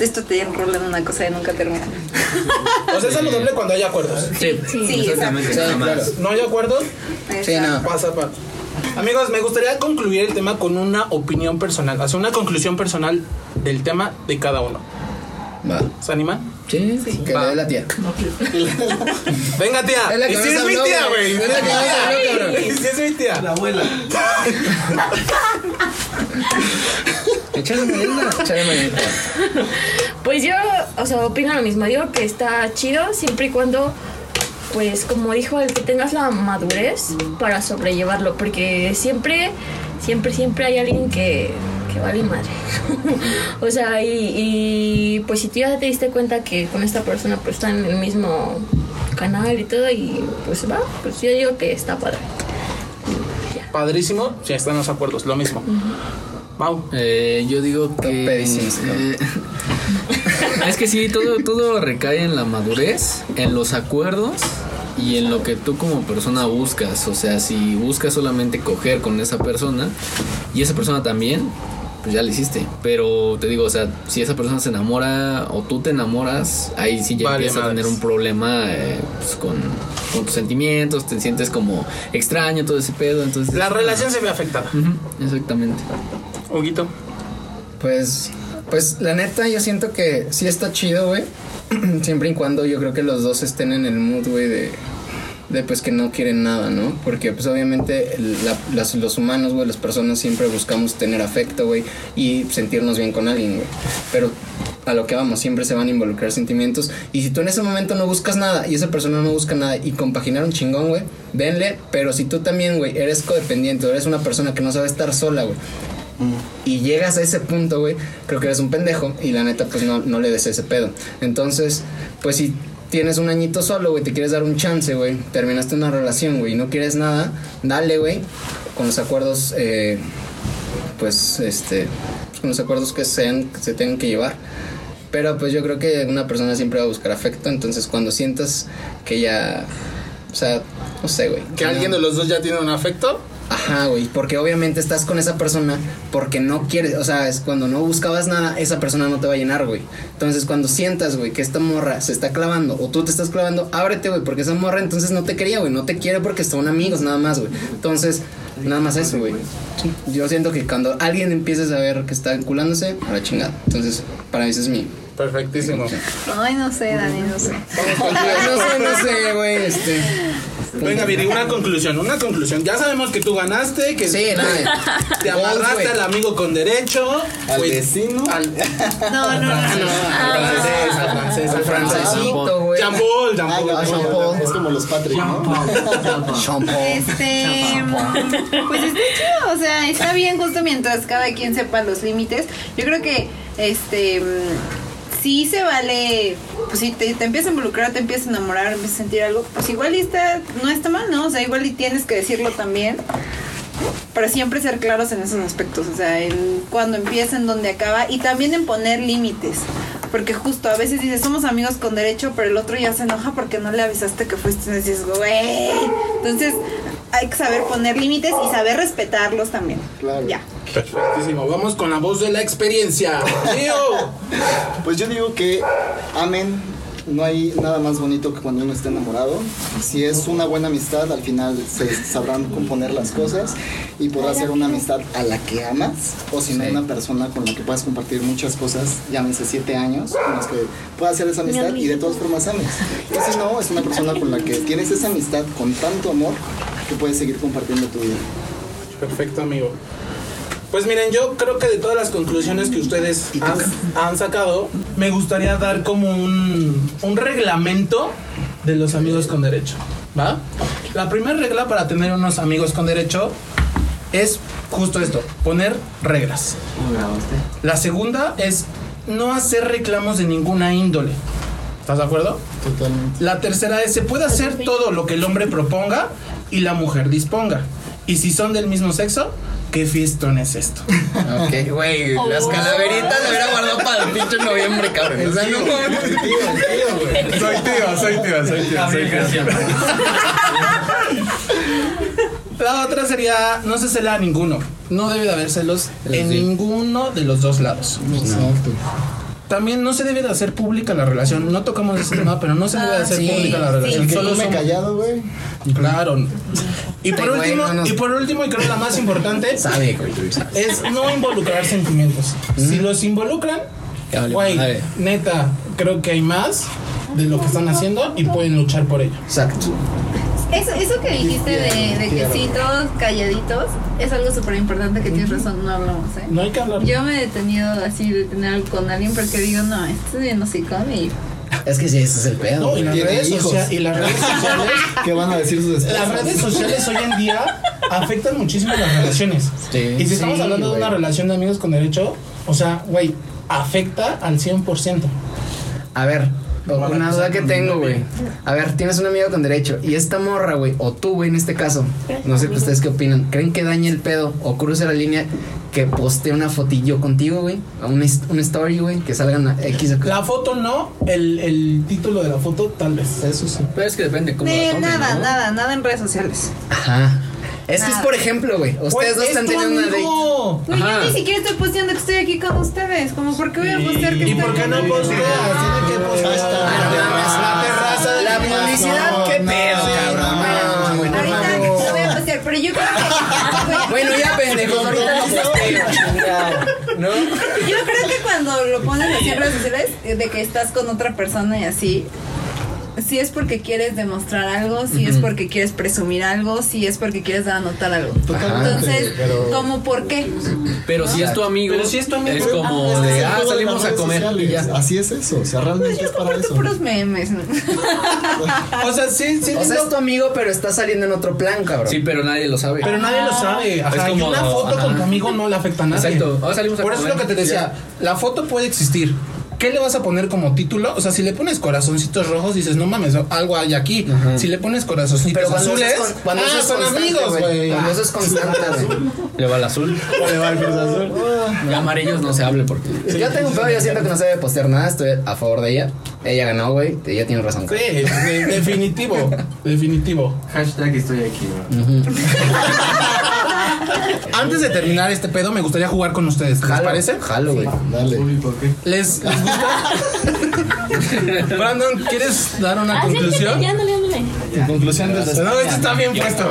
[SPEAKER 5] esto te enrola en una cosa y nunca termina.
[SPEAKER 1] O sea, es saludable cuando hay acuerdos.
[SPEAKER 2] Sí,
[SPEAKER 5] Sí,
[SPEAKER 9] Exactamente,
[SPEAKER 2] Sí,
[SPEAKER 9] nada
[SPEAKER 2] claro.
[SPEAKER 1] No hay acuerdos,
[SPEAKER 2] Sí, no.
[SPEAKER 1] pasa, pasa. Amigos, me gustaría concluir el tema con una opinión personal, hacer una conclusión personal del tema de cada uno.
[SPEAKER 2] Va.
[SPEAKER 1] ¿Se animan?
[SPEAKER 2] Sí, que le dé la tía. [LAUGHS]
[SPEAKER 1] Venga, tía.
[SPEAKER 2] Es la que
[SPEAKER 1] y si es mi tía,
[SPEAKER 2] güey. Es la que [LAUGHS] cabrón.
[SPEAKER 1] Y si es mi tía.
[SPEAKER 8] La abuela. [LAUGHS]
[SPEAKER 2] Échale manita, échale manita.
[SPEAKER 6] Pues yo, o sea, opino lo mismo. Digo que está chido siempre y cuando, pues, como dijo, el que tengas la madurez para sobrellevarlo. Porque siempre, siempre, siempre hay alguien que, que vale madre. [LAUGHS] o sea, y, y, pues si tú ya te diste cuenta que con esta persona pues está en el mismo canal y todo, y pues va, pues yo digo que está padre. Ya.
[SPEAKER 1] Padrísimo, si están los acuerdos, lo mismo. Mau.
[SPEAKER 3] Eh, yo digo que.
[SPEAKER 2] ¿no?
[SPEAKER 3] eh, [LAUGHS] es que sí, todo, todo recae en la madurez, en los acuerdos y en lo que tú como persona buscas. O sea, si buscas solamente coger con esa persona y esa persona también, pues ya lo hiciste. Pero te digo, o sea, si esa persona se enamora o tú te enamoras, ahí sí ya
[SPEAKER 1] Vale,
[SPEAKER 3] empiezas a tener un problema eh, pues, con, con tus sentimientos, te sientes como extraño, todo ese pedo. Entonces,
[SPEAKER 1] La relación se ve afectada.
[SPEAKER 3] Exactamente.
[SPEAKER 1] Huguito.
[SPEAKER 2] Pues, pues la neta, yo siento que sí está chido, güey. [CLEARS THROAT] Siempre y cuando yo creo que los dos estén en el mood, güey, de, pues que no quieren nada, ¿no? Porque pues obviamente los humanos, güey, las personas siempre buscamos tener afecto, güey, y sentirnos bien con alguien, güey. Pero a lo que vamos, siempre se van a involucrar sentimientos. Y si tú en ese momento no buscas nada y esa persona no busca nada y compaginar un chingón, güey, denle. Pero si tú también, güey, eres codependiente, eres una persona que no sabe estar sola, güey, y llegas a ese punto, güey, creo que eres un pendejo y la neta, pues no, no le des ese pedo. Entonces, pues si tienes un añito solo, güey, te quieres dar un chance, güey, terminaste una relación, güey, y no quieres nada, dale, güey, con los acuerdos, eh, pues, este, con los acuerdos que sean, que se tengan que llevar. Pero pues yo creo que una persona siempre va a buscar afecto, entonces cuando sientas que ya, o sea, no sé, güey.
[SPEAKER 1] Que alguien de los dos ya tiene un afecto.
[SPEAKER 2] Ajá, güey, porque obviamente estás con esa persona porque no quieres, o sea, es cuando no buscabas nada, esa persona no te va a llenar, güey. Entonces, cuando sientas, güey, que esta morra se está clavando o tú te estás clavando, ábrete, güey, porque esa morra entonces no te quería, güey, no te quiere porque son amigos nada más, güey. Entonces, nada más eso, güey. Yo siento que cuando alguien empiece a saber que está vinculándose, a la chingada. Entonces, para mí ese es mi...
[SPEAKER 1] Perfectísimo.
[SPEAKER 5] Ay, no sé, Dani, no sé. [LAUGHS]
[SPEAKER 2] No sé, no sé, güey, este...
[SPEAKER 1] Venga, Viri, una [LAUGHS] conclusión, una conclusión. Ya sabemos que tú ganaste, que
[SPEAKER 2] Sí, nada.
[SPEAKER 1] te amarraste al amigo con derecho.
[SPEAKER 7] Al
[SPEAKER 1] güey,
[SPEAKER 7] vecino.
[SPEAKER 1] Al,
[SPEAKER 5] No, no, no.
[SPEAKER 1] No, al francés, al francés, al francés.
[SPEAKER 2] Francesito, güey.
[SPEAKER 1] Jean-Paul,
[SPEAKER 7] Ah,
[SPEAKER 1] Jean-Paul.
[SPEAKER 7] ya,
[SPEAKER 2] Jean-Paul.
[SPEAKER 7] Es como los Patrick, ¿no?
[SPEAKER 2] Shampoo.
[SPEAKER 5] Este, mm, pues está chido, o sea, está bien justo mientras cada quien sepa los límites. Yo creo que, este, mm, sí se vale, pues si te, te empiezas a involucrar, te empiezas a enamorar, empiezas a sentir algo, pues igual está, no está mal, ¿no? O sea, igual y tienes que decirlo también. Pero siempre ser claros en esos aspectos, o sea, en cuando empieza, en dónde acaba y también en poner límites. Porque justo a veces dices, somos amigos con derecho, pero el otro ya se enoja porque no le avisaste que fuiste. Y dices, güey. Entonces, hay que saber poner límites y saber respetarlos también.
[SPEAKER 7] Claro.
[SPEAKER 5] Ya.
[SPEAKER 1] Perfectísimo. Vamos con la voz de la experiencia. [LAUGHS]
[SPEAKER 7] Pues yo digo que amen. No hay nada más bonito que cuando uno está enamorado. Si es una buena amistad, al final se sabrán componer las cosas y podrás ser una amistad a la que amas o si no
[SPEAKER 2] Sí.
[SPEAKER 7] una persona con la que puedas compartir muchas cosas, llámense siete años, con las que puedas hacer esa amistad y de todas formas ames. Y si no, es una persona con la que tienes esa amistad con tanto amor que puedes seguir compartiendo tu vida.
[SPEAKER 1] Perfecto, amigo. Pues miren, yo creo que de todas las conclusiones que ustedes han, han sacado, me gustaría dar como un, un reglamento de los amigos con derecho. ¿Va? La primera regla para tener unos amigos con derecho es justo esto, poner reglas. La segunda es no hacer reclamos de ninguna índole. ¿Estás de acuerdo?
[SPEAKER 7] Totalmente.
[SPEAKER 1] La tercera es, se puede hacer todo lo que el hombre proponga y la mujer disponga. Y si son del mismo sexo, ¿qué fiestón es esto?
[SPEAKER 2] Ok, [LAUGHS] güey, las calaveritas las hubiera guardado para el pinche noviembre, cabrón. O sea, no [LAUGHS]
[SPEAKER 1] soy tío, soy tío, soy tío, soy tío. La otra sería, no se cela a ninguno. No debe de haber celos en
[SPEAKER 2] Sí.
[SPEAKER 1] ninguno de los dos lados.
[SPEAKER 7] Exacto.
[SPEAKER 1] También no se debe de hacer pública la relación. No tocamos ese tema, pero no se debe de hacer
[SPEAKER 2] sí,
[SPEAKER 1] pública la relación.
[SPEAKER 7] El que
[SPEAKER 1] Solo
[SPEAKER 7] come
[SPEAKER 1] somos-
[SPEAKER 7] callado, güey.
[SPEAKER 1] Claro. Y por
[SPEAKER 2] Ay,
[SPEAKER 1] último,
[SPEAKER 2] no.
[SPEAKER 1] y por último, y creo la más importante,
[SPEAKER 2] Sabe, güey, sabe.
[SPEAKER 1] es no involucrar sentimientos. Si los involucran, güey, neta, creo que hay más de lo que están haciendo y pueden luchar por ello.
[SPEAKER 2] Exacto.
[SPEAKER 5] Eso, eso que dijiste de, de que sí, todos calladitos, es algo súper importante que tienes razón, no hablamos, ¿eh?
[SPEAKER 1] No hay que hablar.
[SPEAKER 5] Yo me he detenido así de tener algo con alguien porque digo, no, esto no se come y
[SPEAKER 2] Es que sí, ese es el pedo.
[SPEAKER 1] No, y las redes sociales, y las redes sociales,
[SPEAKER 7] ¿Qué van a decir sus esposas?
[SPEAKER 1] las redes sociales hoy en día afectan muchísimo las relaciones.
[SPEAKER 2] Sí,
[SPEAKER 1] y si estamos hablando de una relación de amigos con derecho, o sea, güey, afecta al 100%.
[SPEAKER 2] A ver, una duda que tengo, güey. A ver, tienes un amigo con derecho y esta morra, güey, o tú, güey, en este caso, no sé ustedes qué opinan. ¿Creen que dañe el pedo o cruce la línea que postee una fotillo contigo, güey? A Un, his- un story, güey, que salgan a X o
[SPEAKER 1] La foto no, el, el título de la foto tal vez.
[SPEAKER 2] Eso sí.
[SPEAKER 3] Pero es que depende cómo la
[SPEAKER 5] Eh,
[SPEAKER 3] tomen,
[SPEAKER 5] nada,
[SPEAKER 3] ¿no?
[SPEAKER 5] nada, nada en redes sociales.
[SPEAKER 2] Ajá. Es que es por ejemplo, güey. Ustedes dos
[SPEAKER 1] es
[SPEAKER 2] están teniendo una date.
[SPEAKER 5] Güey, yo ni siquiera estoy posteando que estoy aquí con ustedes. Como, ¿por qué voy a postear que
[SPEAKER 1] ¿Y
[SPEAKER 5] estoy
[SPEAKER 1] por qué
[SPEAKER 5] con
[SPEAKER 1] no
[SPEAKER 5] ustedes?
[SPEAKER 1] posteas? Tiene que postear.
[SPEAKER 2] No
[SPEAKER 1] La terraza de
[SPEAKER 2] La publicidad, qué pedo,
[SPEAKER 1] Sí,
[SPEAKER 2] cabrón.
[SPEAKER 1] no,
[SPEAKER 2] No,
[SPEAKER 5] Ahorita lo voy a postear, pero yo creo que. [LAUGHS]
[SPEAKER 2] Bueno, ya pendejos, ahorita no posteo. ¿No?
[SPEAKER 5] Yo creo que cuando lo pones así en redes sociales, eh, de que estás con otra persona y así, si es porque quieres demostrar algo, si es porque quieres presumir algo, si es porque quieres dar a notar algo. Entonces,
[SPEAKER 7] pero-
[SPEAKER 5] ¿cómo por qué?
[SPEAKER 3] Pero si es tu amigo,
[SPEAKER 1] Pero si es tu amigo.
[SPEAKER 3] es como
[SPEAKER 7] Es que
[SPEAKER 3] de, ah, salimos a comer y
[SPEAKER 7] sociales.
[SPEAKER 3] ya.
[SPEAKER 7] Así es eso, o sea, realmente
[SPEAKER 5] Yo
[SPEAKER 7] es para eso.
[SPEAKER 5] puros memes. ¿no? [LAUGHS]
[SPEAKER 1] O sea, sí, sí.
[SPEAKER 2] O sea,
[SPEAKER 1] no,
[SPEAKER 2] es tu amigo, pero está saliendo en otro plan, cabrón.
[SPEAKER 3] Sí, pero nadie lo sabe.
[SPEAKER 1] Pero nadie lo sabe. Ajá,
[SPEAKER 3] Es como-
[SPEAKER 1] y una foto
[SPEAKER 3] ajá.
[SPEAKER 1] con tu amigo no le afecta a nadie.
[SPEAKER 3] Exacto. Ahora salimos a
[SPEAKER 1] Por eso es lo que
[SPEAKER 3] comer.
[SPEAKER 1] te decía. La foto puede existir. ¿Qué le vas a poner como título? O sea, si le pones corazoncitos rojos, dices, no mames, algo hay aquí. Si le pones corazoncitos
[SPEAKER 2] Pero cuando
[SPEAKER 1] azules,
[SPEAKER 2] con- cuando
[SPEAKER 1] ah,
[SPEAKER 2] eso es
[SPEAKER 1] son amigos, güey.
[SPEAKER 2] Cuando eso es constante, güey. [LAUGHS]
[SPEAKER 3] Le va el azul.
[SPEAKER 1] Le va el Cruz Azul.
[SPEAKER 3] Y amarillos no se hable porque.
[SPEAKER 2] yo tengo un pedo, yo siento que no se debe postear nada, estoy a favor de ella. Ella ganó, güey, ella tiene razón.
[SPEAKER 1] Sí, de- definitivo. Definitivo.
[SPEAKER 9] Hashtag estoy aquí, güey. [LAUGHS] [LAUGHS]
[SPEAKER 1] Antes de terminar este pedo, me gustaría jugar con ustedes. ¿Les
[SPEAKER 2] Jalo,
[SPEAKER 1] parece?
[SPEAKER 2] Jalo, güey.
[SPEAKER 7] Dale.
[SPEAKER 9] ¿Por qué?
[SPEAKER 1] ¿Les, les gusta? [LAUGHS] Brandon, ¿quieres dar una
[SPEAKER 6] Ah, sí,
[SPEAKER 1] conclusión?
[SPEAKER 6] ya, ándale, ándale.
[SPEAKER 7] Conclusión de
[SPEAKER 1] No, esto está bien puesto.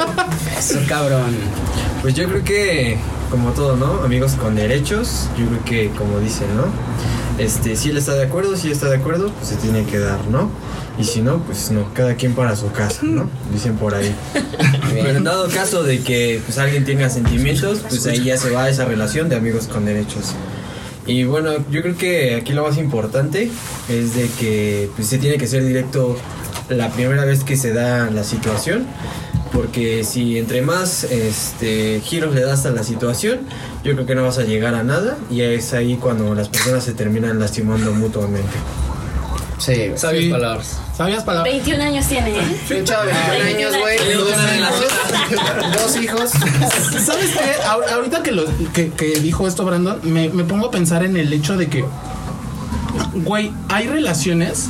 [SPEAKER 1] [LAUGHS]
[SPEAKER 2] Eso, cabrón.
[SPEAKER 9] Pues yo creo que, como todo, ¿no? Amigos con derechos, yo creo que, como dicen, ¿no? Este, si él está de acuerdo, si está de acuerdo, pues se tiene que dar, ¿no? Y si no, pues no, cada quien para su casa, ¿no? [LAUGHS] Dicen por ahí. Pero en dado caso de que pues alguien tenga sentimientos, pues ahí ya se va esa relación de amigos con derechos. Y bueno, yo creo que aquí lo más importante es de que pues, se tiene que ser directo la primera vez que se da la situación. Porque si entre más este, giros le das a la situación, yo creo que no vas a llegar a nada. Y es ahí cuando las personas se terminan lastimando mutuamente.
[SPEAKER 2] Sí.
[SPEAKER 3] Sabias
[SPEAKER 1] Sí.
[SPEAKER 3] palabras.
[SPEAKER 1] ¿Sabías palabras?
[SPEAKER 6] 21 años tiene, ¿eh?
[SPEAKER 2] Chavo de 21 años, güey. Dos. Dos hijos.
[SPEAKER 1] ¿Sabes qué? Ahor- Ahorita que, lo, que, que dijo esto Brandon, me, me pongo a pensar en el hecho de que, güey, hay relaciones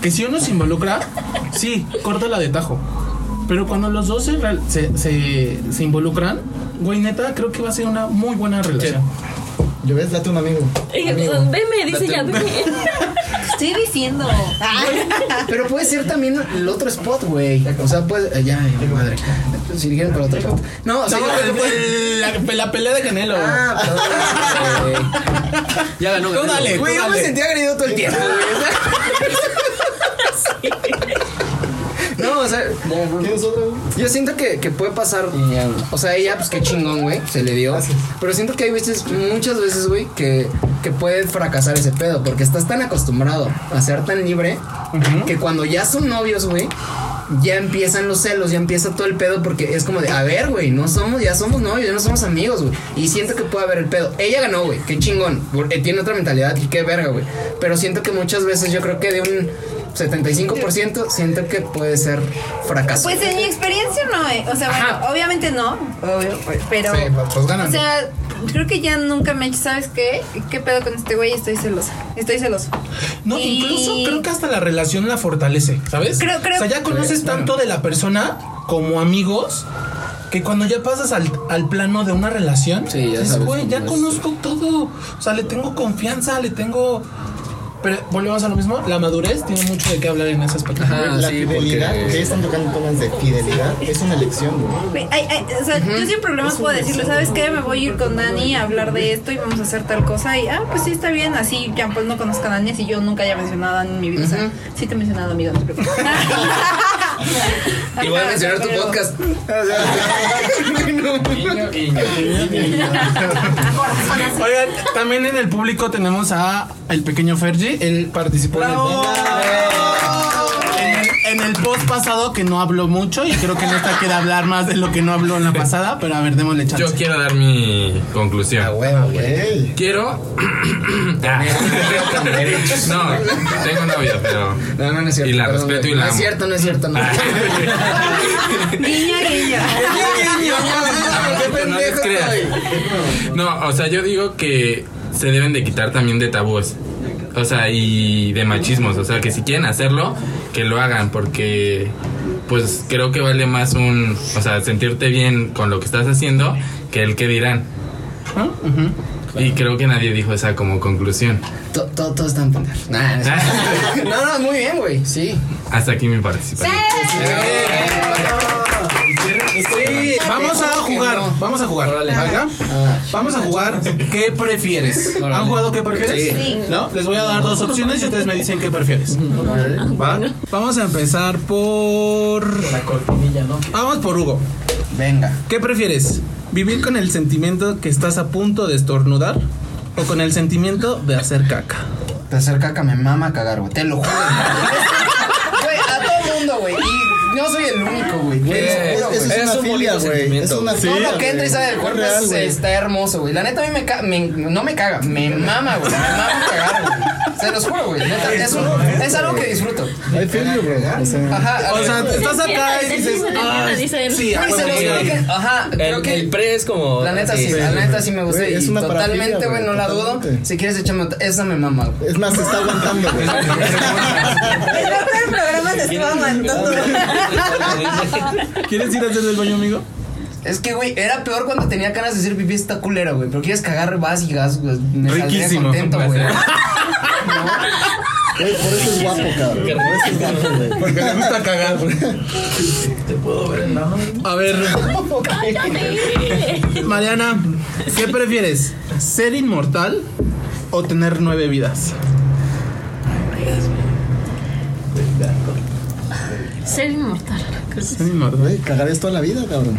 [SPEAKER 1] que si uno se involucra, sí, córtala de tajo. Pero cuando los dos se, se, se, se involucran, güey, neta, creo que va a ser una muy buena relación.
[SPEAKER 7] Yo ves, date un amigo.
[SPEAKER 6] Eh,
[SPEAKER 7] Amigo.
[SPEAKER 6] Veme, dice ya, veme. [LAUGHS]
[SPEAKER 5] Estoy diciendo.
[SPEAKER 2] Pero puede ser también el otro spot, güey. O sea, puede. eh, Ya, ay, madre. Si dijeron por otro spot. No, o sea,
[SPEAKER 1] No, el- la, la pelea de Canelo.
[SPEAKER 2] Ah, güey.
[SPEAKER 3] Ya ganó.
[SPEAKER 1] Tú dale.
[SPEAKER 2] Güey, yo me sentía agredido todo el tiempo, [LAUGHS] güey. No, o sea, yo siento que, que puede pasar. O sea, ella, pues qué chingón, güey, se le dio. Pero siento que hay veces, muchas veces, güey, que, que puede fracasar ese pedo. Porque estás tan acostumbrado a ser tan libre que cuando ya son novios, güey. Ya empiezan los celos, ya empieza todo el pedo porque es como de, a ver, güey, no somos, ya somos novios, ya no somos amigos, güey. Y siento que puede haber el pedo. Ella ganó, güey, qué chingón, porque tiene otra mentalidad y qué verga, güey. Pero siento que muchas veces yo creo que de un 75% siento que puede ser fracaso.
[SPEAKER 5] Pues en mi experiencia no, eh. o sea, bueno,
[SPEAKER 2] Ajá.
[SPEAKER 5] obviamente no, obvio, pero,
[SPEAKER 1] Sí, pues ganan.
[SPEAKER 5] o sea, creo que ya nunca me he hecho, ¿sabes qué? ¿Qué pedo con este güey? Estoy celosa, estoy celoso.
[SPEAKER 1] No,
[SPEAKER 5] Y-
[SPEAKER 1] incluso creo que hasta la relación la fortalece, ¿sabes?
[SPEAKER 5] Creo- creo-
[SPEAKER 1] o sea, ya conoces tanto de la persona como amigos que cuando ya pasas al, al plano de una relación,
[SPEAKER 3] Sí, ya sabes
[SPEAKER 1] güey, ya
[SPEAKER 3] es".
[SPEAKER 1] conozco todo. O sea, le tengo confianza, le tengo. Pero volvemos a lo mismo, la madurez tiene mucho de qué hablar en ese aspecto.
[SPEAKER 3] Ajá,
[SPEAKER 7] la
[SPEAKER 3] sí,
[SPEAKER 7] fidelidad,
[SPEAKER 3] porque-
[SPEAKER 7] porque están tocando temas de fidelidad, es una. Güey,
[SPEAKER 5] ay, ay, o sea, yo sin problemas puedo decirle, ¿sabes qué? Me voy a ir con Dani a hablar de esto y vamos a hacer tal cosa. Y, ah, pues sí, está bien. Así, ya pues no conozco a Dani, así yo nunca haya mencionado a Dani en mi vida. O sea, sí te he mencionado, amigo, no te preocupes. [LAUGHS]
[SPEAKER 2] Y voy a mencionar tu podcast. [LAUGHS]
[SPEAKER 1] Oigan, también en el público tenemos a el pequeño Fergie, él participó en el, en el- post pasado que no habló mucho y creo que en esta quiere hablar más de lo que no habló en la pasada, pero a ver, démosle chance.
[SPEAKER 10] Yo quiero dar mi conclusión.
[SPEAKER 7] Ey,
[SPEAKER 10] Quiero. [COUGHS] Ah. no, tengo novia, pero.
[SPEAKER 2] No, no, no es cierto.
[SPEAKER 10] Y la
[SPEAKER 2] perdón,
[SPEAKER 10] respeto y la
[SPEAKER 2] No es cierto, no es cierto, no. [LAUGHS]
[SPEAKER 10] No les creas. No, o sea, yo digo que se deben de quitar también de tabúes. O sea, y de machismos. O sea, que si quieren hacerlo, que lo hagan. Porque, pues creo que vale más un. O sea, sentirte bien con lo que estás haciendo que el que dirán.
[SPEAKER 1] Ah.
[SPEAKER 10] Y creo que nadie dijo esa como conclusión.
[SPEAKER 2] To- to- Todos están pendejos. Nah, [LAUGHS] no, no, muy bien, güey. Sí.
[SPEAKER 10] Hasta aquí mi participación.
[SPEAKER 1] Sí, vamos a jugar, vamos a jugar. ¿Acá? Vamos a jugar ¿Qué prefieres? ¿Han jugado qué prefieres?
[SPEAKER 5] Sí.
[SPEAKER 1] ¿No? Les voy a dar dos opciones y ustedes me dicen qué prefieres. ¿Va? Vamos a empezar por
[SPEAKER 8] La cortinilla, ¿no?
[SPEAKER 1] Vamos por Hugo.
[SPEAKER 2] Venga.
[SPEAKER 1] ¿Qué prefieres? ¿Vivir con el sentimiento que estás a punto de estornudar o con el sentimiento de hacer caca?
[SPEAKER 2] Te hacer caca me mama cagar, güey. Te lo juro. [LAUGHS] Güey, a todo mundo, güey. Y no soy el único, güey. Juro,
[SPEAKER 7] Eso
[SPEAKER 2] güey.
[SPEAKER 7] es una filia, güey. Es una
[SPEAKER 2] Todo
[SPEAKER 7] filia.
[SPEAKER 2] lo que entra y sale del cuerpo
[SPEAKER 7] Es real,
[SPEAKER 2] es- está hermoso, güey. La neta a mí me, ca me- no me caga, me mama, güey. Me mama cagar, güey. Se los juro, güey. Neta, es, un- es algo que disfruto.
[SPEAKER 7] I feel you, bro. O sea,
[SPEAKER 2] Ajá.
[SPEAKER 1] O sea, estás acá y dices, sí, a
[SPEAKER 2] Güey, se
[SPEAKER 1] huevo,
[SPEAKER 2] los juro
[SPEAKER 1] güey".
[SPEAKER 2] que. Ajá, creo que.
[SPEAKER 3] el pre es como.
[SPEAKER 2] La neta sí, la neta sí me gusta y
[SPEAKER 7] es una
[SPEAKER 2] totalmente, güey, no la dudo. Si quieres échame otra- esa me mama, güey.
[SPEAKER 7] Es más, se está aguantando, güey. [LAUGHS]
[SPEAKER 5] El programa se estuvo aguantando. [LAUGHS]
[SPEAKER 1] ¿Quieres ir a hacer del baño, amigo?
[SPEAKER 2] Es que, güey, era peor cuando tenía ganas de hacer pipí esta culera, güey. Pero quieres cagar, vas y gas, güey. Me saldría
[SPEAKER 1] Riquísimo.
[SPEAKER 2] contento, güey. [LAUGHS]
[SPEAKER 7] Güey, por eso es guapo, cabrón. Por eso es guapo, güey.
[SPEAKER 1] Porque le gusta cagar.
[SPEAKER 8] ¿Te puedo ver en la mano?
[SPEAKER 1] A ver, Mariana, ¿qué prefieres? ¿Ser inmortal o tener nueve vidas?
[SPEAKER 6] Ser inmortal.
[SPEAKER 1] Ser inmortal.
[SPEAKER 7] Cagarías toda la vida, cabrón.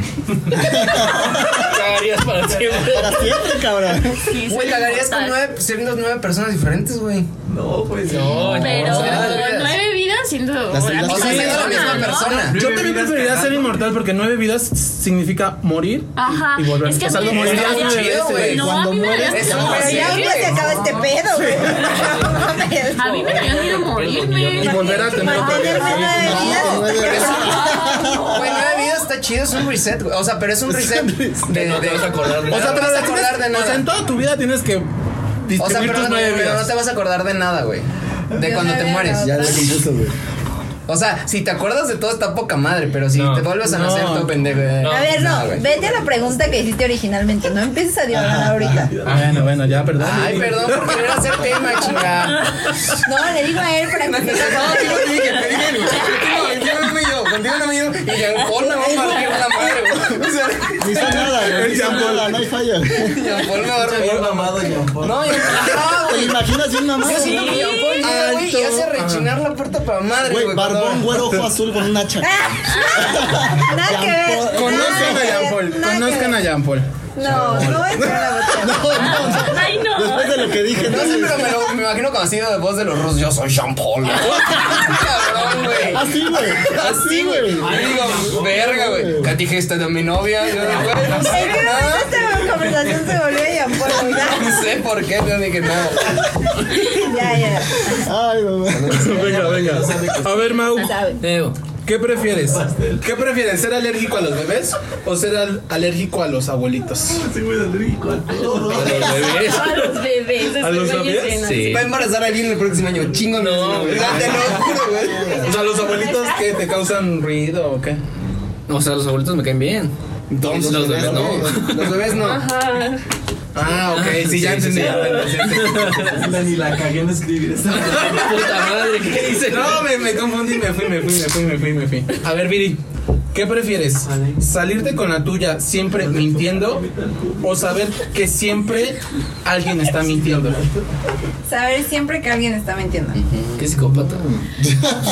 [SPEAKER 3] Cagarías para siempre.
[SPEAKER 7] Para siempre, cabrón.
[SPEAKER 6] Sí,
[SPEAKER 2] Güey, cagarías con
[SPEAKER 6] inmortal.
[SPEAKER 2] nueve, siendo nueve personas diferentes, güey.
[SPEAKER 8] No, pues
[SPEAKER 3] No,
[SPEAKER 6] Pero
[SPEAKER 2] No, no,
[SPEAKER 6] nueve siendo
[SPEAKER 7] Las-
[SPEAKER 6] la misma
[SPEAKER 2] la misma
[SPEAKER 6] ¿no?
[SPEAKER 2] persona.
[SPEAKER 1] Yo también preferiría ser inmortal porque nueve vidas significa morir
[SPEAKER 6] Ajá.
[SPEAKER 1] y volver.
[SPEAKER 6] Es que
[SPEAKER 1] o sea,
[SPEAKER 6] a mí me
[SPEAKER 1] morirías
[SPEAKER 2] está
[SPEAKER 1] nueve
[SPEAKER 2] chido, güey.
[SPEAKER 6] No,
[SPEAKER 7] Cuando mueres,
[SPEAKER 2] es
[SPEAKER 6] morir.
[SPEAKER 5] ya
[SPEAKER 2] güey.
[SPEAKER 5] pues se acaba este pedo, güey. No.
[SPEAKER 6] A mí me daría miedo morirme.
[SPEAKER 1] Y volver a tener
[SPEAKER 5] nueve vidas
[SPEAKER 7] No,
[SPEAKER 5] está
[SPEAKER 7] nueve
[SPEAKER 5] cabrón.
[SPEAKER 2] Güey, nueve vidas está chido, es un reset, güey. O sea, pero es un reset de.
[SPEAKER 3] No te vas a acordar de
[SPEAKER 1] O sea,
[SPEAKER 2] No te vas a acordar
[SPEAKER 1] tienes-
[SPEAKER 2] de
[SPEAKER 1] O sea, en
[SPEAKER 2] nada.
[SPEAKER 1] toda tu vida tienes que
[SPEAKER 2] O sea, pero, no
[SPEAKER 1] vidas.
[SPEAKER 2] te vas a acordar de nada, güey. De cuando te mueres.
[SPEAKER 7] Ya lo compuso, güey.
[SPEAKER 2] O sea, si te acuerdas de todo está poca madre, pero si
[SPEAKER 3] No.
[SPEAKER 2] te vuelves a
[SPEAKER 1] No.
[SPEAKER 2] nacer, todo pendejo. eh.
[SPEAKER 5] A ver, no,
[SPEAKER 2] güey.
[SPEAKER 5] vete a la pregunta que hiciste originalmente. No empieces a divagar ahorita.
[SPEAKER 1] Bueno, bueno, ya, perdón.
[SPEAKER 2] Ay, perdón por querer hacer tema, chinga.
[SPEAKER 5] No, le digo a él para que
[SPEAKER 2] No, yo te dije, te dije, contigo no me yo, contigo no me yo, y Jean Paul me va a partir la madre, güey. O sea,
[SPEAKER 7] Ni hizo nada, güey. Ni hizo nada, no hay falla.
[SPEAKER 2] Jean Paul me va a reír.
[SPEAKER 8] mamado, Jean Paul.
[SPEAKER 2] No,
[SPEAKER 7] ¿Te imaginas bien mamado?
[SPEAKER 2] Yo siento que Jean Paul llega, güey, y hace rechinar la puerta para madre,
[SPEAKER 7] Güey,
[SPEAKER 2] güey.
[SPEAKER 7] Barbón, güero, ojo azul con un hacha.
[SPEAKER 5] Nada que ver.
[SPEAKER 1] Conozcan a Jean Paul. Conozcan a Jean Paul.
[SPEAKER 5] No, no es para la [LAUGHS] botella.
[SPEAKER 6] Ay, no.
[SPEAKER 7] Después de lo que dije,
[SPEAKER 2] No sé,
[SPEAKER 7] entonces.
[SPEAKER 2] pero me, lo, me imagino como así de voz de los rusos. Yo soy Jean Paul. [LAUGHS] Cabrón, güey.
[SPEAKER 7] Así, güey.
[SPEAKER 2] Así, güey. Digo, verga, güey. Katy esta de mi novia. Yo güey, no
[SPEAKER 5] ¿En
[SPEAKER 2] sé nada.
[SPEAKER 5] Conversación se volvió a Jean Paul? [LAUGHS]
[SPEAKER 2] No sé por qué, no dije nada. [LAUGHS]
[SPEAKER 5] Ya, ya.
[SPEAKER 7] Ay, mamá.
[SPEAKER 1] Venga, venga. A ver, Mau. ¿qué prefieres? ¿Qué prefieres? ¿Ser alérgico a los bebés o ser al- alérgico a los abuelitos?
[SPEAKER 8] Sí, güey, rico a todo.
[SPEAKER 3] Los bebés. [LAUGHS]
[SPEAKER 6] A los bebés.
[SPEAKER 1] ¿A los bebés?
[SPEAKER 3] Sí.
[SPEAKER 2] Va a embarazar a alguien el próximo año. Chingo, no. Te lo juro, güey.
[SPEAKER 1] O sea, los abuelitos que te causan ruido o qué?
[SPEAKER 3] O sea, los abuelitos me caen bien.
[SPEAKER 2] Entonces,
[SPEAKER 3] los bebés no.
[SPEAKER 2] Los bebés no.
[SPEAKER 6] Ajá.
[SPEAKER 1] Ah, ok, sí, ya entendí.
[SPEAKER 8] Ni la cagué en escribir esta.
[SPEAKER 3] Puta madre, ¿qué dice?
[SPEAKER 1] No, me, me confundí, me fui, me fui, me fui, me fui, me fui. A ver, Viri, ¿qué prefieres? ¿Salirte con la tuya siempre mintiendo o saber que siempre alguien está mintiendo?
[SPEAKER 5] Saber siempre que alguien está mintiendo.
[SPEAKER 3] Qué psicópata.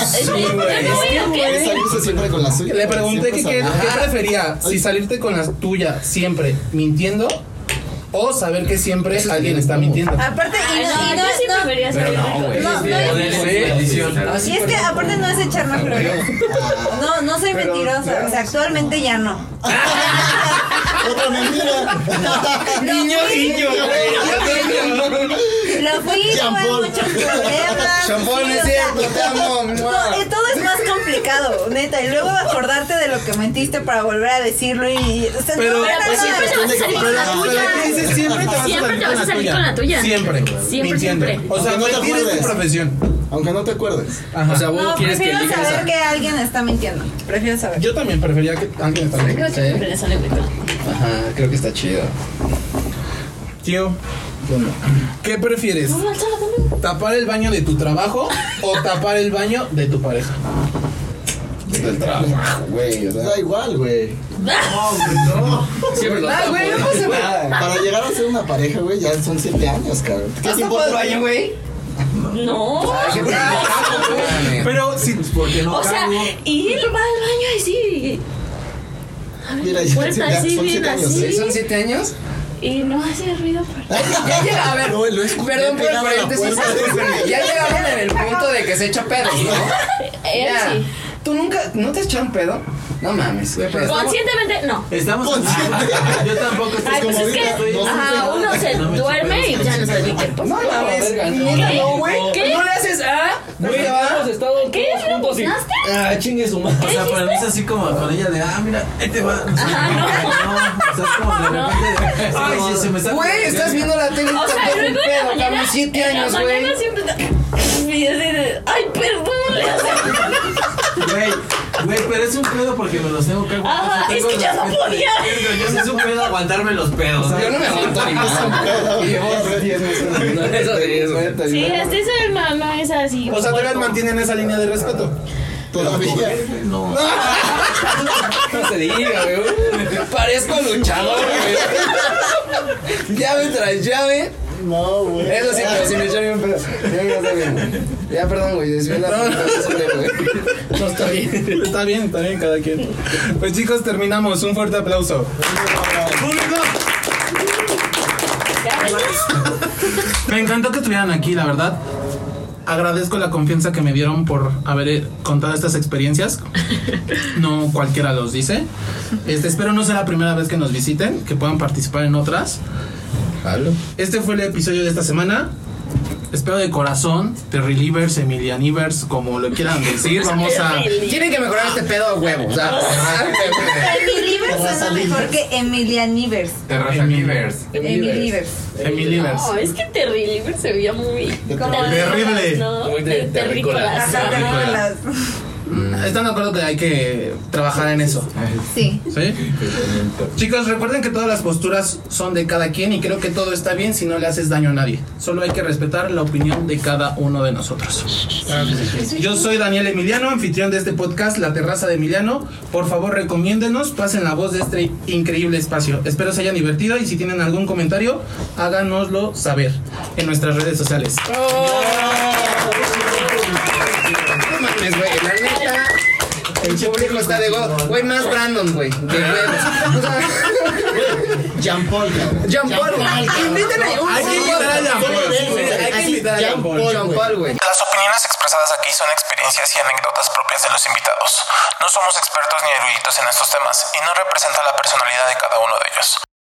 [SPEAKER 7] Salirse siempre con la suya.
[SPEAKER 1] Le pregunté que qué, qué prefería, si salirte con la tuya siempre mintiendo o saber que siempre alguien está mintiendo.
[SPEAKER 5] Aparte, y no,
[SPEAKER 6] no,
[SPEAKER 5] y
[SPEAKER 6] yo
[SPEAKER 5] no,
[SPEAKER 6] sí
[SPEAKER 5] no-
[SPEAKER 6] saber.
[SPEAKER 2] no, güey.
[SPEAKER 5] no, no, es- Y es que aparte no es echarme flores. No, no soy mentirosa. O sea, actualmente ya no.
[SPEAKER 7] Otra mentira. [LAUGHS]
[SPEAKER 5] Niño, niño, Lo fui, tuve
[SPEAKER 7] Champón.
[SPEAKER 5] muchos problemas.
[SPEAKER 2] Champón, es cierto, te amo.
[SPEAKER 5] todo, eh, todo es más complicado, neta. Y luego acordarte de lo que mentiste para volver a decirlo y.
[SPEAKER 1] Pero-
[SPEAKER 6] siempre te vas a salir con la
[SPEAKER 1] Pero
[SPEAKER 6] tuya.
[SPEAKER 1] ¿qué dices? Siempre a
[SPEAKER 6] Siempre
[SPEAKER 1] salir
[SPEAKER 6] te vas a salir con la tuya.
[SPEAKER 1] Siempre.
[SPEAKER 6] Siempre,
[SPEAKER 1] mintiendo.
[SPEAKER 6] siempre.
[SPEAKER 1] O sea,
[SPEAKER 7] Aunque no te
[SPEAKER 1] mentir es tu
[SPEAKER 7] acuerdes.
[SPEAKER 1] profesión.
[SPEAKER 7] Aunque no te acuerdes.
[SPEAKER 1] Ajá.
[SPEAKER 3] O sea, vos
[SPEAKER 5] No,
[SPEAKER 3] quieres que
[SPEAKER 5] prefiero
[SPEAKER 3] elijas
[SPEAKER 5] saber
[SPEAKER 3] a...
[SPEAKER 5] que alguien está mintiendo. Prefiero saber.
[SPEAKER 1] Yo también prefería que alguien está
[SPEAKER 6] Creo que
[SPEAKER 1] mintiendo.
[SPEAKER 6] la
[SPEAKER 2] Ajá, creo que está chido.
[SPEAKER 1] Tío, ¿qué prefieres? ¿Tapar el baño de tu trabajo o tapar el baño de tu pareja?
[SPEAKER 2] Del trabajo, güey. o sea.
[SPEAKER 7] Da igual, güey.
[SPEAKER 3] Siempre lo tapo.
[SPEAKER 2] güey, no pasa nada.
[SPEAKER 7] Para llegar a ser una pareja, güey, ya son siete años, cabrón. ¿Qué
[SPEAKER 2] ¿Has
[SPEAKER 7] te
[SPEAKER 2] tapado el
[SPEAKER 7] importa?
[SPEAKER 2] baño, güey?
[SPEAKER 6] No.
[SPEAKER 1] Pero si
[SPEAKER 6] O sea, y él va al baño y sí.
[SPEAKER 7] Mira, ya, son siete años.
[SPEAKER 2] güey. ¿Son siete años?
[SPEAKER 6] Y no hace ruido. [LAUGHS]
[SPEAKER 2] Ya llega, a ver,
[SPEAKER 7] No,
[SPEAKER 2] perdón por el paréntesis. [LAUGHS] Ya llegaron en el punto de que se echa pedos, ¿no?
[SPEAKER 6] Él sí.
[SPEAKER 2] ¿Tú nunca, no te has echado un pedo? No mames, qué pedo.
[SPEAKER 6] Conscientemente, no.
[SPEAKER 8] Estamos Yo tampoco estoy
[SPEAKER 6] Ay, pues
[SPEAKER 7] como
[SPEAKER 6] es que
[SPEAKER 7] no
[SPEAKER 6] ajá, uno se
[SPEAKER 8] No me
[SPEAKER 6] duerme y ya no sabe qué pasa.
[SPEAKER 2] No mames,
[SPEAKER 3] verga, no.
[SPEAKER 2] neta, no, güey.
[SPEAKER 6] ¿Qué?
[SPEAKER 2] No le haces, ah,
[SPEAKER 3] Güey, hemos estado
[SPEAKER 6] ¿Qué?
[SPEAKER 3] todos juntos y...
[SPEAKER 6] ¿Naste?
[SPEAKER 3] Ah, chingue su madre.
[SPEAKER 8] O sea, para mí es así como con ella de, ah, mira, ahí te va. O sea,
[SPEAKER 6] Ajá, no.
[SPEAKER 8] O sea, es como de repente, de, ay, sí, se me está.
[SPEAKER 2] Güey, estás viendo la tele y
[SPEAKER 6] O
[SPEAKER 2] te
[SPEAKER 6] sea,
[SPEAKER 2] un
[SPEAKER 6] luego en la
[SPEAKER 2] pedo,
[SPEAKER 6] mañana.
[SPEAKER 2] cabrón, siete
[SPEAKER 6] en la
[SPEAKER 2] años,
[SPEAKER 6] mañana
[SPEAKER 2] güey.
[SPEAKER 6] siempre está. Y así de, ay, perdón. le hace.
[SPEAKER 8] Güey, güey, pero es un pedo porque me los tengo que aguantar.
[SPEAKER 6] Ajá, es que yo no podía.
[SPEAKER 8] Yo es un pedo aguantarme los pedos.
[SPEAKER 2] Yo no me aguanto ni.
[SPEAKER 3] No, eso sí, eso sí.
[SPEAKER 6] Sí, hasta eso no, no es así.
[SPEAKER 1] O sea, todavía mantienen esa línea de respeto.
[SPEAKER 7] Todavía.
[SPEAKER 8] No. [LAUGHS]
[SPEAKER 2] No se diga, güey. Parezco luchador, güey. Llave tras llave.
[SPEAKER 7] No, güey.
[SPEAKER 2] Eso sí, pero si me echan un pedo. Ya, perdón, güey. pregunta, güey.
[SPEAKER 1] No está bien. Está bien, está bien cada quien. Pues chicos, terminamos. Un fuerte aplauso. ¡Público! Me encantó que estuvieran aquí, la verdad. Agradezco la confianza que me dieron por haber eh, contado estas experiencias. No cualquiera los dice. Este, espero no sea la primera vez que nos visiten, que puedan participar en otras. Este fue el episodio de esta semana. Espero de corazón, de Relievers, Emilianivers, como lo quieran [LAUGHS] decir. Vamos a.
[SPEAKER 2] Tienen que mejorar este pedo a huevo. O sea,
[SPEAKER 5] Emilivers suena mejor que Emilianivers.
[SPEAKER 1] Emilivers.
[SPEAKER 5] Emilivers.
[SPEAKER 1] Emilivers.
[SPEAKER 6] No, es que Terrible se veía muy.
[SPEAKER 5] Como
[SPEAKER 1] Terrible.
[SPEAKER 3] Muy
[SPEAKER 6] terrícolas.
[SPEAKER 5] Terrícolas.
[SPEAKER 1] ¿Están de acuerdo que hay que trabajar en eso?
[SPEAKER 5] Sí.
[SPEAKER 1] ¿Sí? Chicos, recuerden que todas las posturas son de cada quien y creo que todo está bien si no le haces daño a nadie. Solo hay que respetar la opinión de cada uno de nosotros. Yo soy Daniel Emiliano, anfitrión de este podcast, La Terraza de Emiliano. Por favor, recomiéndenos, pasen la voz de este increíble espacio. Espero se hayan divertido y si tienen algún comentario, háganoslo saber en nuestras redes sociales.
[SPEAKER 2] No mames, güey. La neta. El público está de go. Güey, más Brandon, güey. De huevos. O sea,
[SPEAKER 7] Jean Paul, cabrón.
[SPEAKER 2] Jean Paul. A un
[SPEAKER 1] Hay que invitar a Jean Paul. Hay que invitar a Jean Paul.
[SPEAKER 2] Jean Paul, güey.
[SPEAKER 4] Las opiniones expresadas aquí son experiencias y anécdotas propias de los invitados. No somos expertos ni eruditos en estos temas y no representa la personalidad de cada uno de ellos.